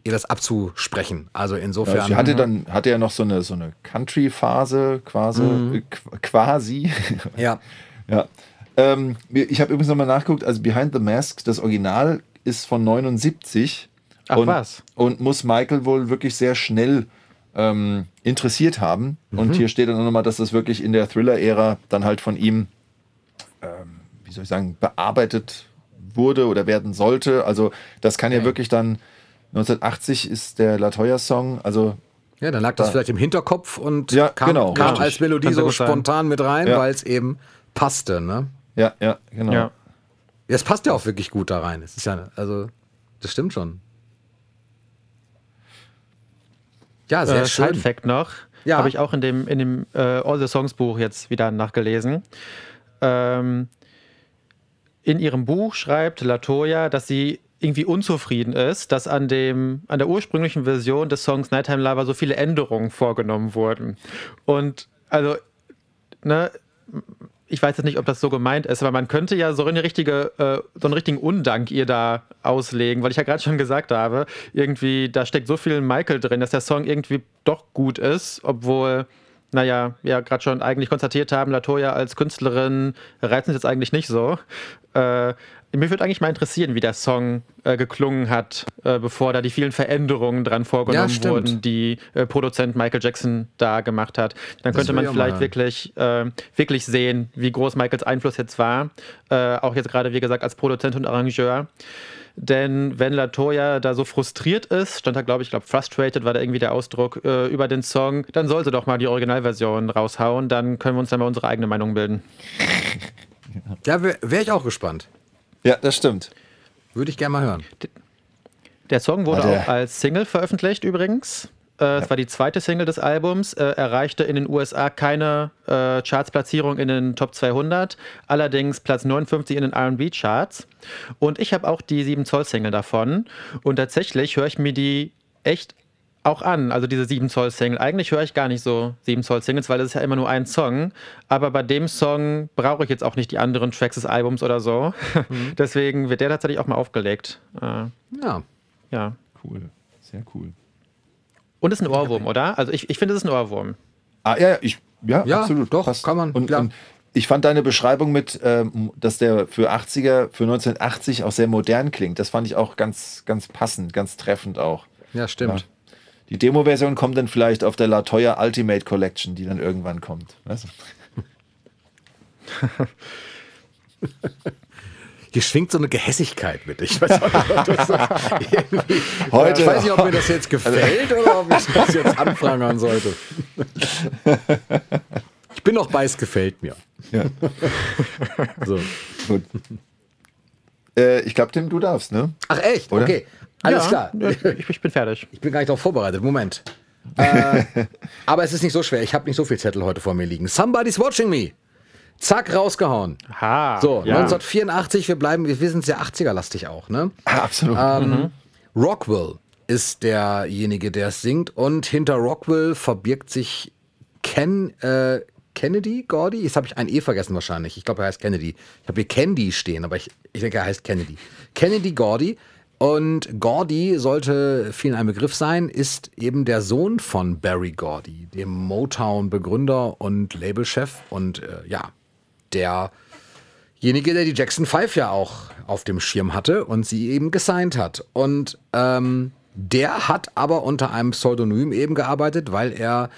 ihr das abzusprechen. Also insofern. Ja, sie hatte dann hatte ja noch so eine so eine Country-Phase quasi, äh, qu- quasi. ja. ja. Ähm, ich habe übrigens nochmal nachgeguckt, also Behind the Mask, das Original ist von 79. Ach, und, was? Und muss Michael wohl wirklich sehr schnell ähm, interessiert haben. Und hier steht dann auch nochmal, dass das wirklich in der Thriller-Ära dann halt von ihm, ähm, wie soll ich sagen, bearbeitet wurde oder werden sollte. Also das kann ja Okay. wirklich dann 1980 ist der Latoya-Song, also Ja, dann lag das Da- vielleicht im Hinterkopf und Ja, kam, genau, kam als Melodie so sein. spontan mit rein, Ja. weil es eben passte. Ne? ja, ja, genau. Ja. Ja, es passt ja auch wirklich gut da rein. Es ist ja, also, das stimmt schon. Ja, sehr äh, schön. Side Fact noch. Ja. Habe ich auch in dem, in dem äh, All the Songs Buch jetzt wieder nachgelesen. Ähm, in ihrem Buch schreibt Latoya, dass sie irgendwie unzufrieden ist, dass an, dem, an der ursprünglichen Version des Songs Nighttime Lava so viele Änderungen vorgenommen wurden. Und also, ne, ich weiß jetzt nicht, ob das so gemeint ist, aber man könnte ja so eine richtige, äh, so einen richtigen Undank ihr da auslegen, weil ich ja gerade schon gesagt habe, irgendwie, da steckt so viel Michael drin, dass der Song irgendwie doch gut ist, obwohl, naja, wir gerade schon eigentlich konstatiert haben, Latoya als Künstlerin reizt uns jetzt eigentlich nicht so. Äh, mich würde eigentlich mal interessieren, wie der Song äh, geklungen hat, äh, bevor da die vielen Veränderungen dran vorgenommen stimmt. wurden, die äh, Produzent Michael Jackson da gemacht hat. Dann könnte man mal vielleicht hören. wirklich, äh, wirklich sehen, wie groß Michaels Einfluss jetzt war. Äh, auch jetzt gerade, wie gesagt, als Produzent und Arrangeur. Denn wenn Latoya da so frustriert ist, stand da, glaube ich, glaube frustrated war da irgendwie der Ausdruck äh, über den Song, dann soll sie doch mal die Originalversion raushauen, dann können wir uns dann mal unsere eigene Meinung bilden. Ja, wäre wär ich auch gespannt. Ja, das stimmt. Würde ich gerne mal hören. Der Song wurde der- auch als Single veröffentlicht übrigens. Äh, Es war die zweite Single des Albums, äh, erreichte in den USA keine äh, Chartsplatzierung in den Top 200, allerdings Platz 59 in den RB-Charts. Und ich habe auch die 7-Zoll-Single davon. Und tatsächlich höre ich mir die echt auch an, also diese 7-Zoll-Single. Eigentlich höre ich gar nicht so 7-Zoll-Singles, weil das ist ja immer nur ein Song. Aber bei dem Song brauche ich jetzt auch nicht die anderen Tracks des Albums oder so. Deswegen wird der tatsächlich auch mal aufgelegt. Äh, Ja. ja. Cool. Sehr cool. Und ist ein Ohrwurm, oder? Also ich, ich finde, es ist ein Ohrwurm. Ah, ja, ja, ich, ja, Ja, absolut. doch, kann man, Und, klar. und ich fand deine Beschreibung mit, ähm, dass der für 80er, für 1980 auch sehr modern klingt. Das fand ich auch ganz, ganz passend, ganz treffend auch. Ja, stimmt. Ja. Die Demo-Version kommt dann vielleicht auf der Latoya Ultimate Collection, die dann irgendwann kommt. Weißt du? Hier schwingt so eine Gehässigkeit mit. Ich weiß, nicht, Heute- ich weiß nicht, ob mir das jetzt gefällt oder ob ich das jetzt anprangern sollte. Ich bin noch bei, es gefällt mir. Ja. So. Gut. Äh, ich glaube, Tim, du darfst, ne? Ach echt? Oder? Okay. Alles ja, klar. Ich, ich bin fertig. Ich bin gar nicht darauf vorbereitet. Moment. Äh, aber es ist nicht so schwer. Ich habe nicht so viel Zettel heute vor mir liegen. Somebody's watching me. Zack, rausgehauen. Ha. So, ja. 1984, wir bleiben, wir sind sehr 80er-lastig auch, ne? Ah, absolut. Ähm, Rockwell ist derjenige, der es singt und hinter Rockwell verbirgt sich Ken, äh, Kennedy, Gordy? Jetzt habe ich ein E vergessen wahrscheinlich. Ich glaube, er heißt Kennedy. Ich habe hier Candy stehen, aber ich, ich denke, er heißt Kennedy. Kennedy Gordy. Und Gordy sollte vielen ein Begriff sein, ist eben der Sohn von Barry Gordy, dem Motown-Begründer und Labelchef und äh, ja, derjenige, der die Jackson 5 ja auch auf dem Schirm hatte und sie eben gesigned hat. Und ähm, der hat aber unter einem Pseudonym eben gearbeitet, weil er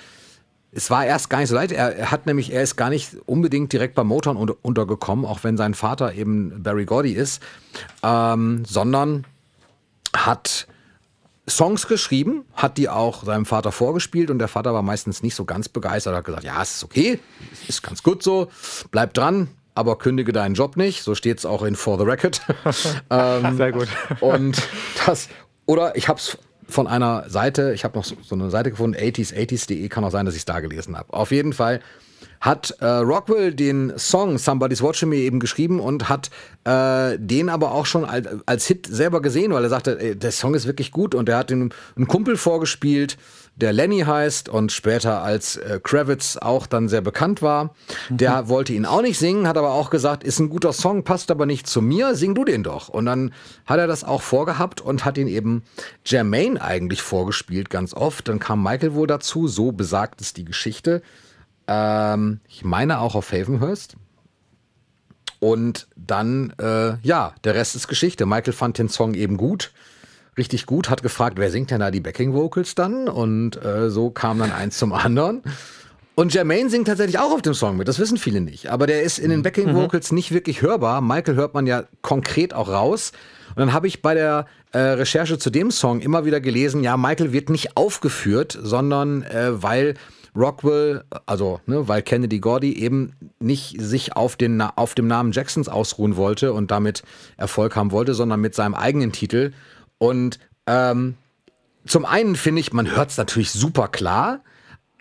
es war erst gar nicht so leicht. Er, er hat nämlich, er ist gar nicht unbedingt direkt bei Motown unter, untergekommen, auch wenn sein Vater eben Barry Gordy ist, ähm, sondern hat Songs geschrieben, hat die auch seinem Vater vorgespielt und der Vater war meistens nicht so ganz begeistert, hat gesagt, ja, es ist okay, ist ganz gut so, bleib dran, aber kündige deinen Job nicht, so steht es auch in For the Record. ähm, Sehr gut. und das, oder ich habe es von einer Seite, ich habe noch so, eine Seite gefunden, 80s, 80s.de, kann auch sein, dass ich es da gelesen habe. Auf jeden Fall hat äh, Rockwell den Song Somebody's Watching Me eben geschrieben und hat äh, den aber auch schon als, als, Hit selber gesehen, weil er sagte, ey, der Song ist wirklich gut und er hat den einen Kumpel vorgespielt, der Lenny heißt und später als äh, Kravitz auch dann sehr bekannt war. Der mhm. wollte ihn auch nicht singen, hat aber auch gesagt, ist ein guter Song, passt aber nicht zu mir, sing du den doch. Und dann hat er das auch vorgehabt und hat ihn eben Jermaine eigentlich vorgespielt ganz oft. Dann kam Michael wohl dazu, so besagt es die Geschichte. Ähm, ich meine auch auf Havenhurst. Und dann, äh, ja, der Rest ist Geschichte. Michael fand den Song eben gut, richtig gut, hat gefragt, wer singt denn da die Backing Vocals dann? Und äh, so kam dann eins zum anderen. Und Jermaine singt tatsächlich auch auf dem Song mit, das wissen viele nicht. Aber der ist in den Backing Vocals mhm. nicht wirklich hörbar. Michael hört man ja konkret auch raus. Und dann habe ich bei der äh, Recherche zu dem Song immer wieder gelesen, ja, Michael wird nicht aufgeführt, sondern äh, weil Rockwell, also ne, weil Kennedy Gordy eben nicht sich auf, den, auf dem Namen Jacksons ausruhen wollte und damit Erfolg haben wollte, sondern mit seinem eigenen Titel. Und ähm, zum einen finde ich, man hört es natürlich super klar,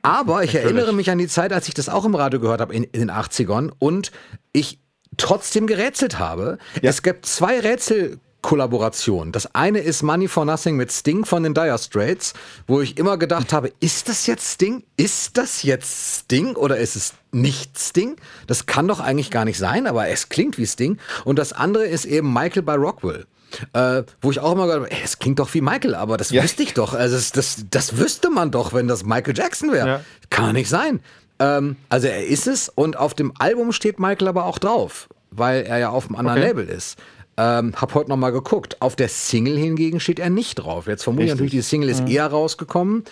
aber ich natürlich. erinnere mich an die Zeit, als ich das auch im Radio gehört habe in, in den 80ern und ich trotzdem gerätselt habe. Ja. Es gibt zwei Rätsel Kollaboration. Das eine ist Money for Nothing mit Sting von den Dire Straits, wo ich immer gedacht habe, ist das jetzt Sting? Ist das jetzt Sting oder ist es nicht Sting? Das kann doch eigentlich gar nicht sein, aber es klingt wie Sting. Und das andere ist eben Michael bei Rockwell. Äh, wo ich auch immer gedacht habe, es klingt doch wie Michael, aber das ja. wüsste ich doch. Also das, das, das wüsste man doch, wenn das Michael Jackson wäre. Ja. Kann nicht sein. Ähm, also er ist es und auf dem Album steht Michael aber auch drauf, weil er ja auf einem anderen okay. Label ist. Ähm, hab heute noch mal geguckt. Auf der Single hingegen steht er nicht drauf. Jetzt vermute ich natürlich, die Single ist mhm. eher rausgekommen,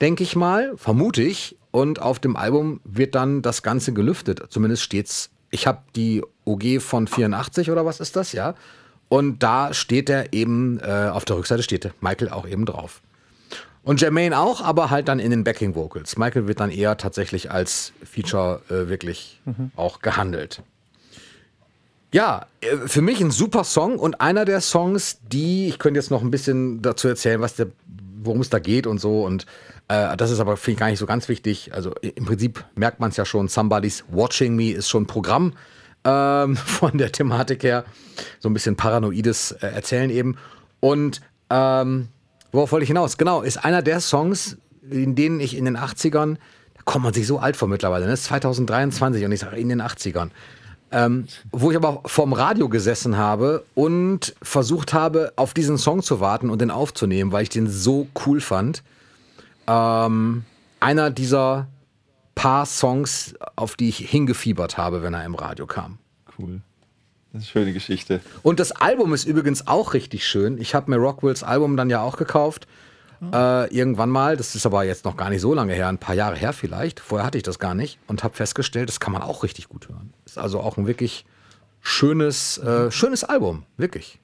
denke ich mal, vermute ich. Und auf dem Album wird dann das Ganze gelüftet. Zumindest steht's. Ich habe die OG von 84 oder was ist das, ja? Und da steht er eben, äh, auf der Rückseite steht Michael auch eben drauf. Und Jermaine auch, aber halt dann in den Backing Vocals. Michael wird dann eher tatsächlich als Feature äh, wirklich mhm. auch gehandelt. Ja, äh, für mich ein super Song und einer der Songs, die, ich könnte jetzt noch ein bisschen dazu erzählen, was der, worum es da geht und so. Und äh, das ist aber, finde ich, gar nicht so ganz wichtig. Also im Prinzip merkt man es ja schon, Somebody's Watching Me ist schon ein Programm ähm, von der Thematik her. So ein bisschen paranoides äh, Erzählen eben. Und ähm, worauf wollte ich hinaus? Genau, ist einer der Songs, in denen ich in den 80ern, da kommt man sich so alt vor mittlerweile, ne? das ist 2023 und ich sage in den 80ern ähm, wo ich aber vorm Radio gesessen habe und versucht habe, auf diesen Song zu warten und den aufzunehmen, weil ich den so cool fand. Ähm, einer dieser paar Songs, auf die ich hingefiebert habe, wenn er im Radio kam. Cool. Das ist eine schöne Geschichte. Und das Album ist übrigens auch richtig schön. Ich habe mir Rockwells Album dann ja auch gekauft äh, irgendwann mal. Das ist aber jetzt noch gar nicht so lange her, ein paar Jahre her vielleicht. Vorher hatte ich das gar nicht und habe festgestellt, das kann man auch richtig gut hören. Ist also auch ein wirklich schönes, äh, schönes Album, wirklich.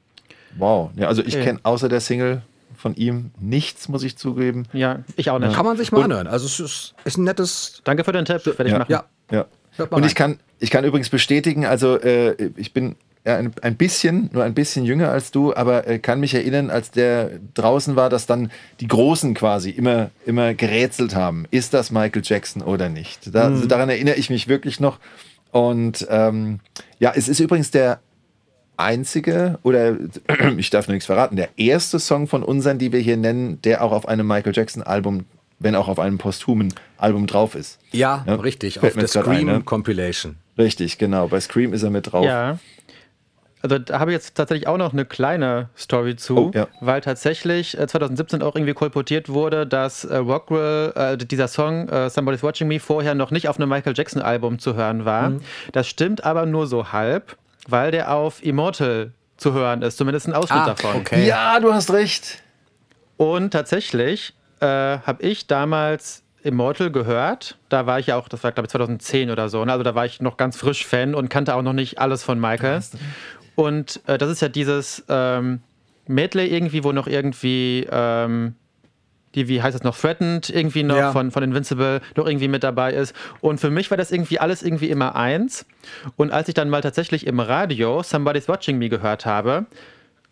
Wow. Ja, also ich ja. kenne außer der Single von ihm nichts, muss ich zugeben. Ja, ich auch nicht. Kann man sich mal und, anhören. Also es ist, ist, ein nettes. Danke für den Tipp, werde ich ja. machen. Ja. ja. Und ich kann, ich kann übrigens bestätigen, also äh, ich bin ja, ein, ein bisschen, nur ein bisschen jünger als du, aber äh, kann mich erinnern, als der draußen war, dass dann die Großen quasi immer, immer gerätselt haben, ist das Michael Jackson oder nicht? Da, mhm. also daran erinnere ich mich wirklich noch. Und ähm, ja, es ist übrigens der einzige, oder ich darf nur nichts verraten, der erste Song von unseren, die wir hier nennen, der auch auf einem Michael Jackson Album wenn auch auf einem posthumen Album drauf ist. Ja, ja richtig, auf der Scream ein, ne? Compilation. Richtig, genau. Bei Scream ist er mit drauf. Ja. Also da habe ich jetzt tatsächlich auch noch eine kleine Story zu, oh, ja. weil tatsächlich äh, 2017 auch irgendwie kolportiert wurde, dass äh, Rockwell, äh, dieser Song äh, Somebody's Watching Me vorher noch nicht auf einem Michael Jackson Album zu hören war. Mhm. Das stimmt aber nur so halb, weil der auf Immortal zu hören ist, zumindest ein Ausschnitt ah, davon. Okay. Ja, du hast recht. Und tatsächlich äh, habe ich damals Immortal gehört. Da war ich ja auch, das war glaube ich 2010 oder so. Ne? Also da war ich noch ganz frisch Fan und kannte auch noch nicht alles von Michael. Und äh, das ist ja dieses ähm, Medley irgendwie, wo noch irgendwie ähm, die, wie heißt das noch, Threatened irgendwie noch ja. von, von Invincible noch irgendwie mit dabei ist. Und für mich war das irgendwie alles irgendwie immer eins. Und als ich dann mal tatsächlich im Radio Somebody's Watching Me gehört habe,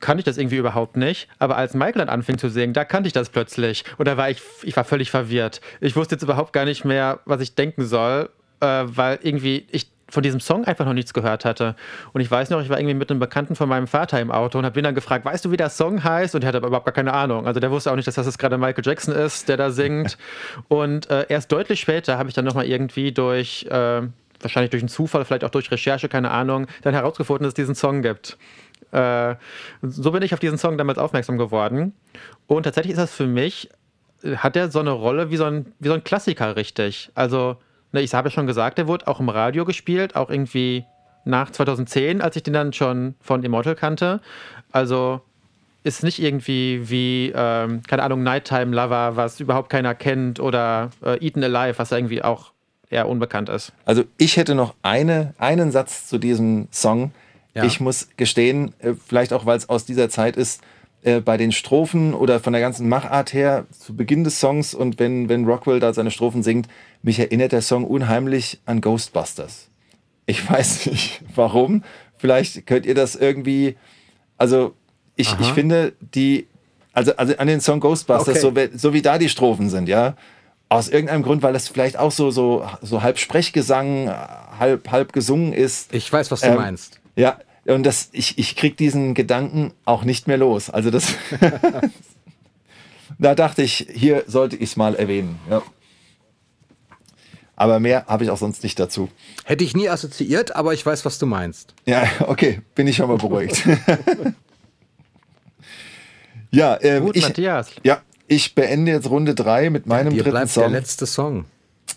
kannte ich das irgendwie überhaupt nicht. Aber als Michael dann anfing zu singen, da kannte ich das plötzlich. Und da war ich, ich war völlig verwirrt. Ich wusste jetzt überhaupt gar nicht mehr, was ich denken soll äh, weil irgendwie ich von diesem Song einfach noch nichts gehört hatte. Und ich weiß noch, ich war irgendwie mit einem Bekannten von meinem Vater im Auto und habe ihn dann gefragt, weißt du, wie der Song heißt? Und er hatte aber überhaupt gar keine Ahnung. Also der wusste auch nicht, dass das jetzt gerade Michael Jackson ist, der da singt. und äh, erst deutlich später habe ich dann nochmal irgendwie durch, äh, wahrscheinlich durch einen Zufall, vielleicht auch durch Recherche, keine Ahnung, dann herausgefunden, dass es diesen Song gibt. Äh, so bin ich auf diesen Song damals aufmerksam geworden. Und tatsächlich ist das für mich, hat er so eine Rolle wie so ein, wie so ein Klassiker richtig. Also ich habe ja schon gesagt, der wurde auch im Radio gespielt, auch irgendwie nach 2010, als ich den dann schon von Immortal kannte. Also ist nicht irgendwie wie, ähm, keine Ahnung, Nighttime Lover, was überhaupt keiner kennt, oder äh, Eaten Alive, was irgendwie auch eher unbekannt ist. Also ich hätte noch eine, einen Satz zu diesem Song. Ja. Ich muss gestehen, äh, vielleicht auch, weil es aus dieser Zeit ist, äh, bei den Strophen oder von der ganzen Machart her zu Beginn des Songs und wenn, wenn Rockwell da seine Strophen singt, mich erinnert der Song unheimlich an Ghostbusters. Ich weiß nicht warum. Vielleicht könnt ihr das irgendwie, also ich, ich finde die, also, also an den Song Ghostbusters, okay. so, so wie da die Strophen sind, ja, aus irgendeinem Grund, weil das vielleicht auch so, so, so halb Sprechgesang, halb, halb gesungen ist. Ich weiß, was du ähm, meinst. Ja, und das, ich, ich krieg diesen Gedanken auch nicht mehr los. Also das, da dachte ich, hier sollte ich es mal erwähnen. Ja. Aber mehr habe ich auch sonst nicht dazu. Hätte ich nie assoziiert, aber ich weiß, was du meinst. Ja, okay, bin ich schon mal beruhigt. ja, ähm, Gut, ich, Matthias. Ja, ich beende jetzt Runde 3 mit meinem Dir dritten bleibt Song. der letzte Song.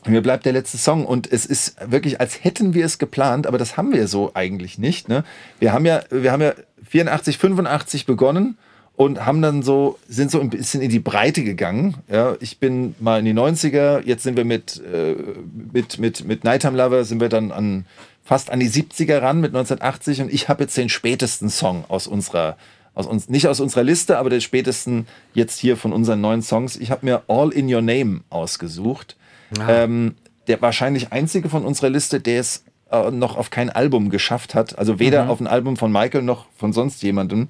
Mir bleibt der letzte Song und es ist wirklich, als hätten wir es geplant, aber das haben wir so eigentlich nicht. Ne? Wir haben ja, wir haben ja 84, 85 begonnen und haben dann so, sind so ein bisschen in die Breite gegangen. Ja, ich bin mal in die 90er, jetzt sind wir mit, äh, mit, mit, mit Nighttime Lover, sind wir dann an fast an die 70er ran mit 1980 und ich habe jetzt den spätesten Song aus unserer aus uns, nicht aus unserer Liste, aber der spätesten jetzt hier von unseren neuen Songs. Ich habe mir All in Your Name ausgesucht. Ähm, der wahrscheinlich einzige von unserer Liste, der es äh, noch auf kein Album geschafft hat. Also weder mhm. auf ein Album von Michael noch von sonst jemandem.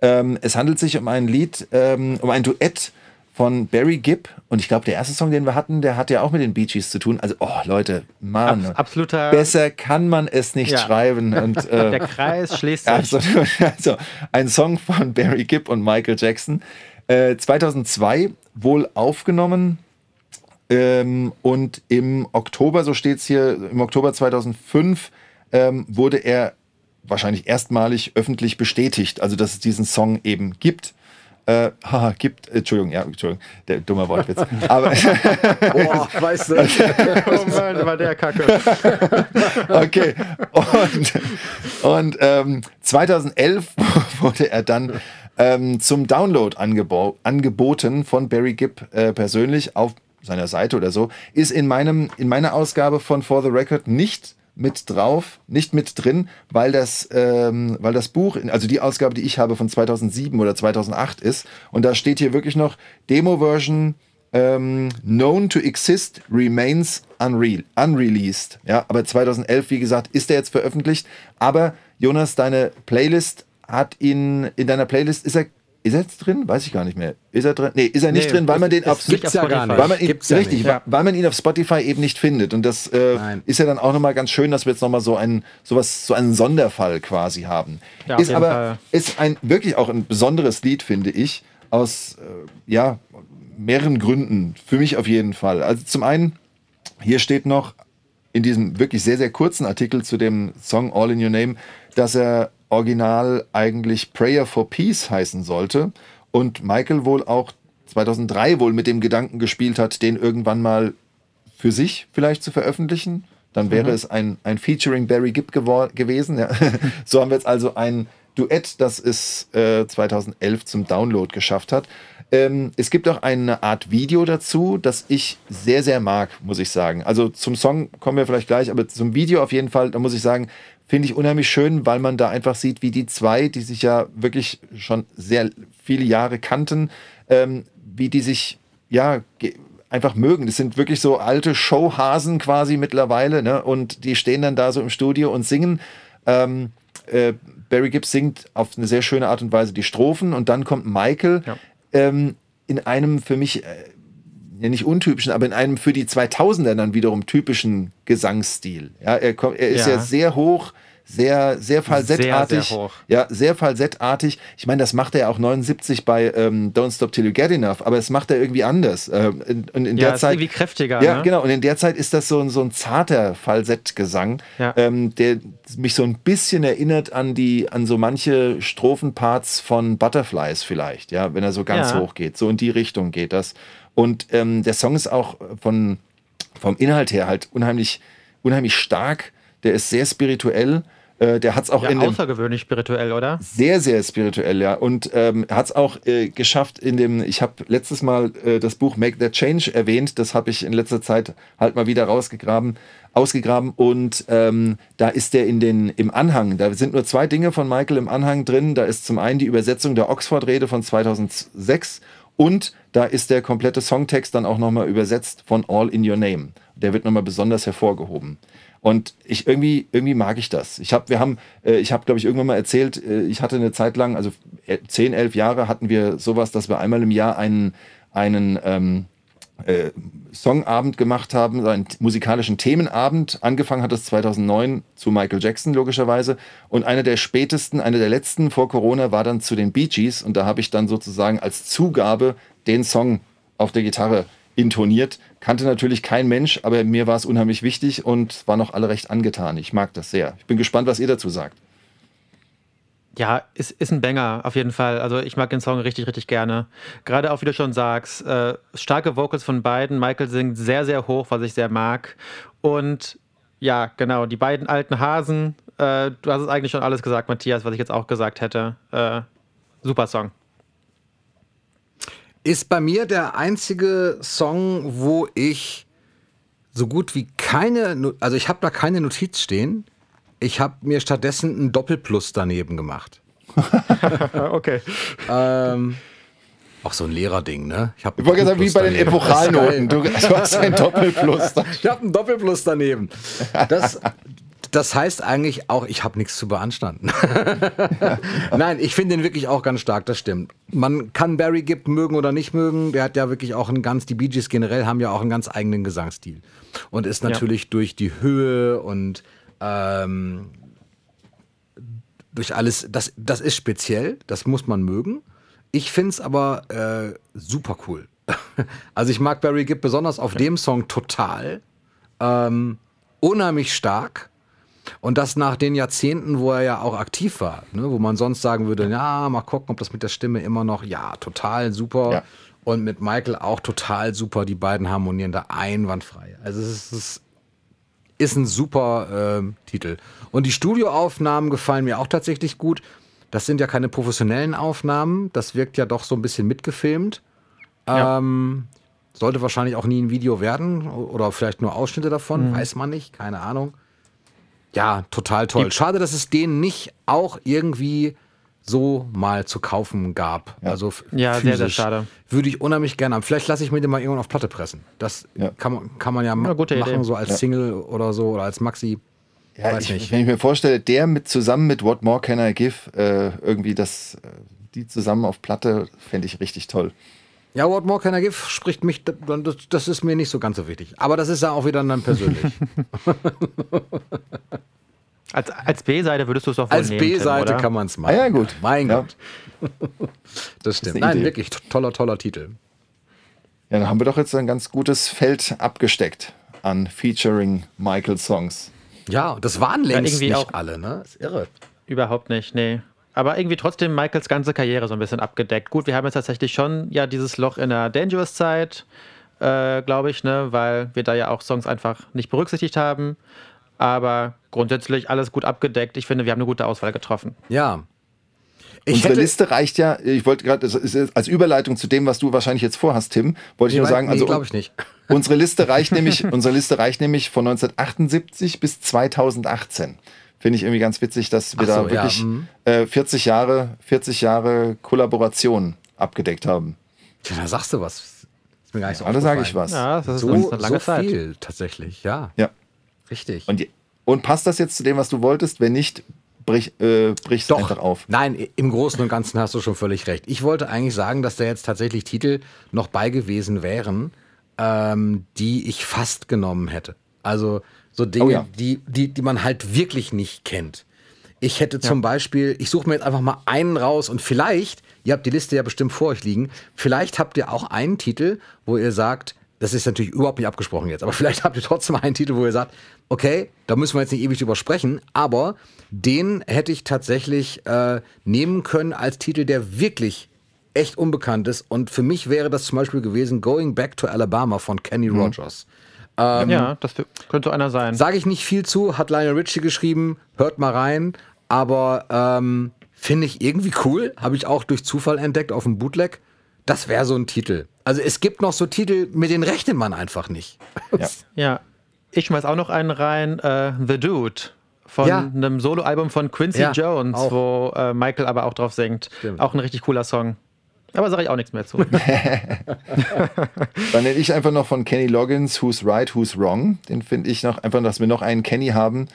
Ähm, es handelt sich um ein Lied, ähm, um ein Duett von Barry Gibb. Und ich glaube, der erste Song, den wir hatten, der hat ja auch mit den Bee Gees zu tun. Also, oh Leute, Mann. Abs absoluter. Besser kann man es nicht ja. schreiben. Und, äh, der Kreis schließt sich. Also, also, ein Song von Barry Gibb und Michael Jackson. Äh, 2002 wohl aufgenommen ähm, und im Oktober, so steht es hier, im Oktober 2005 ähm, wurde er wahrscheinlich erstmalig öffentlich bestätigt, also dass es diesen Song eben gibt. Äh, haha, gibt, Entschuldigung, ja, Entschuldigung, der dumme Wortwitz. Aber, Boah, weißt du. oh Mann, war der Kacke. okay, und, und ähm, 2011 wurde er dann ähm, zum Download angeboten von Barry Gibb äh, persönlich auf seiner Seite oder so, ist in meinem, in meiner Ausgabe von For the Record nicht mit drauf, nicht mit drin, weil das, ähm, weil das Buch, also die Ausgabe, die ich habe von 2007 oder 2008 ist, und da steht hier wirklich noch Demo-Version ähm, known to exist remains unreal, unreleased. Ja, aber 2011, wie gesagt, ist er jetzt veröffentlicht. Aber Jonas, deine Playlist hat ihn, in deiner Playlist ist er ist er jetzt drin? Weiß ich gar nicht mehr. Ist er drin? Nee, ist er nicht nee, drin, weil man den auf gibt's ja gar nicht. Weil man ihn, gibt's richtig, ja weil man ihn auf Spotify eben nicht findet. Und das äh, ist ja dann auch nochmal ganz schön, dass wir jetzt nochmal so einen, sowas, so einen Sonderfall quasi haben. Ja, ist aber Fall. ist ein wirklich auch ein besonderes Lied, finde ich, aus äh, ja, mehreren Gründen. Für mich auf jeden Fall. Also zum einen, hier steht noch in diesem wirklich sehr, sehr kurzen Artikel zu dem Song All in Your Name, dass er original eigentlich Prayer for Peace heißen sollte und Michael wohl auch 2003 wohl mit dem Gedanken gespielt hat, den irgendwann mal für sich vielleicht zu veröffentlichen. Dann wäre mhm. es ein, ein Featuring Barry Gibb gewesen. Ja. so haben wir jetzt also ein Duett, das es äh, 2011 zum Download geschafft hat. Ähm, es gibt auch eine Art Video dazu, das ich sehr, sehr mag, muss ich sagen. Also zum Song kommen wir vielleicht gleich, aber zum Video auf jeden Fall, da muss ich sagen, finde ich unheimlich schön, weil man da einfach sieht, wie die zwei, die sich ja wirklich schon sehr viele Jahre kannten, ähm, wie die sich ja einfach mögen. Das sind wirklich so alte Showhasen quasi mittlerweile, ne? Und die stehen dann da so im Studio und singen. Ähm, äh, Barry Gibbs singt auf eine sehr schöne Art und Weise die Strophen und dann kommt Michael ja. ähm, in einem für mich äh, ja nicht untypischen, aber in einem für die 2000er dann wiederum typischen Gesangsstil. Ja, er, kommt, er ist ja, Ja. sehr hoch, sehr, sehr falsettartig. sehr hoch. Ja, sehr falsettartig. Ich meine, das macht er ja auch 79 bei ähm, Don't Stop Till You Get Enough, aber das macht er irgendwie anders. Ähm, in, in, in Ja, der ist Zeit, irgendwie kräftiger. ja, ne? genau. Und in der Zeit ist das so ein, so ein zarter Falsettgesang, Ja. ähm, der mich so ein bisschen erinnert an die, an so manche Strophenparts von Butterflies vielleicht, ja, wenn er so ganz Ja. hoch geht. So in die Richtung geht das. Und ähm, der Song ist auch von, vom Inhalt her halt unheimlich, unheimlich stark. Der ist sehr spirituell. Äh, der hat es auch Ja, in dem außergewöhnlich spirituell, oder? sehr, sehr spirituell, ja. Und ähm, hat es auch äh, geschafft in dem, ich habe letztes Mal äh, das Buch Make That Change erwähnt, das habe ich in letzter Zeit halt mal wieder rausgegraben, ausgegraben und ähm, da ist der in den, im Anhang, da sind nur zwei Dinge von Michael im Anhang drin, da ist zum einen die Übersetzung der Oxford-Rede von 2006 und da ist der komplette Songtext dann auch nochmal übersetzt von All in Your Name. Der wird nochmal besonders hervorgehoben. Und ich irgendwie, irgendwie mag ich das. Ich habe, wir haben, äh, ich habe, glaube ich, irgendwann mal erzählt, äh, ich hatte eine Zeit lang, also äh, 10, 11 Jahre hatten wir sowas, dass wir einmal im Jahr einen, einen ähm, äh, Songabend gemacht haben, einen musikalischen Themenabend. Angefangen hat es 2009 zu Michael Jackson logischerweise und einer der spätesten, einer der letzten vor Corona war dann zu den Bee Gees und da habe ich dann sozusagen als Zugabe den Song auf der Gitarre intoniert. Kannte natürlich kein Mensch, aber mir war es unheimlich wichtig und waren noch alle recht angetan. Ich mag das sehr. Ich bin gespannt, was ihr dazu sagt. Ja, ist, ist ein Banger, auf jeden Fall. Also ich mag den Song richtig, richtig gerne. Gerade auch, wie du schon sagst, äh, starke Vocals von beiden. Michael singt sehr, sehr hoch, was ich sehr mag. Und ja, genau, die beiden alten Hasen. Äh, du hast es eigentlich schon alles gesagt, Matthias, was ich jetzt auch gesagt hätte. Äh, super Song. Ist bei mir der einzige Song, wo ich so gut wie keine, also ich habe da keine Notiz stehen. Ich habe mir stattdessen ein Doppelplus daneben gemacht. okay. Ähm, auch so ein Lehrerding, ne? Ich, hab Ich wollte sagen, wie bei den daneben. Epochalnoten. Du, du hast ein Doppelplus. Ich habe einen Doppelplus daneben. Das, das heißt eigentlich auch, ich habe nichts zu beanstanden. Nein, ich finde den wirklich auch ganz stark, das stimmt. Man kann Barry Gibb mögen oder nicht mögen. Der hat ja wirklich auch einen ganz, die Bee Gees generell haben ja auch einen ganz eigenen Gesangsstil. Und ist natürlich durch die Höhe und ähm, durch alles, das, das ist speziell, das muss man mögen. Ich finde es aber äh, super cool. Also ich mag Barry Gibb besonders auf dem Song total. Ähm, unheimlich stark. Und das nach den Jahrzehnten, wo er ja auch aktiv war, ne? wo man sonst sagen würde, ja, mal gucken, ob das mit der Stimme immer noch, ja, total super. Ja. Und mit Michael auch total super. Die beiden harmonieren da einwandfrei. Also es ist, es ist ein super ähm, Titel. Und die Studioaufnahmen gefallen mir auch tatsächlich gut. Das sind ja keine professionellen Aufnahmen. Das wirkt ja doch so ein bisschen mitgefilmt. Ja. Ähm, sollte wahrscheinlich auch nie ein Video werden oder vielleicht nur Ausschnitte davon, weiß man nicht, keine Ahnung. Ja, total toll. Schade, dass es den nicht auch irgendwie so mal zu kaufen gab. Also f- Ja, sehr, sehr schade. Würde ich unheimlich gerne haben. Vielleicht lasse ich mir den mal irgendwann auf Platte pressen. Das Ja. kann, man, kann man ja, ma- Ja, machen, Idee. so als Ja. Single oder so oder als Maxi. Ja, Weiß ich, nicht. wenn ich mir vorstelle, der mit zusammen mit What More Can I Give, äh, irgendwie das, äh, die zusammen auf Platte, fände ich richtig toll. Ja, What More Can I Give spricht mich, das, das ist mir nicht so ganz so wichtig. Aber das ist ja auch wieder dann persönlich. Als, als B-Seite würdest du es doch wohl Als B-Seite kann man es machen. Ah ja, gut. Mein Ja. Gott. Das stimmt. eine Nein, Idee. wirklich to- toller, toller Titel. Ja, dann haben wir doch jetzt ein ganz gutes Feld abgesteckt an Featuring Michael Songs. Ja, das waren längst irgendwie nicht auch- alle, ne? Ist irre. Überhaupt nicht, nee. Aber irgendwie trotzdem Michaels ganze Karriere so ein bisschen abgedeckt. Gut, wir haben jetzt tatsächlich schon ja dieses Loch in der Dangerous-Zeit, äh, glaube ich, ne, weil wir da ja auch Songs einfach nicht berücksichtigt haben. Aber grundsätzlich alles gut abgedeckt. Ich finde, wir haben eine gute Auswahl getroffen. Ja. Ich Unsere hätte, Liste reicht ja, ich wollte gerade, das ist als Überleitung zu dem, was du wahrscheinlich jetzt vorhast, Tim, wollte ich nur sagen, also glaube ich nicht. unsere Liste reicht nämlich, unsere Liste reicht nämlich von 1978 bis 2018. Finde ich irgendwie ganz witzig, dass wir so, da ja, wirklich mhm. äh, 40 Jahre, 40 Jahre Kollaboration abgedeckt haben. Tja, da sagst du was. Ist mir gar nicht so Alle sage ich was. Ja, das ist So, eine lange so Zeit. viel tatsächlich, ja. Ja. Richtig. Und, und passt das jetzt zu dem, was du wolltest? Wenn nicht, brich, äh, brich's Doch, einfach auf. nein, im Großen und Ganzen hast du schon völlig recht. Ich wollte eigentlich sagen, dass da jetzt tatsächlich Titel noch bei gewesen wären, ähm, die ich fast genommen hätte. Also so Dinge, Oh ja. die, die, die man halt wirklich nicht kennt. Ich hätte zum Beispiel, ich suche mir jetzt einfach mal einen raus und vielleicht, ihr habt die Liste ja bestimmt vor euch liegen, vielleicht habt ihr auch einen Titel, wo ihr sagt, das ist natürlich überhaupt nicht abgesprochen jetzt, aber vielleicht habt ihr trotzdem einen Titel, wo ihr sagt, okay, da müssen wir jetzt nicht ewig drüber sprechen, aber den hätte ich tatsächlich äh, nehmen können als Titel, der wirklich echt unbekannt ist. Und für mich wäre das zum Beispiel gewesen Going Back to Alabama von Kenny Rogers. Ja, das könnte so einer sein. Sage ich nicht viel zu, hat Lionel Richie geschrieben, hört mal rein, aber ähm, finde ich irgendwie cool, habe ich auch durch Zufall entdeckt auf dem Bootleg. Das wäre so ein Titel. Also es gibt noch so Titel, mit denen rechnet man einfach nicht. Ja. Ja, ich schmeiß auch noch einen rein, äh, The Dude von Ja. einem Soloalbum von Quincy Ja, Jones, auch. wo äh, Michael aber auch drauf singt. Stimmt. Auch ein richtig cooler Song. Aber sage ich auch nichts mehr zu. Dann nenne ich einfach noch von Kenny Loggins Who's Right, Who's Wrong. Den finde ich noch einfach, dass wir noch einen Kenny haben.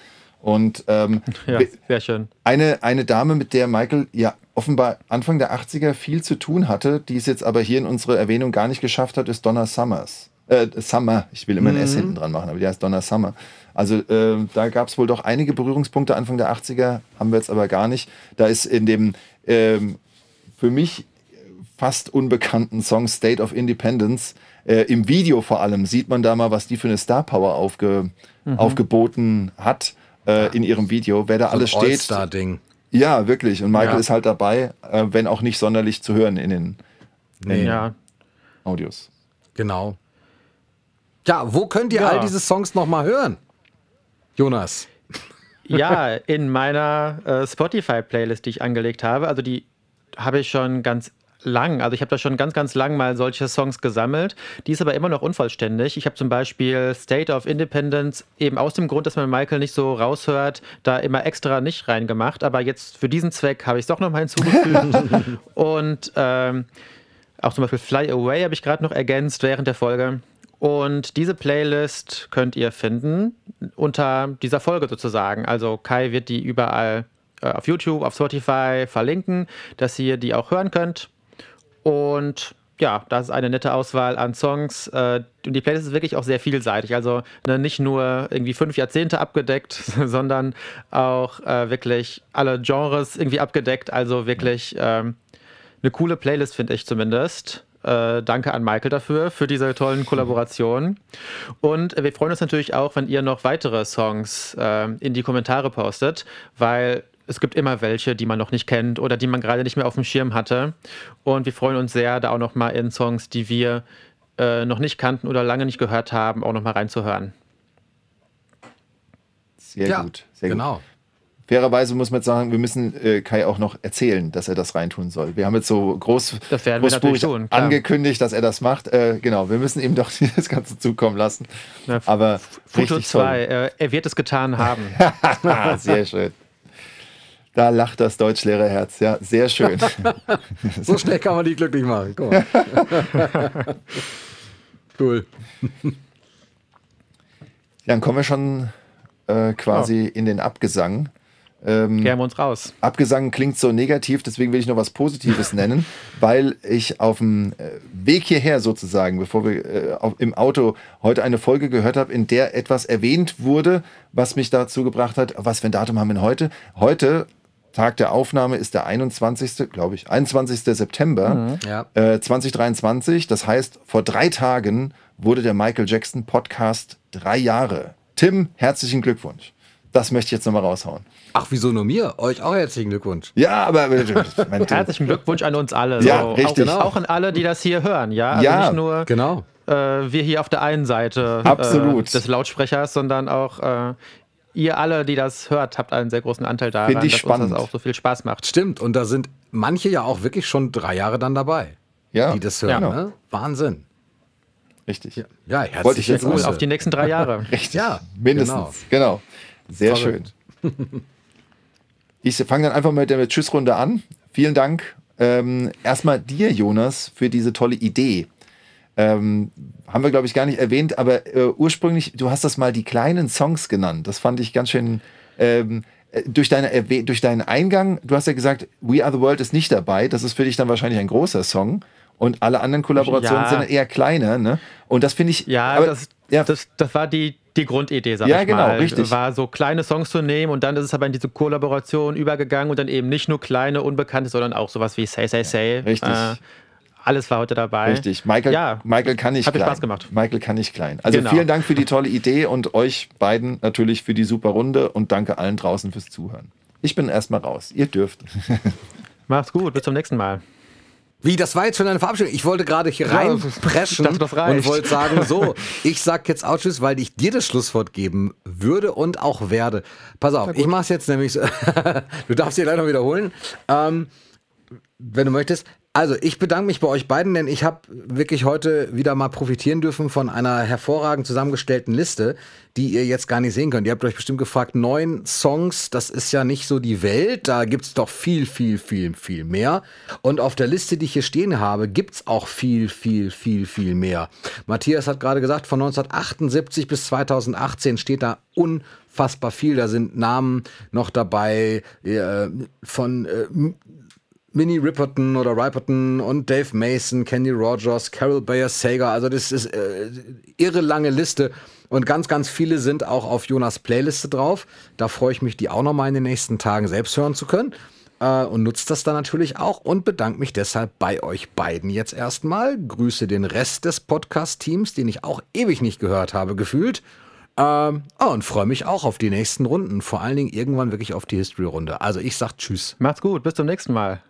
Und ähm, ja, sehr schön. eine, eine Dame, mit der Michael ja offenbar Anfang der 80er viel zu tun hatte, die es jetzt aber hier in unsere Erwähnung gar nicht geschafft hat, ist Donna Summers. Äh, Summer, ich will immer ein S hinten dran machen, aber die heißt Donna Summer. Also äh, da gab es wohl doch einige Berührungspunkte Anfang der 80er, haben wir jetzt aber gar nicht. Da ist in dem ähm, für mich fast unbekannten Song State of Independence. Äh, Im Video vor allem sieht man da mal, was die für eine Star Power aufge, aufgeboten hat äh, in ihrem Video. Wer da alles So ein steht. All-Star-Ding. Ja, wirklich. Und Michael Ja. ist halt dabei, äh, wenn auch nicht sonderlich zu hören in den Nee. Ja. Audios. Genau. Ja, wo könnt ihr Ja. all diese Songs noch mal hören? Jonas. ja, in meiner äh, Spotify-Playlist, die ich angelegt habe, also die habe ich schon ganz lang, also ich habe da schon ganz, ganz lang mal solche Songs gesammelt. Die ist aber immer noch unvollständig. Ich habe zum Beispiel State of Independence eben aus dem Grund, dass man Michael nicht so raushört, da immer extra nicht reingemacht. Aber jetzt für diesen Zweck habe ich es doch nochmal hinzugefügt. Und ähm, auch zum Beispiel Fly Away habe ich gerade noch ergänzt während der Folge. Und diese Playlist könnt ihr finden unter dieser Folge sozusagen. Also Kai wird die überall äh, auf YouTube, auf Spotify verlinken, dass ihr die auch hören könnt. Und ja, das ist eine nette Auswahl an Songs. Äh, und die Playlist ist wirklich auch sehr vielseitig. Also ne, nicht nur irgendwie fünf Jahrzehnte abgedeckt, sondern auch äh, wirklich alle Genres irgendwie abgedeckt. Also wirklich ähm, eine coole Playlist, finde ich zumindest. Äh, danke an Michael dafür, für diese tollen Kollaborationen. Und wir freuen uns natürlich auch, wenn ihr noch weitere Songs äh, in die Kommentare postet, weil es gibt immer welche, die man noch nicht kennt oder die man gerade nicht mehr auf dem Schirm hatte. Und wir freuen uns sehr, da auch noch mal in Songs, die wir äh, noch nicht kannten oder lange nicht gehört haben, auch noch mal reinzuhören. Sehr ja, gut. Sehr genau. gut. Fairerweise muss man jetzt sagen, wir müssen äh, Kai auch noch erzählen, dass er das reintun soll. Wir haben jetzt so groß, Das großspurig tun, angekündigt, dass er das macht. Äh, genau, wir müssen ihm doch das Ganze zukommen lassen. Ja, Aber Foto richtig toll. 2, äh, er wird es getan haben. Ah, sehr schön. Da lacht das Deutschlehrerherz. Ja, sehr schön. So schnell kann man die glücklich machen. Guck mal. cool. Dann kommen wir schon äh, quasi in den Abgesang. Ähm, Kehren wir uns raus. Abgesang klingt so negativ, deswegen will ich noch was Positives nennen, weil ich auf dem äh, Weg hierher sozusagen, bevor wir äh, auf, im Auto heute eine Folge gehört habe, in der etwas erwähnt wurde, was mich dazu gebracht hat, was für ein Datum haben wir denn heute? Heute, Tag der Aufnahme, ist der 21., glaube ich, 21. September Ja. äh, 2023. Das heißt, vor drei Tagen wurde der Michael Jackson Podcast drei Jahre. Tim, herzlichen Glückwunsch. Das möchte ich jetzt nochmal raushauen. Ach, wieso nur mir? Euch auch herzlichen Glückwunsch. Ja, aber Herzlichen Glückwunsch an uns alle. Ja, so, richtig. Auch, auch an alle, die das hier hören. Ja, also Ja, nicht nur Genau. äh, wir hier auf der einen Seite Absolut. Äh, des Lautsprechers, sondern auch äh, ihr alle, die das hört, habt einen sehr großen Anteil daran, Find ich dass spannend. uns das auch so viel Spaß macht. Stimmt. Und da sind manche ja auch wirklich schon drei Jahre dann dabei, ja, die das hören. genau. Ne? Wahnsinn. richtig. Ja, ja herzliche Wollte ich jetzt Cool, Grüße. auf die nächsten drei Jahre. Richtig. Ja, mindestens. Genau. Sehr Verrückt. schön. Ich fange dann einfach mit der Tschüssrunde an. Vielen Dank ähm, erstmal dir, Jonas, für diese tolle Idee. Ähm, haben wir, glaube ich, gar nicht erwähnt, aber äh, ursprünglich, du hast das mal die kleinen Songs genannt. Das fand ich ganz schön. Ähm, äh, durch, deine, durch deinen Eingang, du hast ja gesagt, We Are the World ist nicht dabei. Das ist für dich dann wahrscheinlich ein großer Song. Und alle anderen Kollaborationen Ja. sind eher kleiner. Ne? Und das finde ich. Ja, aber- das, ja, das, das war die, die Grundidee, sag Ja, ich genau, mal. richtig. War so kleine Songs zu nehmen und dann ist es aber in diese Kollaboration übergegangen und dann eben nicht nur kleine, unbekannte, sondern auch sowas wie Say, Say, Say. Richtig. Äh, alles war heute dabei. Richtig. Michael, Ja, Michael kann nicht hat klein. Spaß gemacht. Michael kann nicht klein. Also Genau. vielen Dank für die tolle Idee und euch beiden natürlich für die super Runde und danke allen draußen fürs Zuhören. Ich bin erstmal raus. Ihr dürft. Macht's gut, bis zum nächsten Mal. Wie, das war jetzt schon eine Verabschiedung. Ich wollte gerade hier Ja, reinpreschen reicht. und wollte sagen, so, ich sag jetzt auch Tschüss, weil ich dir das Schlusswort geben würde und auch werde. Pass auf, ich mach's jetzt nämlich so. du darfst dir gleich noch wiederholen. Ähm, wenn du möchtest. Also, ich bedanke mich bei euch beiden, denn ich habe wirklich heute wieder mal profitieren dürfen von einer hervorragend zusammengestellten Liste, die ihr jetzt gar nicht sehen könnt. Ihr habt euch bestimmt gefragt, neun Songs, das ist ja nicht so die Welt, da gibt's doch viel, viel, viel, viel mehr. Und auf der Liste, die ich hier stehen habe, gibt's auch viel, viel, viel, viel mehr. Matthias hat gerade gesagt, von 1978 bis 2018 steht da unfassbar viel. Da sind Namen noch dabei äh, von äh, Minnie Ripperton oder Riperton und Dave Mason, Kenny Rogers, Carol Bayer Sager. Also das ist äh, irre lange Liste und ganz, ganz viele sind auch auf Jonas Playliste drauf. Da freue ich mich, die auch noch mal in den nächsten Tagen selbst hören zu können. Äh, und nutzt das dann natürlich auch und bedanke mich deshalb bei euch beiden jetzt erstmal. Grüße den Rest des Podcast-Teams, den ich auch ewig nicht gehört habe, gefühlt. Ähm, oh, und freue mich auch auf die nächsten Runden. Vor allen Dingen irgendwann wirklich auf die History-Runde. Also ich sag Tschüss. Macht's gut, bis zum nächsten Mal.